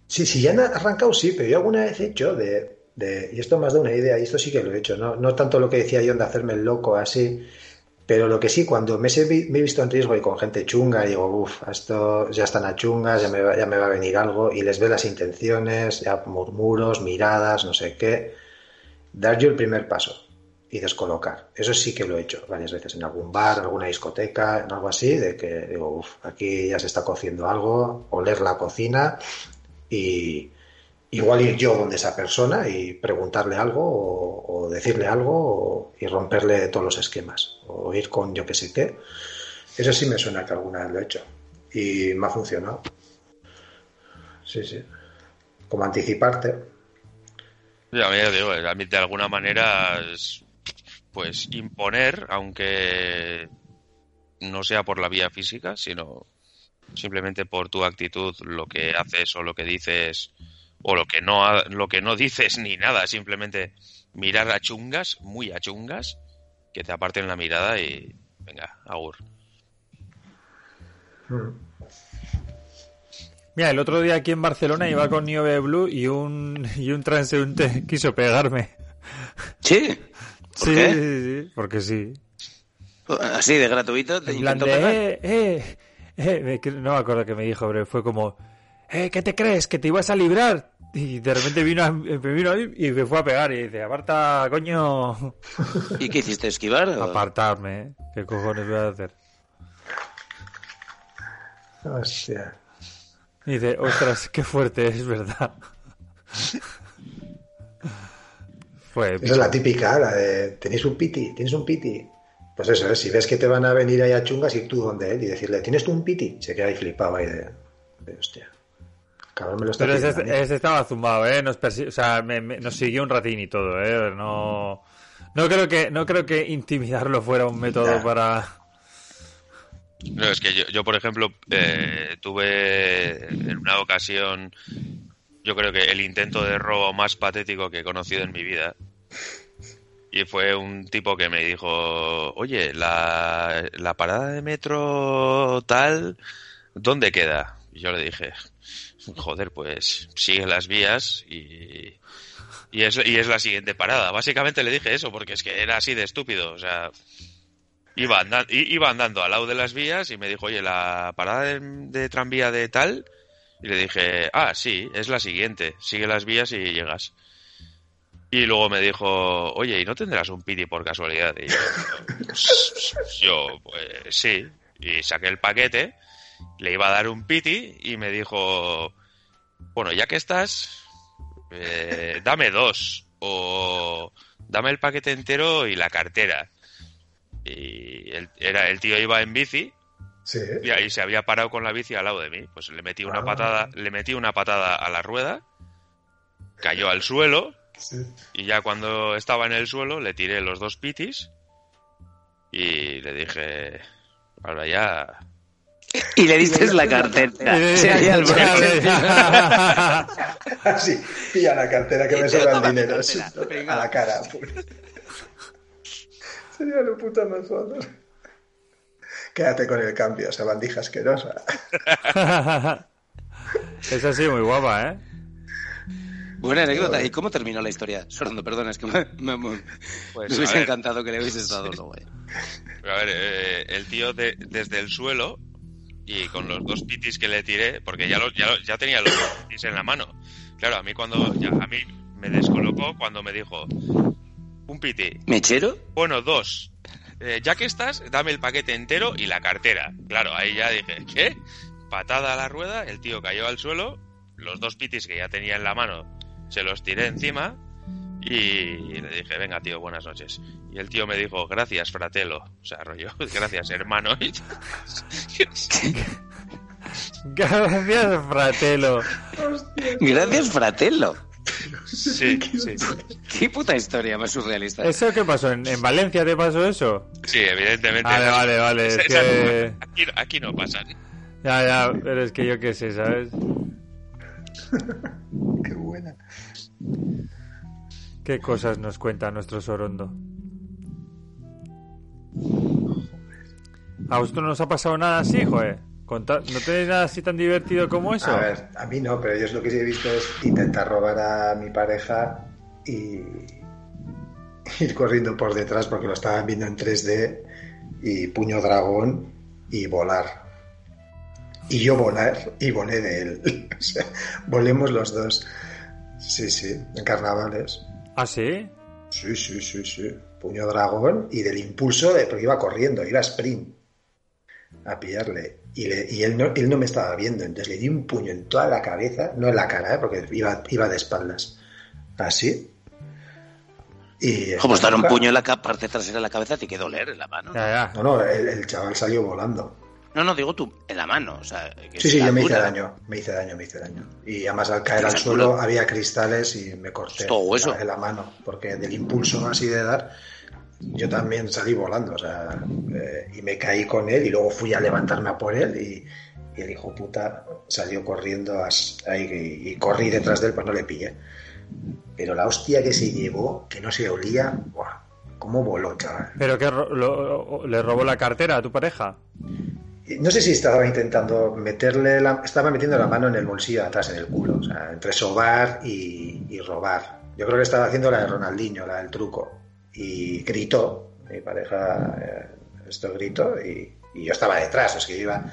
Sí, sí, ya han arrancado, sí, pero yo alguna vez he hecho de y esto más da una idea, y esto sí que lo he hecho, no, no tanto lo que decía John de hacerme el loco así, pero lo que sí, cuando me, he visto en riesgo y con gente chunga, digo, uff, esto ya están a chungas, ya me, va, ya me va a venir algo, y les ve las intenciones, ya murmuros, miradas, no sé qué, dar yo el primer paso y descolocar. Eso sí que lo he hecho varias veces en algún bar, alguna discoteca, algo así, de que digo, uff, aquí ya se está cociendo algo, oler la cocina y, igual ir yo donde esa persona y preguntarle algo o, decirle algo y romperle todos los esquemas o ir con yo que sé qué. Eso sí me suena que alguna vez lo he hecho y me ha funcionado. Sí, sí. Como anticiparte. Ya, digo, a mí de alguna manera es, pues imponer, aunque no sea por la vía física, sino simplemente por tu actitud, lo que haces o lo que dices o lo que no lo que no dices ni nada, simplemente mirar a chungas, muy a chungas, que te aparten la mirada y venga, agur. Mira, el otro día aquí en Barcelona iba con Nieve Blue y un y un transeúnte <laughs> quiso pegarme. ¿Sí? <laughs> sí, sí, sí, porque sí. Así de gratuito te Eh, eh, eh, no me acuerdo qué me dijo, pero fue como eh, ¿qué te crees? ¿Que te ibas a librar? Y de repente vino, me vino y me fue a pegar y dice, aparta, coño. ¿Y qué hiciste, esquivar? Apartarme, ¿eh? ¿qué cojones voy a hacer? Hostia. Y dice, ostras, qué fuerte es, ¿verdad? Fue Esa es la típica, la de, ¿tenéis un piti? ¿Tienes un piti? Pues eso, ¿eh? si ves que te van a venir ahí a chungas, y tú donde él y decirle, ¿tienes tú un piti? Se queda ahí flipado ahí de, de hostia. Pero ese, estaba zumbado, ¿eh? Nos, o sea, nos siguió un ratín y todo, ¿eh? No, no, creo que, no creo que intimidarlo fuera un método para... No, es que yo, yo por ejemplo, eh, tuve en una ocasión, yo creo que el intento de robo más patético que he conocido en mi vida. Y fue un tipo que me dijo, oye, la, la parada de metro tal, ¿dónde queda? Y yo le dije, joder, pues sigue las vías y, y, es, y es la siguiente parada. Básicamente le dije eso porque es que era así de estúpido. O sea, iba, andando, iba andando al lado de las vías y me dijo, oye, la parada de, tranvía de tal. Y le dije, ah, sí, es la siguiente. Sigue las vías y llegas. Y luego me dijo, oye, ¿y no tendrás un piti por casualidad? Y yo, yo, pues sí. Y saqué el paquete, le iba a dar un piti y me dijo, bueno, ya que estás, eh, <laughs> dame dos. O dame el paquete entero y la cartera. Y el, era, el tío iba en bici Sí. y ahí se había parado con la bici al lado de mí. Pues le metí una Ah. patada, le metí una patada a la rueda, cayó al suelo sí. y ya cuando estaba en el suelo le tiré los dos pitis y le dije, ahora ya... Y le diste la cartera. Sí, al borde. Así, <laughs> pilla la cartera que me sobra el dinero. sí, a la cara. Sería lo puto más foto. Quédate con el cambio, esa bandija asquerosa. <laughs> Esa sí, muy guapa, ¿eh? Buena anécdota. ¿Y cómo terminó la historia? Sorando, perdón, es que me, me- me- Pues, hubiese encantado que le hubiese estado luego. eh. A ver, eh, el tío de- desde el suelo y con los dos pitis que le tiré, porque ya, los- ya, lo- ya tenía los dos pitis en la mano. Claro, a mí cuando ya, a mí me descolocó cuando me dijo un piti, ¿Mechero? bueno dos. Eh, ya que estás, dame el paquete entero y la cartera. Claro, ahí ya dije, ¿qué? Patada a la rueda, el tío cayó al suelo, los dos pitis que ya tenía en la mano se los tiré encima y le dije, venga tío, buenas noches. Y el tío me dijo, gracias, fratelo. O sea, rollo, <laughs> gracias, hermano. <laughs> Gracias, Fratelo. Gracias, Fratello. Sí, sí. Qué puta historia más surrealista. ¿Eso qué pasó? ¿En, en Valencia te pasó eso? Sí, evidentemente. Vale, no. vale, vale, es <laughs> que- aquí, aquí no pasa. Ya, ya, pero es que yo qué sé, ¿sabes? Qué buena. ¿Qué cosas nos cuenta nuestro Sorondo? ¿A vosotros no os ha pasado nada así, joder? ¿No tenéis nada así tan divertido como eso? A ver, a mí no, pero yo lo que sí he visto es intentar robar a mi pareja y <laughs> ir corriendo por detrás porque lo estaban viendo en 3D y puño dragón y volar. Y yo volar y volé de él. <laughs> O sea, volemos los dos. Sí, sí, en carnavales. ¿Ah, sí? Sí, sí, sí, sí. Puño dragón y del impulso, de, porque iba corriendo, iba sprint a pillarle. Y, le- y él, no, él no me estaba viendo, entonces le di un puño en toda la cabeza, no en la cara, ¿eh? porque iba, iba de espaldas. Así. Y Como estar un puño en la parte trasera de la cabeza, te quedó doler en la mano. Ya, ya. No, no, el, el chaval salió volando. No, no, digo tú, en la mano. O sea, que Sí, sí, yo me hice daño, me hice daño, me hice daño. Y además al caer al suelo culo. había cristales y me corté todo hueso. la, en la mano, porque del impulso así de dar, yo también salí volando, o sea, eh, y me caí con él y luego fui a levantarme a por él y, y el hijo puta salió corriendo as- ahí y, y corrí detrás de él, pues no le pillé. Pero la hostia que se llevó, que no se olía, ¡buah! ¿Cómo voló, chaval? ¿Pero que le robó la cartera a tu pareja? No sé si estaba intentando meterle la, estaba metiendo la mano en el bolsillo de atrás en el culo, o sea, entre sobar y, robar. Yo creo que estaba haciendo la de Ronaldinho, la del truco. Y gritó, mi pareja, eh, esto gritó, y, yo estaba detrás, es que iba,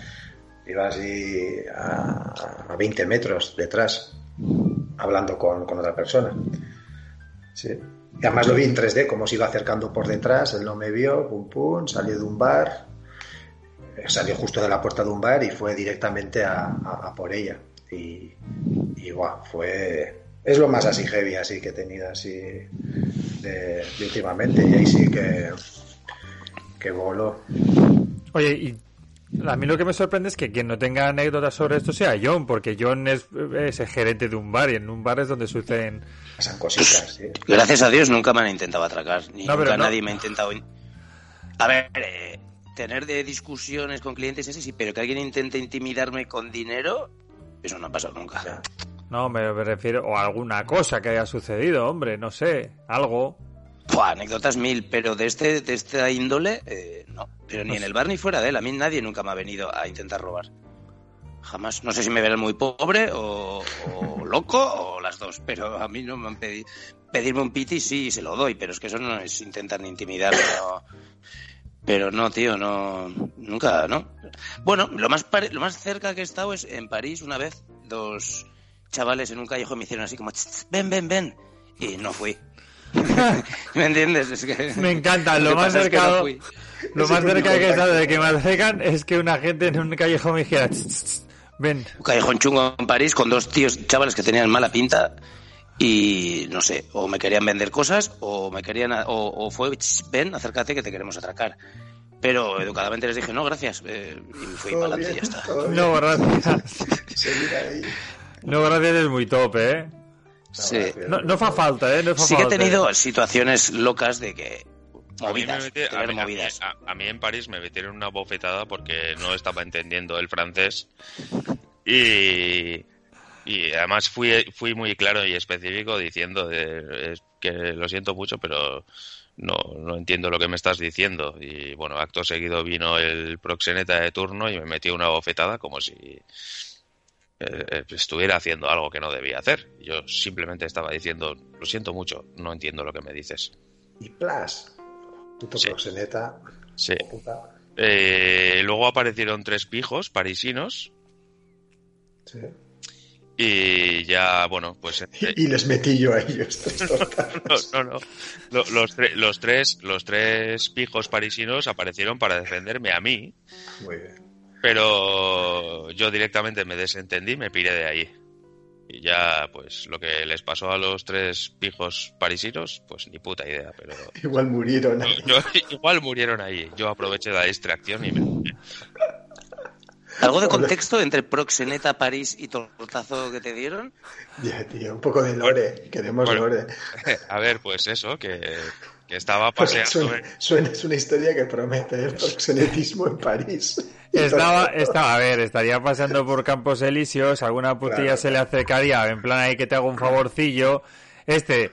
iba así a, a 20 metros detrás, hablando con, otra persona. Sí. Y además lo vi en 3D, como se iba acercando por detrás, él no me vio, pum pum, salió de un bar, salió justo de la puerta de un bar y fue directamente a, a- a por ella. Y, y guau, fue. Es lo más así heavy así que he tenido así de, de últimamente. Y ahí sí que. que voló. Oye, y a mí lo que me sorprende es que quien no tenga anécdotas sobre esto sea John, porque John es, es el gerente de un bar y en un bar es donde suceden... Pasan cositas, sí. Gracias a Dios nunca me han intentado atracar. Ni No, pero nunca no. nadie me ha intentado. in- A ver, eh, tener de discusiones con clientes, ese sí, pero que alguien intente intimidarme con dinero, eso no ha pasado nunca. Ya. No, me, me refiero... O alguna cosa que haya sucedido, hombre, no sé, algo... Buah, anécdotas mil, pero de este de esta índole, eh, no. Pero ni en el bar ni fuera de él. A mí nadie nunca me ha venido a intentar robar. Jamás. No sé si me verán muy pobre o, o loco o las dos, pero a mí no me han pedido. Pedirme un piti sí, se lo doy, pero es que eso no es intentar ni intimidarme. no. Pero no, tío, no. Nunca, ¿no? Bueno, lo más, lo más cerca que he estado es en París una vez. Dos chavales en un callejón me hicieron así como, "Ch, ch, ven, ven, ven. Y no fui. <laughs> ¿Me entiendes? Es que, Me encanta, lo más pasa es que no cercano, lo más cerca que he estado de que me acercan es que una gente en un callejón me dijera, "Tss, tss, tss, ven, Un callejón chungo en París con dos tíos chavales que tenían mala pinta y no sé, o me querían vender cosas o me querían o, o fue "Ch, ven, acércate que te queremos atracar. Pero educadamente les dije, no, gracias. eh, y me fui para adelante y ya está. no gracias, <laughs> ahí. no gracias es muy top, eh. Sí. No, no fa falta, eh, no fa Sí que he tenido situaciones locas de que A mí, me movidas, mete- a, tener mí, a mí- movidas. a- a mí en París me metieron una bofetada porque no estaba entendiendo el francés y, y además fui, fui muy claro y específico diciendo de- es que lo siento mucho pero no, no entiendo lo que me estás diciendo y bueno acto seguido vino el proxeneta de turno y me metió una bofetada como si eh, eh, estuviera haciendo algo que no debía hacer yo simplemente estaba diciendo lo siento mucho no entiendo lo que me dices Y Plas. Puto Sí. proxeneta. sí Puta. Eh, luego aparecieron tres pijos parisinos Sí. Y ya, bueno, pues... <laughs> eh, Y les metí yo a ellos. <laughs> no, no, no. Lo- Los, tre- los, tres, los tres pijos parisinos aparecieron para defenderme a mí, Muy bien. pero yo directamente me desentendí y me piré de ahí. Y ya, pues lo que les pasó a los tres pijos parisinos, pues ni puta idea, pero... <laughs> Igual murieron ahí. yo- igual murieron ahí. Yo aproveché la distracción y me... ¿Algo de contexto entre proxeneta, París y tortazo que te dieron? Ya, tío, un poco de lore. Queremos Bueno. lore. <laughs> A ver, pues eso, que, que estaba Porque paseando... suena, suena- es una historia que promete el proxenetismo en París. <laughs> Estaba, estaba, a ver, estaría pasando por Campos Elíseos, alguna putilla Claro. se le acercaría, en plan ahí que te hago un favorcillo. Este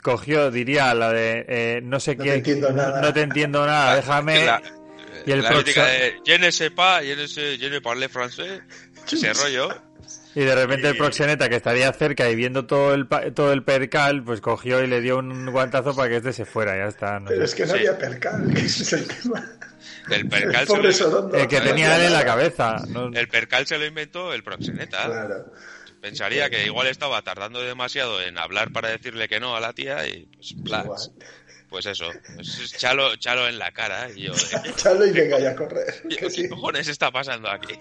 cogió, diría la de, eh, no sé No qué, te entiendo nada. no te entiendo nada, déjame. La, y el la mítica de je ne sais pas, je ne, sais, je ne parle français, ese rollo. Y de repente el proxeneta que estaría cerca y viendo todo el, pa- todo el percal, pues cogió y le dio un guantazo para que este se fuera, ya está. no Pero sé. es que no Sí. había percal, <laughs> que ese es el tema. El El percal, se lo, Sorondo. El que tenía él en la cabeza. ¿no? el percal se lo inventó el proxeneta. Claro. Pensaría que igual estaba tardando demasiado en hablar para decirle que no a la tía y pues, Igual. Pues eso, pues, chalo, chalo en la cara y yo, ¿qué, <laughs> Chalo y venga ya a correr. qué- Que sí. qué cojones está pasando aquí?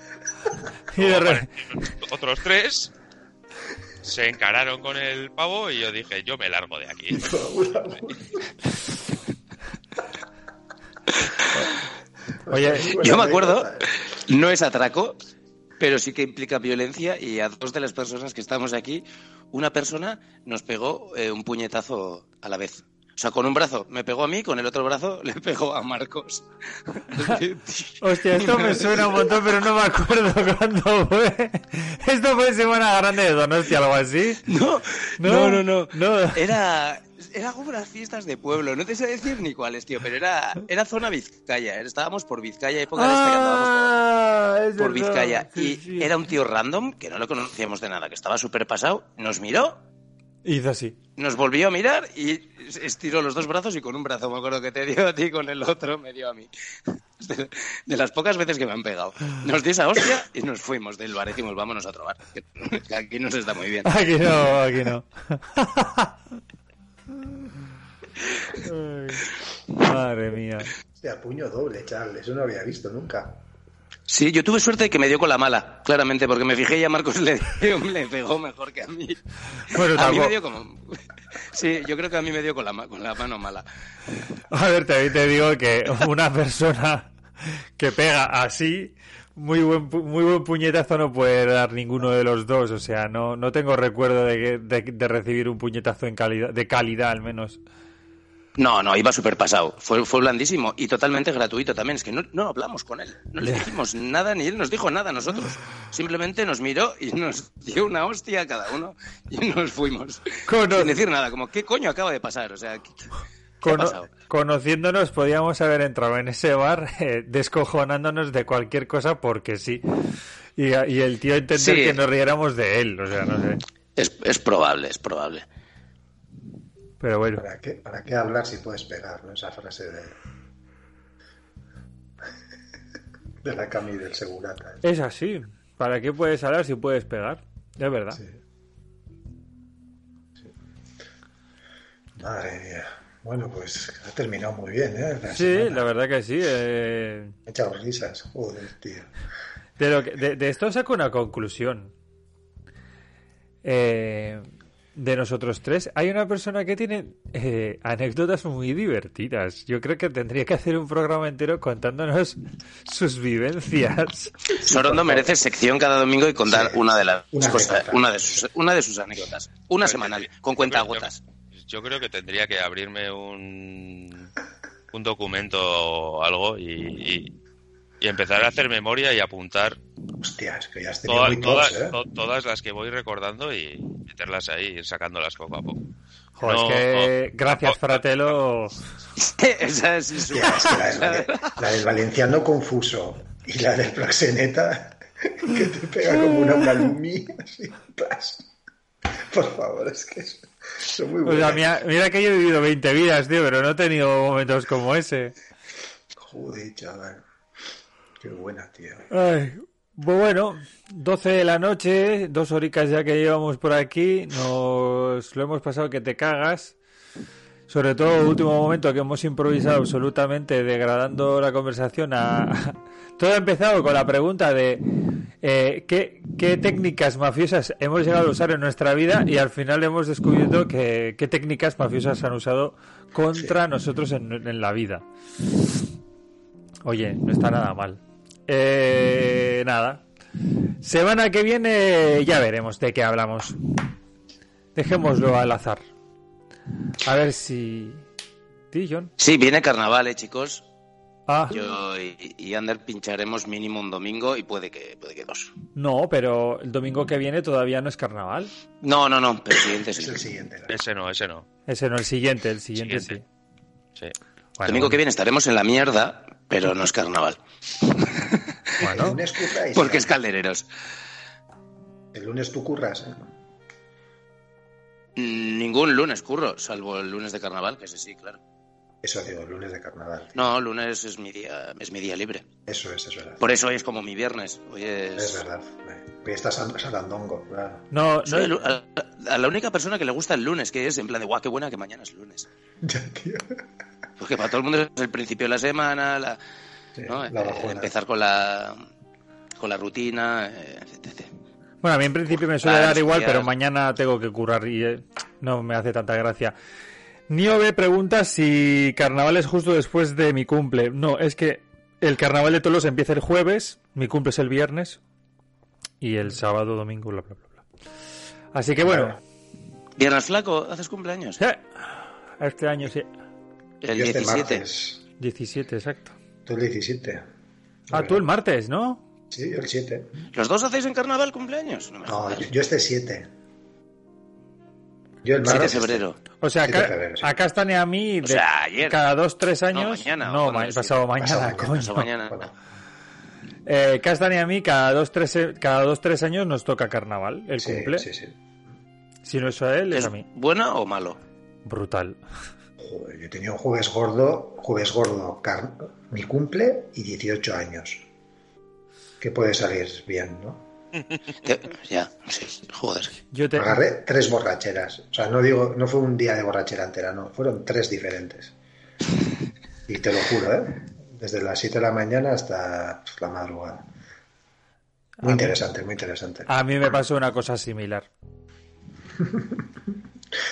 Y de Luego re- aparecieron otros tres se encararon con el pavo y yo dije, yo me largo de aquí. <laughs> <laughs> Oye, Yo me acuerdo, no es atraco, pero sí que implica violencia y a dos de las personas que estamos aquí, una persona nos pegó eh, un puñetazo a la vez. O sea, con un brazo me pegó a mí, con el otro brazo <laughs> le pegó a Marcos. <laughs> Hostia, esto me suena un montón, pero no me acuerdo <laughs> cuándo fue. Esto fue Semana Grande de Donostia, algo así. No, No, no, no, no. Era, era como unas fiestas de pueblo, no te sé decir ni cuáles, tío, pero era, era zona Vizcaya. Estábamos por Vizcaya, época de esta que andábamos por- Ah, por. Vizcaya. Sí, y sí. era un tío random que no lo conocíamos de nada, que estaba súper pasado, nos miró, Hizo así. nos volvió a mirar y estiró los dos brazos y con un brazo me acuerdo que te dio a ti, con el otro me dio a mí. De, <laughs> de las pocas veces que me han pegado. Nos dio esa hostia y nos fuimos del bar. Decimos, vámonos a otro bar. que aquí nos está muy bien. Aquí no, aquí no. <laughs> Ay, madre mía. Hostia, puño doble, Charles. Eso no había visto nunca. Sí, yo tuve suerte de que me dio con la mala, claramente, porque me fijé y a Marcos <laughs> le, dio- le pegó mejor que a mí. Bueno, A mí me dio como... Sí, yo creo que a mí me dio con la, con la mano mala. A ver, también te digo que una persona que pega así, muy buen, muy buen puñetazo no puede dar ninguno de los dos. O sea, no, no tengo recuerdo de, de, de recibir un puñetazo en calidad, de calidad al menos. No, no, iba súper pasado. Fue, fue blandísimo y totalmente gratuito también. Es que no, no hablamos con él. No le dijimos nada ni él nos dijo nada a nosotros. Simplemente nos miró y nos dio una hostia a cada uno y nos fuimos. Cono- Sin decir nada, como, ¿qué coño acaba de pasar? O sea, ¿qué, qué ha pasado? conociéndonos, podíamos haber entrado en ese bar <laughs> eh, descojonándonos de cualquier cosa porque sí. Y, y el tío entender Sí. que nos riéramos de él, o sea, no sé. Es, es probable, es probable. Pero bueno. ¿Para qué, ¿Para qué hablar si puedes pegar? ¿no? Esa frase de. <laughs> de la Cami del Segurata. ¿eh? Es así. ¿Para qué puedes hablar si puedes pegar? Es verdad. Sí. Sí. Madre mía. Bueno, pues ha terminado muy bien, ¿eh? La Sí, semana. la verdad que sí. eh, he echado risas. Joder, tío. De, lo que- de- de esto saco una conclusión. Eh, de nosotros tres, hay una persona que tiene eh, anécdotas muy divertidas. Yo creo que tendría que hacer un programa entero contándonos <laughs> sus vivencias. Sorondo merece sección cada domingo y contar Sí. una de las Una cosas, anécdota. una de sus, una de sus anécdotas, una semanal, con cuentagotas. Yo creo que tendría que abrirme un, un documento o algo y, y- y empezar a hacer memoria y apuntar Hostia, es que ya has tenido toda- muy todas, ¿eh? to- todas las que voy recordando y meterlas ahí, ir sacándolas poco a poco. Joder, No, es que no, gracias, tampoco- Fratelo. <laughs> Esa es su... Hostia, es que la, del, <laughs> la del valenciano confuso y la del proxeneta <laughs> que te pega como una así, plas. Por favor, es que son muy O buenas. sea, mira, mira que yo he vivido 20 vidas, tío, pero no he tenido momentos como ese. Joder, chaval. Qué buena, tío. Ay, bueno, 12 de la noche, dos horicas ya que llevamos por aquí, nos lo hemos pasado que te cagas. Sobre todo último momento que hemos improvisado absolutamente degradando la conversación a... <laughs> Todo ha empezado con la pregunta de eh, ¿qué, qué técnicas mafiosas hemos llegado a usar en nuestra vida y al final hemos descubierto que qué técnicas mafiosas han usado contra nosotros en, en la vida. Oye, no está nada mal. Eh, nada. Semana que viene ya veremos de qué hablamos. Dejémoslo al azar. A ver si... ¿Ti, John? Sí, viene carnaval, eh, chicos. Ah, Yo y, y Ander pincharemos mínimo un domingo y puede que, puede que dos. no, pero el domingo que viene todavía no es carnaval. No, no, no, pero el siguiente sí. Es el siguiente. ¿no? Ese no, ese no. Ese no, el siguiente, el siguiente, Siguiente. Sí. sí. El domingo que viene estaremos en la mierda, pero no es carnaval. <laughs> El lunes curráis. Porque ¿no? es caldereros. El lunes tú curras, ¿eh? Ningún lunes curro, salvo el lunes de carnaval, que ese sí, claro. Eso digo, el lunes de carnaval. tío. No, lunes es mi día, es mi día libre. Eso es, eso es. Por eso hoy es como mi viernes. Hoy es. Es verdad. Hoy estás Sarandongo, claro. no, no, Soy el- a, a la única persona que le gusta el lunes, que es en plan de guau, qué buena que mañana es lunes. <laughs> Ya, tío. Porque para todo el mundo es el principio de la semana, la, Sí, ¿no? la Eh, empezar con la con la rutina, eh, etc. Bueno, a mí en principio me suele Ah, dar igual, pero mañana tengo que currar y eh, no me hace tanta gracia. Niobe pregunta si carnaval es justo después de mi cumple. No, es que el carnaval de Tolos empieza el jueves, mi cumple es el viernes y el sábado, domingo, bla, bla, bla. bla. Así que bueno, Viernes flaco, ¿haces cumpleaños? este año sí. El Yo este 17. martes. 17, exacto. Tú el 17. Ah, tú el martes, ¿no? Sí, yo el 7. ¿Los dos hacéis en carnaval cumpleaños? No No, yo, yo este 7. Yo el 7 de martes. febrero. O sea, 7 de acá, febrero, sí. acá están a mí de sea, ayer. cada dos, tres años. mañana, no, ma- pasado mañana, Pasado mañana, coño. Hasta mañana. Bueno, Eh, Castan y a mí cada dos, tres, cada dos, tres años nos toca carnaval, el sí, cumple. sí, sí. Si no es a él, es, ¿Es a mí. bueno o malo? Brutal. Joder, yo tenía un jueves gordo, jueves gordo, car- mi cumple y 18 años. Que puede salir bien, ¿no? <laughs> Ya, sí, joder. Yo te... Agarré tres borracheras. O sea, no digo, no fue un día de borrachera entera, no. Fueron tres diferentes. Y te lo juro, ¿eh? Desde las 7 de la mañana hasta pues, la madrugada. Muy interesante, muy interesante. A mí me pasó una cosa similar. <laughs>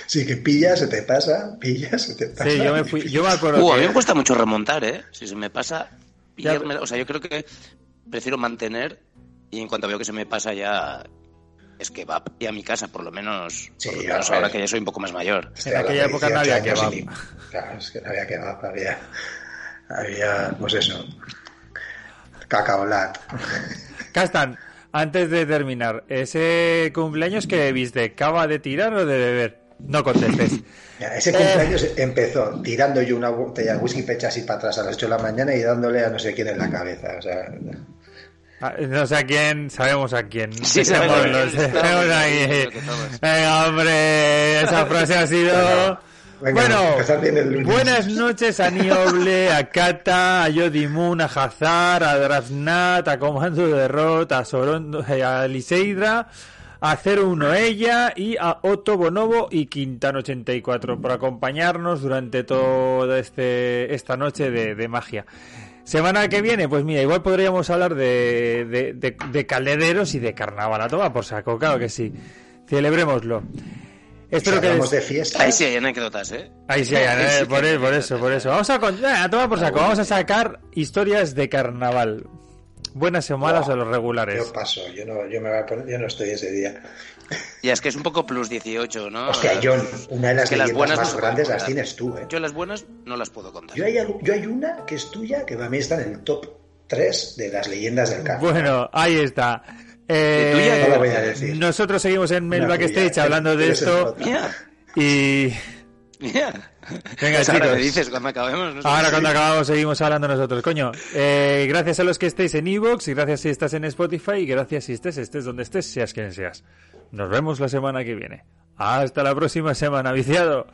Sí, que pillas, se te pasa, pillas, se te pasa. Sí, yo me fui, yo me <laughs> acuerdo Uh, a mí que- me cuesta mucho remontar, ¿eh? Si se me pasa, pillarme- o sea, yo creo que prefiero mantener y en cuanto veo que se me pasa ya es que va a mi casa, por lo menos, Sí, por lo a menos ver. ahora que ya soy un poco más mayor. En aquella época no 18 había y ni- Claro, es que no había kebab, había, había pues eso, cacaolat. <laughs> Castan, antes de terminar, ¿ese cumpleaños que viste, cava de tirar o de beber? No contestes. <laughs> Mira, ese cumpleaños empezó tirando yo una botella de whisky pecha así para atrás a las 8 de la mañana y dándole a no sé quién en la cabeza. O sea, Ah, No sé a quién, sabemos a quién. Sí, sabemos. Venga, hombre, esa frase ha sido... Venga, bueno, empezar bien el lunes. buenas noches a Nioble, a Kata, a Yodimun, a Hazar, a Drafnat, a Comando de Rot, a Sorondo, eh, a Liseidra, a 01 ella y a Otto Bonobo y Quintano84 por acompañarnos durante toda este, esta noche de, de magia. Semana que viene, pues mira, igual podríamos hablar de, de, de, de calederos y de carnaval. A toma por saco, claro que sí. Celebrémoslo. Espero que de fiesta. Ahí sí hay anécdotas, ¿eh? Ahí sí, hay, Ahí <laughs> sí eh, por, eso, anécdotas, por ¿eh? eso. Vamos a contar, a tomar por saco, vamos a sacar historias de carnaval. Buenas o malas Buah, o los regulares. Yo paso, yo no, yo me voy a poner, yo no estoy ese día. Ya es que es un poco plus 18, ¿no? Hostia, John, una de las Es que las leyendas buenas no más grandes las tienes tú, ¿eh? Yo las buenas no las puedo contar. Yo hay, yo hay una que es tuya que para mí está en el top 3 de las leyendas del campo. Bueno, ahí está. Eh, ¿De tuya? No lo voy a decir. Nosotros seguimos en Una backstage tuya, hablando de esto. Mira, y. Venga, Pues ahora chicos. me dices cuando acabemos. ahora cuando acabamos seguimos hablando nosotros. Coño, eh, gracias a los que estéis en Evox y gracias si estás en Spotify y gracias si estés, estés donde estés, seas quien seas. Nos vemos la semana que viene. Hasta la próxima semana, viciado.